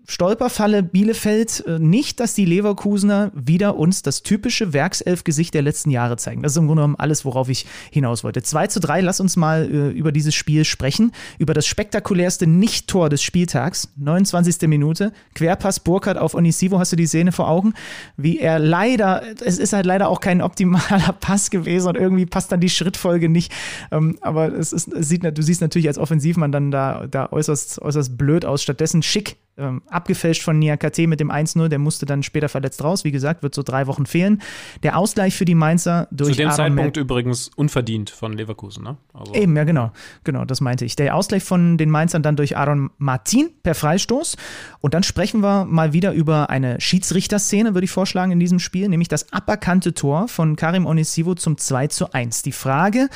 Stolperfalle Bielefeld äh, nicht, dass die Leverkusener wieder uns das typische Werkself-Gesicht der letzten Jahre zeigen. Das ist im Grunde genommen alles, worauf ich hinaus wollte. 2 zu 3, lass uns mal äh, über dieses Spiel sprechen. Über das spektakulärste Nicht-Tor des Spieltags. 29. Minute. Querpass Burkhardt auf Onisivo. Hast du die Szene vor Augen? Wie er leider, es ist halt leider auch kein optimaler Pass gewesen und irgendwie passt dann die Schrittfolge nicht. Ähm, aber es ist, es sieht, du siehst natürlich als Offensivmann dann da, da äußerst, äußerst blöd aus. Stattdessen schick ähm, abgefälscht von Niakate mit dem 1-0. Der musste dann später verletzt raus. Wie gesagt, wird so drei Wochen fehlen. Der Ausgleich für die Mainzer durch Zu dem Aaron Zeitpunkt Mel- übrigens unverdient von Leverkusen, ne? Also, Eben, ja, genau. Genau, das meinte ich. Der Ausgleich von den Mainzern dann durch Aaron Martin per Freistoß. Und dann sprechen wir mal wieder über eine Schiedsrichterszene, würde ich vorschlagen, in diesem Spiel, nämlich das aberkannte Tor von Karim Onisivo zum 2 zu 1. Die Frage,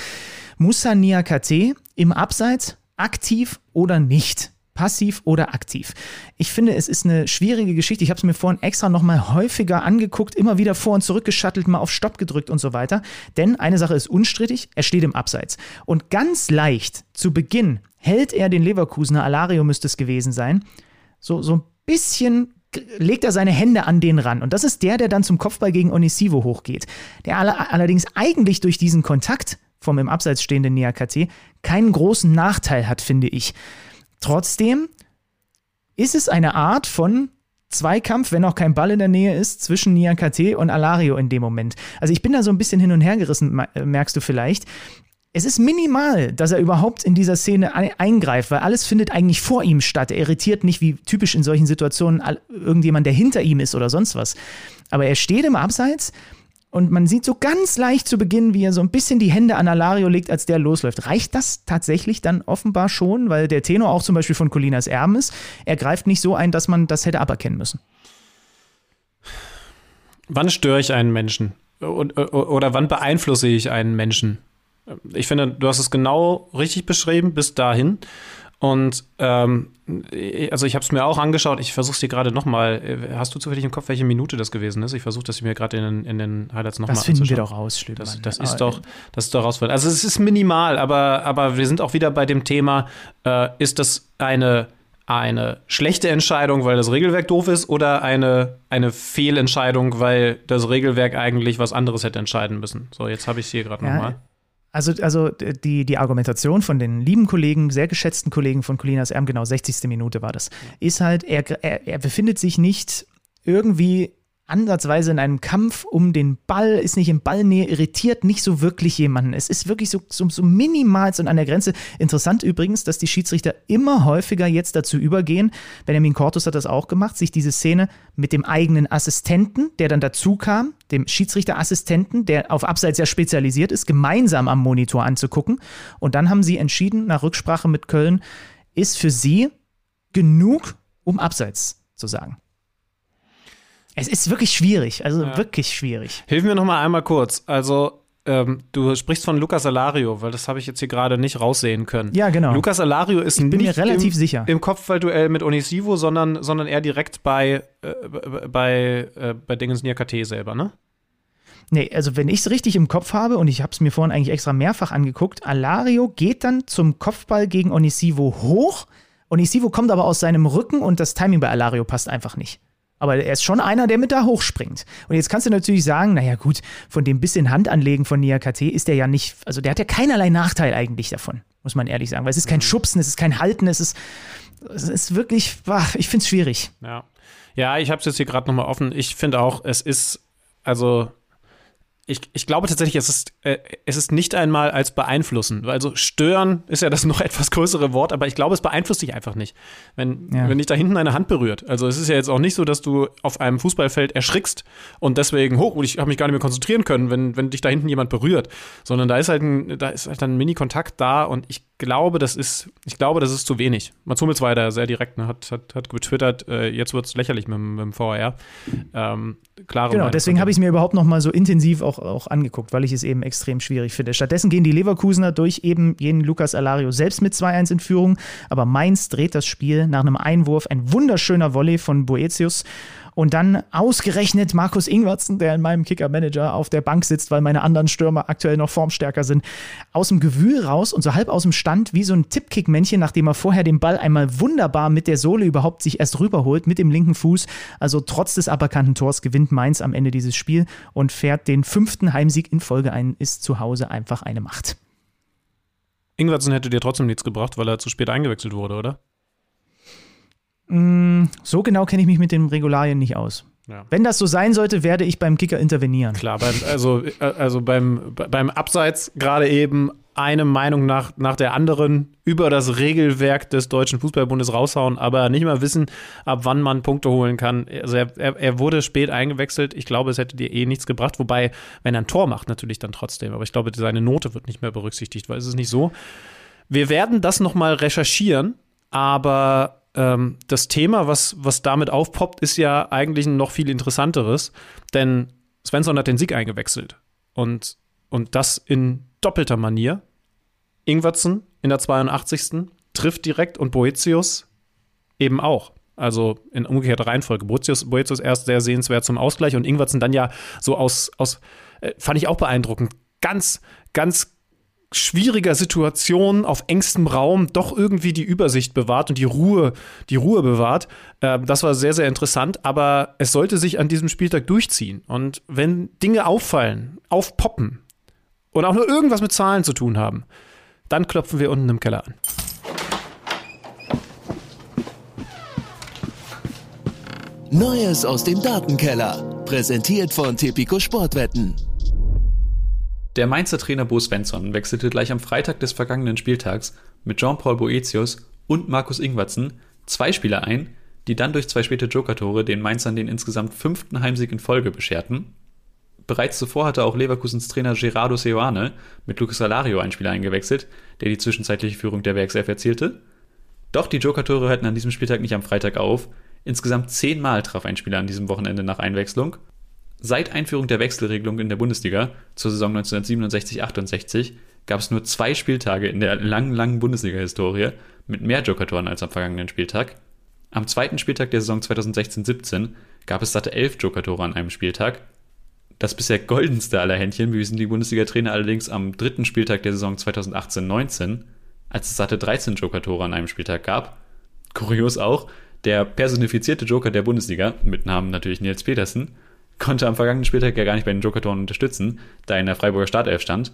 Musa Niakate im Abseits aktiv oder nicht? Passiv oder aktiv? Ich finde, es ist eine schwierige Geschichte. Ich habe es mir vorhin extra nochmal häufiger angeguckt, immer wieder vor und zurück geschattelt, mal auf Stopp gedrückt und so weiter. Denn eine Sache ist unstrittig, er steht im Abseits. Und ganz leicht zu Beginn hält er den Leverkusener, Alario müsste es gewesen sein, so, so ein bisschen legt er seine Hände an den ran. Und das ist der, der dann zum Kopfball gegen Onisivo hochgeht. Der alle, allerdings eigentlich durch diesen Kontakt vom im Abseits stehenden Niakate keinen großen Nachteil hat, finde ich. Trotzdem ist es eine Art von Zweikampf, wenn auch kein Ball in der Nähe ist, zwischen Niakate und Alario in dem Moment. Also ich bin da so ein bisschen hin und her gerissen, äh, merkst du vielleicht. Es ist minimal, dass er überhaupt in dieser Szene ei- eingreift, weil alles findet eigentlich vor ihm statt. Er irritiert nicht wie typisch in solchen Situationen irgendjemand, der hinter ihm ist oder sonst was. Aber er steht im Abseits und man sieht so ganz leicht zu Beginn, wie er so ein bisschen die Hände an Alario legt, als der losläuft. Reicht das tatsächlich dann offenbar schon, weil der Tenor auch zum Beispiel von Colinas Erben ist? Er greift nicht so ein, dass man das hätte aberkennen müssen. Wann störe ich einen Menschen? Und, oder wann beeinflusse ich einen Menschen? Ich finde, du hast es genau richtig beschrieben, bis dahin. Und ähm, also ich habe es mir auch angeschaut. Ich versuche es dir gerade nochmal. Hast du zufällig im Kopf, welche Minute das gewesen ist? Ich versuche das mir gerade in, den- in den Highlights nochmal Das finden wir anzuschauen. doch raus, Schlütermann. Das, das ist doch, das ist doch rausfällt. Also es ist minimal, aber, aber wir sind auch wieder bei dem Thema, äh, ist das eine, eine schlechte Entscheidung, weil das Regelwerk doof ist, oder eine, eine Fehlentscheidung, weil das Regelwerk eigentlich was anderes hätte entscheiden müssen? So, jetzt habe ich es hier gerade Ja, nochmal. Also, also die, die Argumentation von den lieben Kollegen, sehr geschätzten Kollegen von Colinas Erben, genau 60. Minute war das, ist halt, er, er, er befindet sich nicht irgendwie ansatzweise in einem Kampf um den Ball, ist nicht in Ballnähe, irritiert nicht so wirklich jemanden. Es ist wirklich so, so, so minimal so an der Grenze. Interessant übrigens, dass die Schiedsrichter immer häufiger jetzt dazu übergehen, Benjamin Cortus hat das auch gemacht, sich diese Szene mit dem eigenen Assistenten, der dann dazu kam, dem Schiedsrichterassistenten, der auf Abseits ja spezialisiert ist, gemeinsam am Monitor anzugucken. Und dann haben sie entschieden, nach Rücksprache mit Köln, ist für sie genug, um Abseits zu sagen. Es ist wirklich schwierig, also Ja. wirklich schwierig. Hilf mir noch mal einmal kurz. Also, ähm, du sprichst von Lucas Alario, weil das habe ich jetzt hier gerade nicht raussehen können. Ja, genau. Lucas Alario ist bin mir nicht relativ im, sicher. im Kopfballduell mit Onisivo, sondern, sondern eher direkt bei, äh, bei, äh, bei Dingens Niakate selber, ne? Nee, also wenn ich es richtig im Kopf habe, und ich habe es mir vorhin eigentlich extra mehrfach angeguckt, Alario geht dann zum Kopfball gegen Onisivo hoch. Onisivo kommt aber aus seinem Rücken und das Timing bei Alario passt einfach nicht. Aber er ist schon einer, der mit da hochspringt. Und jetzt kannst du natürlich sagen, naja gut, von dem bisschen Handanlegen von Niakate ist der ja nicht, also der hat ja keinerlei Nachteil eigentlich davon, muss man ehrlich sagen. Weil es ist kein Schubsen, es ist kein Halten, es ist, es ist wirklich, ach, ich finde es schwierig. Ja. Ja, ich habe es jetzt hier gerade nochmal offen. Ich finde auch, es ist, also, ich, ich glaube tatsächlich, es ist, äh, es ist nicht einmal als beeinflussen. Also stören ist ja das noch etwas größere Wort, aber ich glaube, es beeinflusst dich einfach nicht. Wenn, Ja. wenn dich da hinten eine Hand berührt. Also es ist ja jetzt auch nicht so, dass du auf einem Fußballfeld erschrickst und deswegen, hoch, ich habe mich gar nicht mehr konzentrieren können, wenn, wenn dich da hinten jemand berührt. Sondern da ist halt ein, da ist halt ein Mini-Kontakt da und ich glaube, das ist, ich glaube, das ist zu wenig. Mats Hummels war da sehr direkt, ne? hat, hat, hat getwittert, äh, jetzt wird es lächerlich mit, dem- mit dem VR. Ähm, klare Genau, Meinung deswegen habe ich es mir überhaupt noch mal so intensiv auch, auch angeguckt, weil ich es eben extrem schwierig finde. Stattdessen gehen die Leverkusener durch eben jenen Lukas Alario selbst mit 2-1 in Führung, aber Mainz dreht das Spiel nach einem Einwurf, ein wunderschöner Volley von Boetius und dann ausgerechnet Markus Ingwertsen, der in meinem Kicker-Manager auf der Bank sitzt, weil meine anderen Stürmer aktuell noch formstärker sind, aus dem Gewühl raus und so halb aus dem Stand wie so ein Tippkick-Männchen, nachdem er vorher den Ball einmal wunderbar mit der Sohle überhaupt sich erst rüberholt mit dem linken Fuß. Also trotz des aberkannten Tors gewinnt Mainz am Ende dieses Spiel und fährt den fünften Heimsieg in Folge ein, ist zu Hause einfach eine Macht. Ingwertsen hätte dir trotzdem nichts gebracht, weil er zu spät eingewechselt wurde, oder? Mm, So genau kenne ich mich mit den Regularien nicht aus. Ja. Wenn das so sein sollte, werde ich beim Kicker intervenieren. Klar, beim, also, äh, also beim, beim Abseits gerade eben eine Meinung nach, nach der anderen über das Regelwerk des Deutschen Fußballbundes raushauen, aber nicht mal wissen, ab wann man Punkte holen kann. Also er, er, er wurde spät eingewechselt. Ich glaube, es hätte dir eh nichts gebracht. Wobei, wenn er ein Tor macht, natürlich dann trotzdem. Aber ich glaube, seine Note wird nicht mehr berücksichtigt, weil es ist nicht so. Wir werden das nochmal recherchieren, aber ähm, das Thema, was, was damit aufpoppt, ist ja eigentlich ein noch viel interessanteres. Denn Svensson hat den Sieg eingewechselt. Und, und das in doppelter Manier. Ingwertsen in der 82. trifft direkt und Boetius eben auch. Also in umgekehrter Reihenfolge. Boetius, Boetius erst sehr sehenswert zum Ausgleich und Ingwertsen dann ja so aus, aus äh, fand ich auch beeindruckend, ganz, ganz schwieriger Situation auf engstem Raum doch irgendwie die Übersicht bewahrt und die Ruhe, die Ruhe bewahrt. Äh, das war sehr, sehr interessant, aber es sollte sich an diesem Spieltag durchziehen. Und wenn Dinge auffallen, aufpoppen, und auch nur irgendwas mit Zahlen zu tun haben, dann klopfen wir unten im Keller an. Neues aus dem Datenkeller. Präsentiert von Tipico Sportwetten. Der Mainzer Trainer Bo Svensson wechselte gleich am Freitag des vergangenen Spieltags mit Jean-Paul Boetius und Markus Ingwertsen zwei Spieler ein, die dann durch zwei späte Joker-Tore den Mainzern den insgesamt fünften Heimsieg in Folge bescherten Bereits zuvor hatte auch Leverkusens Trainer Gerardo Seoane mit Lucas Salario einen Spieler eingewechselt, der die zwischenzeitliche Führung der Werkself erzielte. Doch die Joker-Tore hörten an diesem Spieltag nicht am Freitag auf. Insgesamt zehnmal traf ein Spieler an diesem Wochenende nach Einwechslung. Seit Einführung der Wechselregelung in der Bundesliga zur Saison 1967-68 gab es nur zwei Spieltage in der langen, langen Bundesliga-Historie mit mehr Joker-Toren als am vergangenen Spieltag. Am zweiten Spieltag der Saison 2016-17 gab es satte elf Joker-Tore an einem Spieltag das bisher goldenste aller Händchen bewiesen die Bundesliga-Trainer allerdings am dritten Spieltag der Saison 2018-19, als es satte 13 Joker-Tore an einem Spieltag gab. Kurios auch, der personifizierte Joker der Bundesliga, mit Namen natürlich Nils Petersen, konnte am vergangenen Spieltag ja gar nicht bei den Joker-Toren unterstützen, da er in der Freiburger Startelf stand,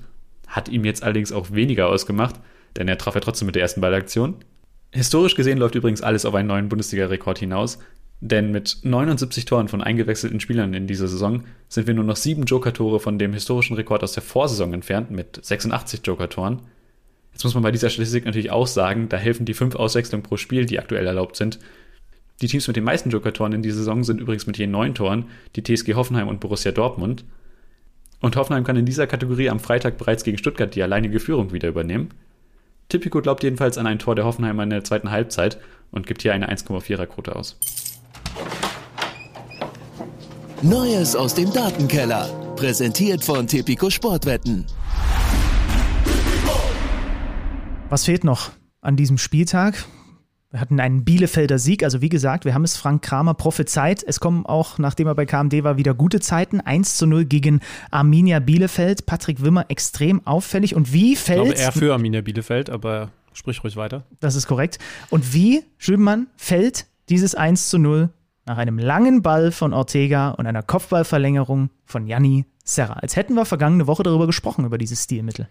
hat ihm jetzt allerdings auch weniger ausgemacht, denn er traf ja trotzdem mit der ersten Ballaktion. Historisch gesehen läuft übrigens alles auf einen neuen Bundesliga-Rekord hinaus, denn mit 79 Toren von eingewechselten Spielern in dieser Saison sind wir nur noch sieben Joker-Tore von dem historischen Rekord aus der Vorsaison entfernt mit 86 Joker-Toren. Jetzt muss man bei dieser Statistik natürlich auch sagen, da helfen die fünf Auswechslungen pro Spiel, die aktuell erlaubt sind. Die Teams mit den meisten Joker-Toren in dieser Saison sind übrigens mit je neun Toren die TSG Hoffenheim und Borussia Dortmund. Und Hoffenheim kann in dieser Kategorie am Freitag bereits gegen Stuttgart die alleinige Führung wieder übernehmen. Tipico glaubt jedenfalls an ein Tor der Hoffenheimer in der zweiten Halbzeit und gibt hier eine 1,4er Quote aus. Neues aus dem Datenkeller. Präsentiert von Tipico Sportwetten. Was fehlt noch an diesem Spieltag? Wir hatten einen Bielefelder Sieg. Also wie gesagt, wir haben es Frank Kramer prophezeit. Es kommen auch, nachdem er bei KMD war, wieder gute Zeiten. 1 zu 0 gegen Arminia Bielefeld. Patrick Wimmer extrem auffällig. Und wie fällt... Ich glaube, er für Arminia Bielefeld, aber sprich ruhig weiter. Das ist korrekt. Und wie, Schübenmann, fällt dieses 1 zu 0 nach einem langen Ball von Ortega und einer Kopfballverlängerung von Janni Serra. Als hätten wir vergangene Woche darüber gesprochen, über dieses Stilmittel.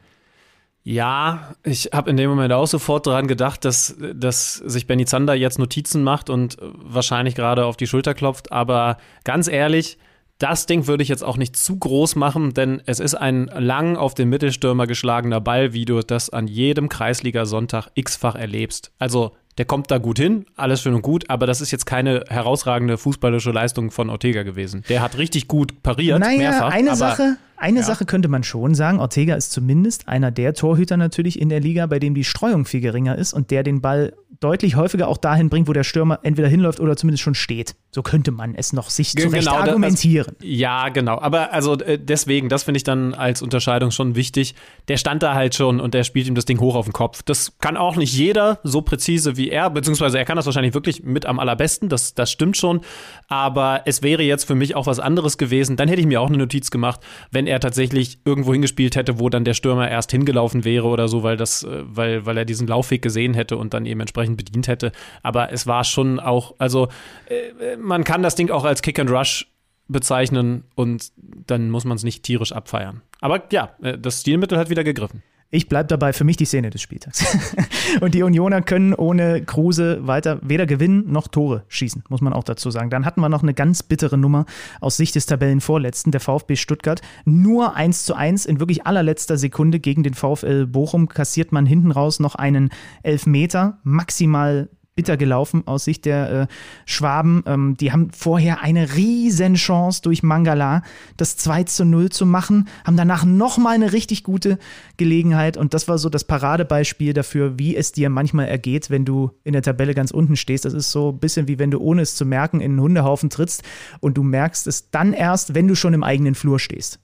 Ja, ich habe in dem Moment auch sofort daran gedacht, dass, dass sich Benny Zander jetzt Notizen macht und wahrscheinlich gerade auf die Schulter klopft. Aber ganz ehrlich, das Ding würde ich jetzt auch nicht zu groß machen, denn es ist ein lang auf den Mittelstürmer geschlagener Ball, wie du das an jedem Kreisliga-Sonntag x-fach erlebst. Also der kommt da gut hin, alles schön und gut, aber das ist jetzt keine herausragende fußballische Leistung von Ortega gewesen. Der hat richtig gut pariert, naja, mehrfach. Eine Sache, eine ja. Sache könnte man schon sagen. Ortega ist zumindest einer der Torhüter natürlich in der Liga, bei dem die Streuung viel geringer ist und der den Ball deutlich häufiger auch dahin bringt, wo der Stürmer entweder hinläuft oder zumindest schon steht. So könnte man es noch sich zurecht genau, argumentieren. Das, ja, genau. Aber also äh, deswegen, das finde ich dann als Unterscheidung schon wichtig. Der stand da halt schon und der spielt ihm das Ding hoch auf den Kopf. Das kann auch nicht jeder so präzise wie er, beziehungsweise er kann das wahrscheinlich wirklich mit am allerbesten. Das, das stimmt schon. Aber es wäre jetzt für mich auch was anderes gewesen. Dann hätte ich mir auch eine Notiz gemacht, wenn er tatsächlich irgendwo hingespielt hätte, wo dann der Stürmer erst hingelaufen wäre oder so, weil das, äh, weil, weil er diesen Laufweg gesehen hätte und dann eben entsprechend bedient hätte. Aber es war schon auch, also äh, man kann das Ding auch als Kick and Rush bezeichnen und dann muss man es nicht tierisch abfeiern. Aber ja, äh, das Stilmittel hat wieder gegriffen. Ich bleibe dabei, für mich die Szene des Spieltags. und die Unioner können ohne Kruse weiter weder gewinnen noch Tore schießen, muss man auch dazu sagen. Dann hatten wir noch eine ganz bittere Nummer aus Sicht des Tabellenvorletzten, der VfB Stuttgart. Nur 1 zu 1 in wirklich allerletzter Sekunde gegen den VfL Bochum kassiert man hinten raus noch einen Elfmeter, maximal bitter gelaufen aus Sicht der äh, Schwaben. Ähm, die haben vorher eine riesen Chance durch Mangala das 2 zu 0 zu machen, haben danach nochmal eine richtig gute Gelegenheit und das war so das Paradebeispiel dafür, wie es dir manchmal ergeht, wenn du in der Tabelle ganz unten stehst. Das ist so ein bisschen wie wenn du ohne es zu merken in einen Hundehaufen trittst und du merkst es dann erst, wenn du schon im eigenen Flur stehst.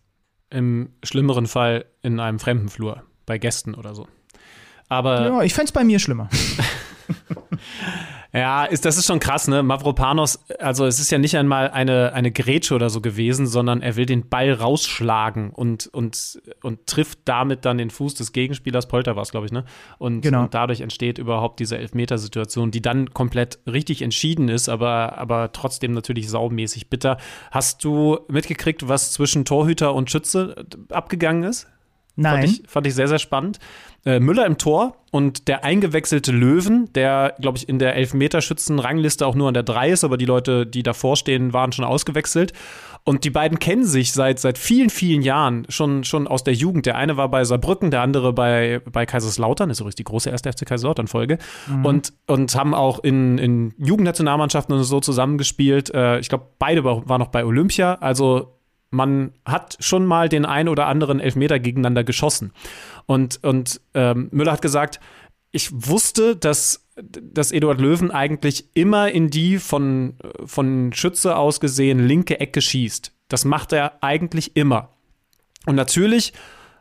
Im schlimmeren Fall in einem fremden Flur, bei Gästen oder so. Aber ja, ich fände es bei mir schlimmer. Ja, ist, das ist schon krass, ne? Mavropanos, also es ist ja nicht einmal eine, eine Grätsche oder so gewesen, sondern er will den Ball rausschlagen und, und, und trifft damit dann den Fuß des Gegenspielers. Polter war es, glaube ich, ne? Und, genau. und dadurch entsteht überhaupt diese Elfmetersituation, die dann komplett richtig entschieden ist, aber, aber trotzdem natürlich saumäßig bitter. Hast du mitgekriegt, was zwischen Torhüter und Schütze abgegangen ist? Nein. Fand ich, fand ich sehr, sehr spannend. Äh, Müller im Tor und der eingewechselte Löwen, der, glaube ich, in der Elfmeterschützen-Rangliste auch nur an der 3 ist, aber die Leute, die davor stehen, waren schon ausgewechselt. Und die beiden kennen sich seit, seit vielen, vielen Jahren, schon, schon aus der Jugend. Der eine war bei Saarbrücken, der andere bei, bei Kaiserslautern, ist übrigens die große erste FC Kaiserslautern-Folge. Mhm. Und, und haben auch in, in Jugendnationalmannschaften und so zusammengespielt. Äh, ich glaube, beide waren noch bei Olympia. Also man hat schon mal den ein oder anderen Elfmeter gegeneinander geschossen. Und, und ähm, Müller hat gesagt, ich wusste, dass, dass Eduard Löwen eigentlich immer in die von, von Schütze aus gesehen linke Ecke schießt. Das macht er eigentlich immer. Und natürlich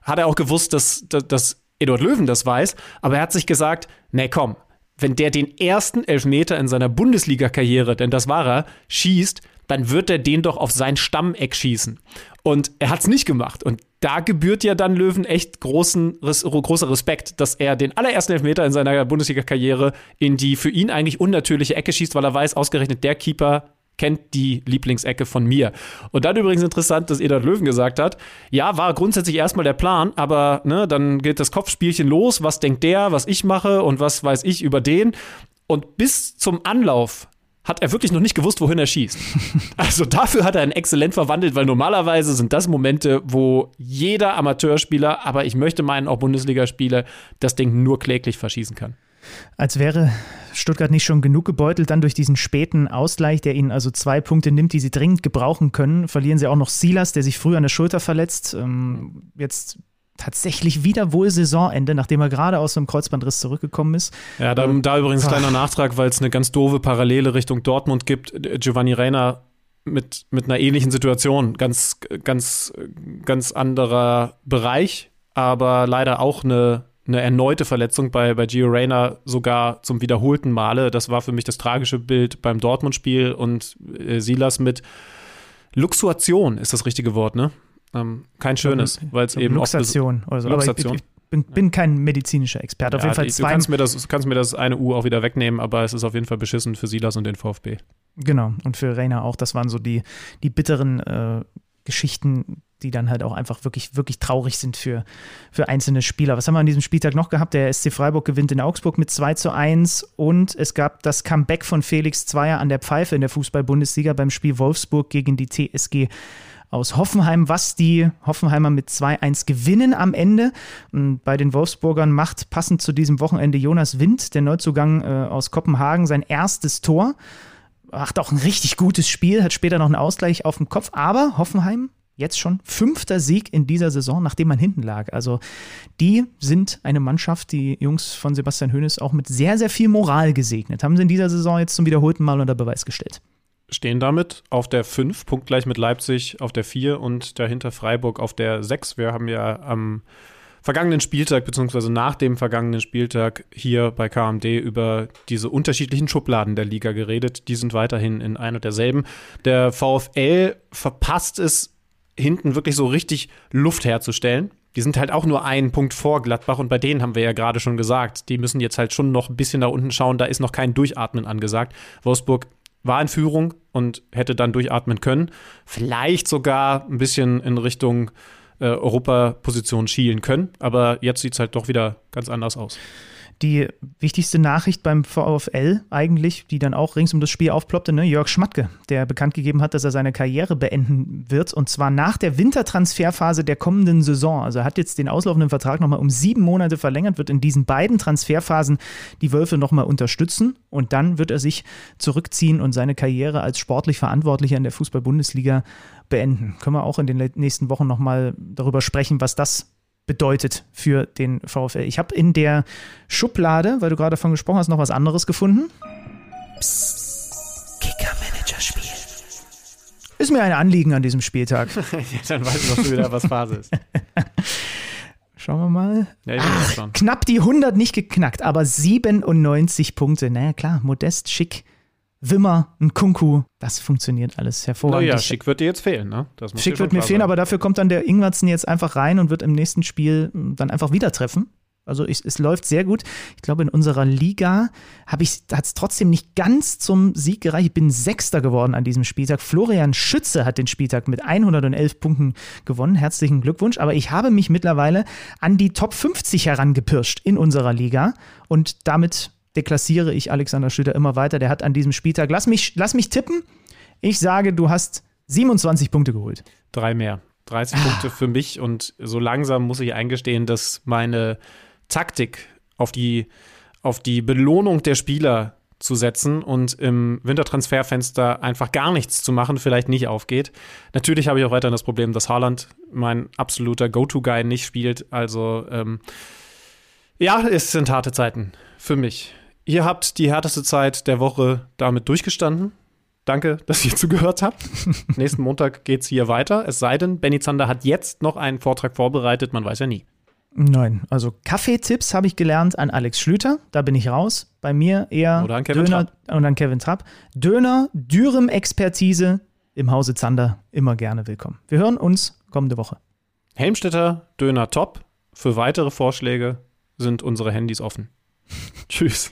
hat er auch gewusst, dass, dass, dass Eduard Löwen das weiß, aber er hat sich gesagt, nee, komm, wenn der den ersten Elfmeter in seiner Bundesliga-Karriere, denn das war er, schießt, dann wird er den doch auf sein Stammeck schießen. Und er hat es nicht gemacht. Und da gebührt ja dann Löwen echt großen, großer Respekt, dass er den allerersten Elfmeter in seiner Bundesliga-Karriere in die für ihn eigentlich unnatürliche Ecke schießt, weil er weiß, ausgerechnet der Keeper kennt die Lieblingsecke von mir. Und dann übrigens interessant, dass Edard Löwen gesagt hat, ja, war grundsätzlich erstmal der Plan, aber ne, dann geht das Kopfspielchen los, was denkt der, was ich mache und was weiß ich über den. Und bis zum Anlauf hat er wirklich noch nicht gewusst, wohin er schießt. Also dafür hat er ihn exzellent verwandelt, weil normalerweise sind das Momente, wo jeder Amateurspieler, aber ich möchte meinen auch Bundesligaspieler, das Ding nur kläglich verschießen kann. Als wäre Stuttgart nicht schon genug gebeutelt, dann durch diesen späten Ausgleich, der ihnen also zwei Punkte nimmt, die sie dringend gebrauchen können, verlieren sie auch noch Silas, der sich früh an der Schulter verletzt. Ähm, jetzt tatsächlich wieder wohl Saisonende, nachdem er gerade aus einem Kreuzbandriss zurückgekommen ist. Ja, da, da übrigens kleiner Nachtrag, weil es eine ganz doofe Parallele Richtung Dortmund gibt. Giovanni Reiner mit, mit einer ähnlichen Situation, ganz, ganz, ganz anderer Bereich, aber leider auch eine, eine erneute Verletzung bei, bei Gio Reyna sogar zum wiederholten Male. Das war für mich das tragische Bild beim Dortmund-Spiel und äh, Silas mit Luxuation ist das richtige Wort, ne? Ähm, kein schönes, weil es eben Luxation auch. Also, Luxation. Ich, ich bin, bin, kein medizinischer Experte. Auf ja, jeden Fall zwei. Du kannst mir, das, kannst mir das eine U auch wieder wegnehmen, aber es ist auf jeden Fall beschissen für Silas und den VfB. Genau, und für Rainer auch. Das waren so die, die bitteren äh, Geschichten, die dann halt auch einfach wirklich, wirklich traurig sind für, für einzelne Spieler. Was haben wir an diesem Spieltag noch gehabt? Der SC Freiburg gewinnt in Augsburg mit 2 zu 1 und es gab das Comeback von Felix Zweier an der Pfeife in der Fußball-Bundesliga beim Spiel Wolfsburg gegen die TSG aus Hoffenheim, was die Hoffenheimer mit 2-1 gewinnen am Ende. Und bei den Wolfsburgern macht passend zu diesem Wochenende Jonas Wind, der Neuzugang äh, aus Kopenhagen, sein erstes Tor. Macht auch ein richtig gutes Spiel, hat später noch einen Ausgleich auf dem Kopf, aber Hoffenheim jetzt schon fünfter Sieg in dieser Saison, nachdem man hinten lag. Also die sind eine Mannschaft, die Jungs von Sebastian Hoeneß auch mit sehr, sehr viel Moral gesegnet. Haben sie in dieser Saison jetzt zum wiederholten Mal unter Beweis gestellt stehen damit auf der 5, punktgleich mit Leipzig auf der 4 und dahinter Freiburg auf der 6. Wir haben ja am vergangenen Spieltag, beziehungsweise nach dem vergangenen Spieltag hier bei KMD über diese unterschiedlichen Schubladen der Liga geredet. Die sind weiterhin in ein und derselben. Der VfL verpasst es, hinten wirklich so richtig Luft herzustellen. Die sind halt auch nur einen Punkt vor Gladbach und bei denen haben wir ja gerade schon gesagt, die müssen jetzt halt schon noch ein bisschen da unten schauen, da ist noch kein Durchatmen angesagt. Wolfsburg war in Führung und hätte dann durchatmen können. Vielleicht sogar ein bisschen in Richtung äh, Europaposition schielen können. Aber jetzt sieht es halt doch wieder ganz anders aus. Die wichtigste Nachricht beim VfL eigentlich, die dann auch rings um das Spiel aufploppte, ne? Jörg Schmatke, der bekannt gegeben hat, dass er seine Karriere beenden wird und zwar nach der Wintertransferphase der kommenden Saison. Also er hat jetzt den auslaufenden Vertrag nochmal um sieben Monate verlängert, wird in diesen beiden Transferphasen die Wölfe nochmal unterstützen und dann wird er sich zurückziehen und seine Karriere als sportlich Verantwortlicher in der Fußball-Bundesliga beenden. Können wir auch in den nächsten Wochen nochmal darüber sprechen, was das bedeutet für den VfL. Ich habe in der Schublade, weil du gerade davon gesprochen hast, noch was anderes gefunden. Psst. Kicker-Manager-Spiel. Ist mir ein Anliegen an diesem Spieltag. ja, dann weißt du doch schon wieder, was Phase ist. Schauen wir mal. Ja, Ach, knapp die 100 nicht geknackt, aber 97 Punkte. Naja, klar, modest, schick Wimmer, ein Kunku, das funktioniert alles hervorragend. Naja, Schick wird dir jetzt fehlen, ne? Schick wird mir fehlen, sein. aber dafür kommt dann der Ingwertsen jetzt einfach rein und wird im nächsten Spiel dann einfach wieder treffen. Also ich, es läuft sehr gut. Ich glaube, in unserer Liga hat es trotzdem nicht ganz zum Sieg gereicht. Ich bin Sechster geworden an diesem Spieltag. Florian Schütze hat den Spieltag mit 111 Punkten gewonnen. Herzlichen Glückwunsch. Aber ich habe mich mittlerweile an die Top 50 herangepirscht in unserer Liga und damit deklassiere ich Alexander Schlüter immer weiter. Der hat an diesem Spieltag, lass mich, lass mich tippen, ich sage, du hast 27 Punkte geholt. Drei mehr. 30 ah. Punkte für mich und so langsam muss ich eingestehen, dass meine Taktik auf die, auf die Belohnung der Spieler zu setzen und im Wintertransferfenster einfach gar nichts zu machen, vielleicht nicht aufgeht. Natürlich habe ich auch weiterhin das Problem, dass Haaland mein absoluter Go-To-Guy nicht spielt. Also ähm, ja, es sind harte Zeiten für mich. Ihr habt die härteste Zeit der Woche damit durchgestanden. Danke, dass ihr zugehört habt. Nächsten Montag geht es hier weiter. Es sei denn, Benny Zander hat jetzt noch einen Vortrag vorbereitet, man weiß ja nie. Nein, also Kaffeetipps habe ich gelernt an Alex Schlüter, da bin ich raus. Bei mir eher Oder an Kevin Döner Trapp. und an Kevin Trapp. Döner, Dürem-Expertise im Hause Zander immer gerne willkommen. Wir hören uns kommende Woche. Helmstetter, Döner top. Für weitere Vorschläge sind unsere Handys offen. Tschüss.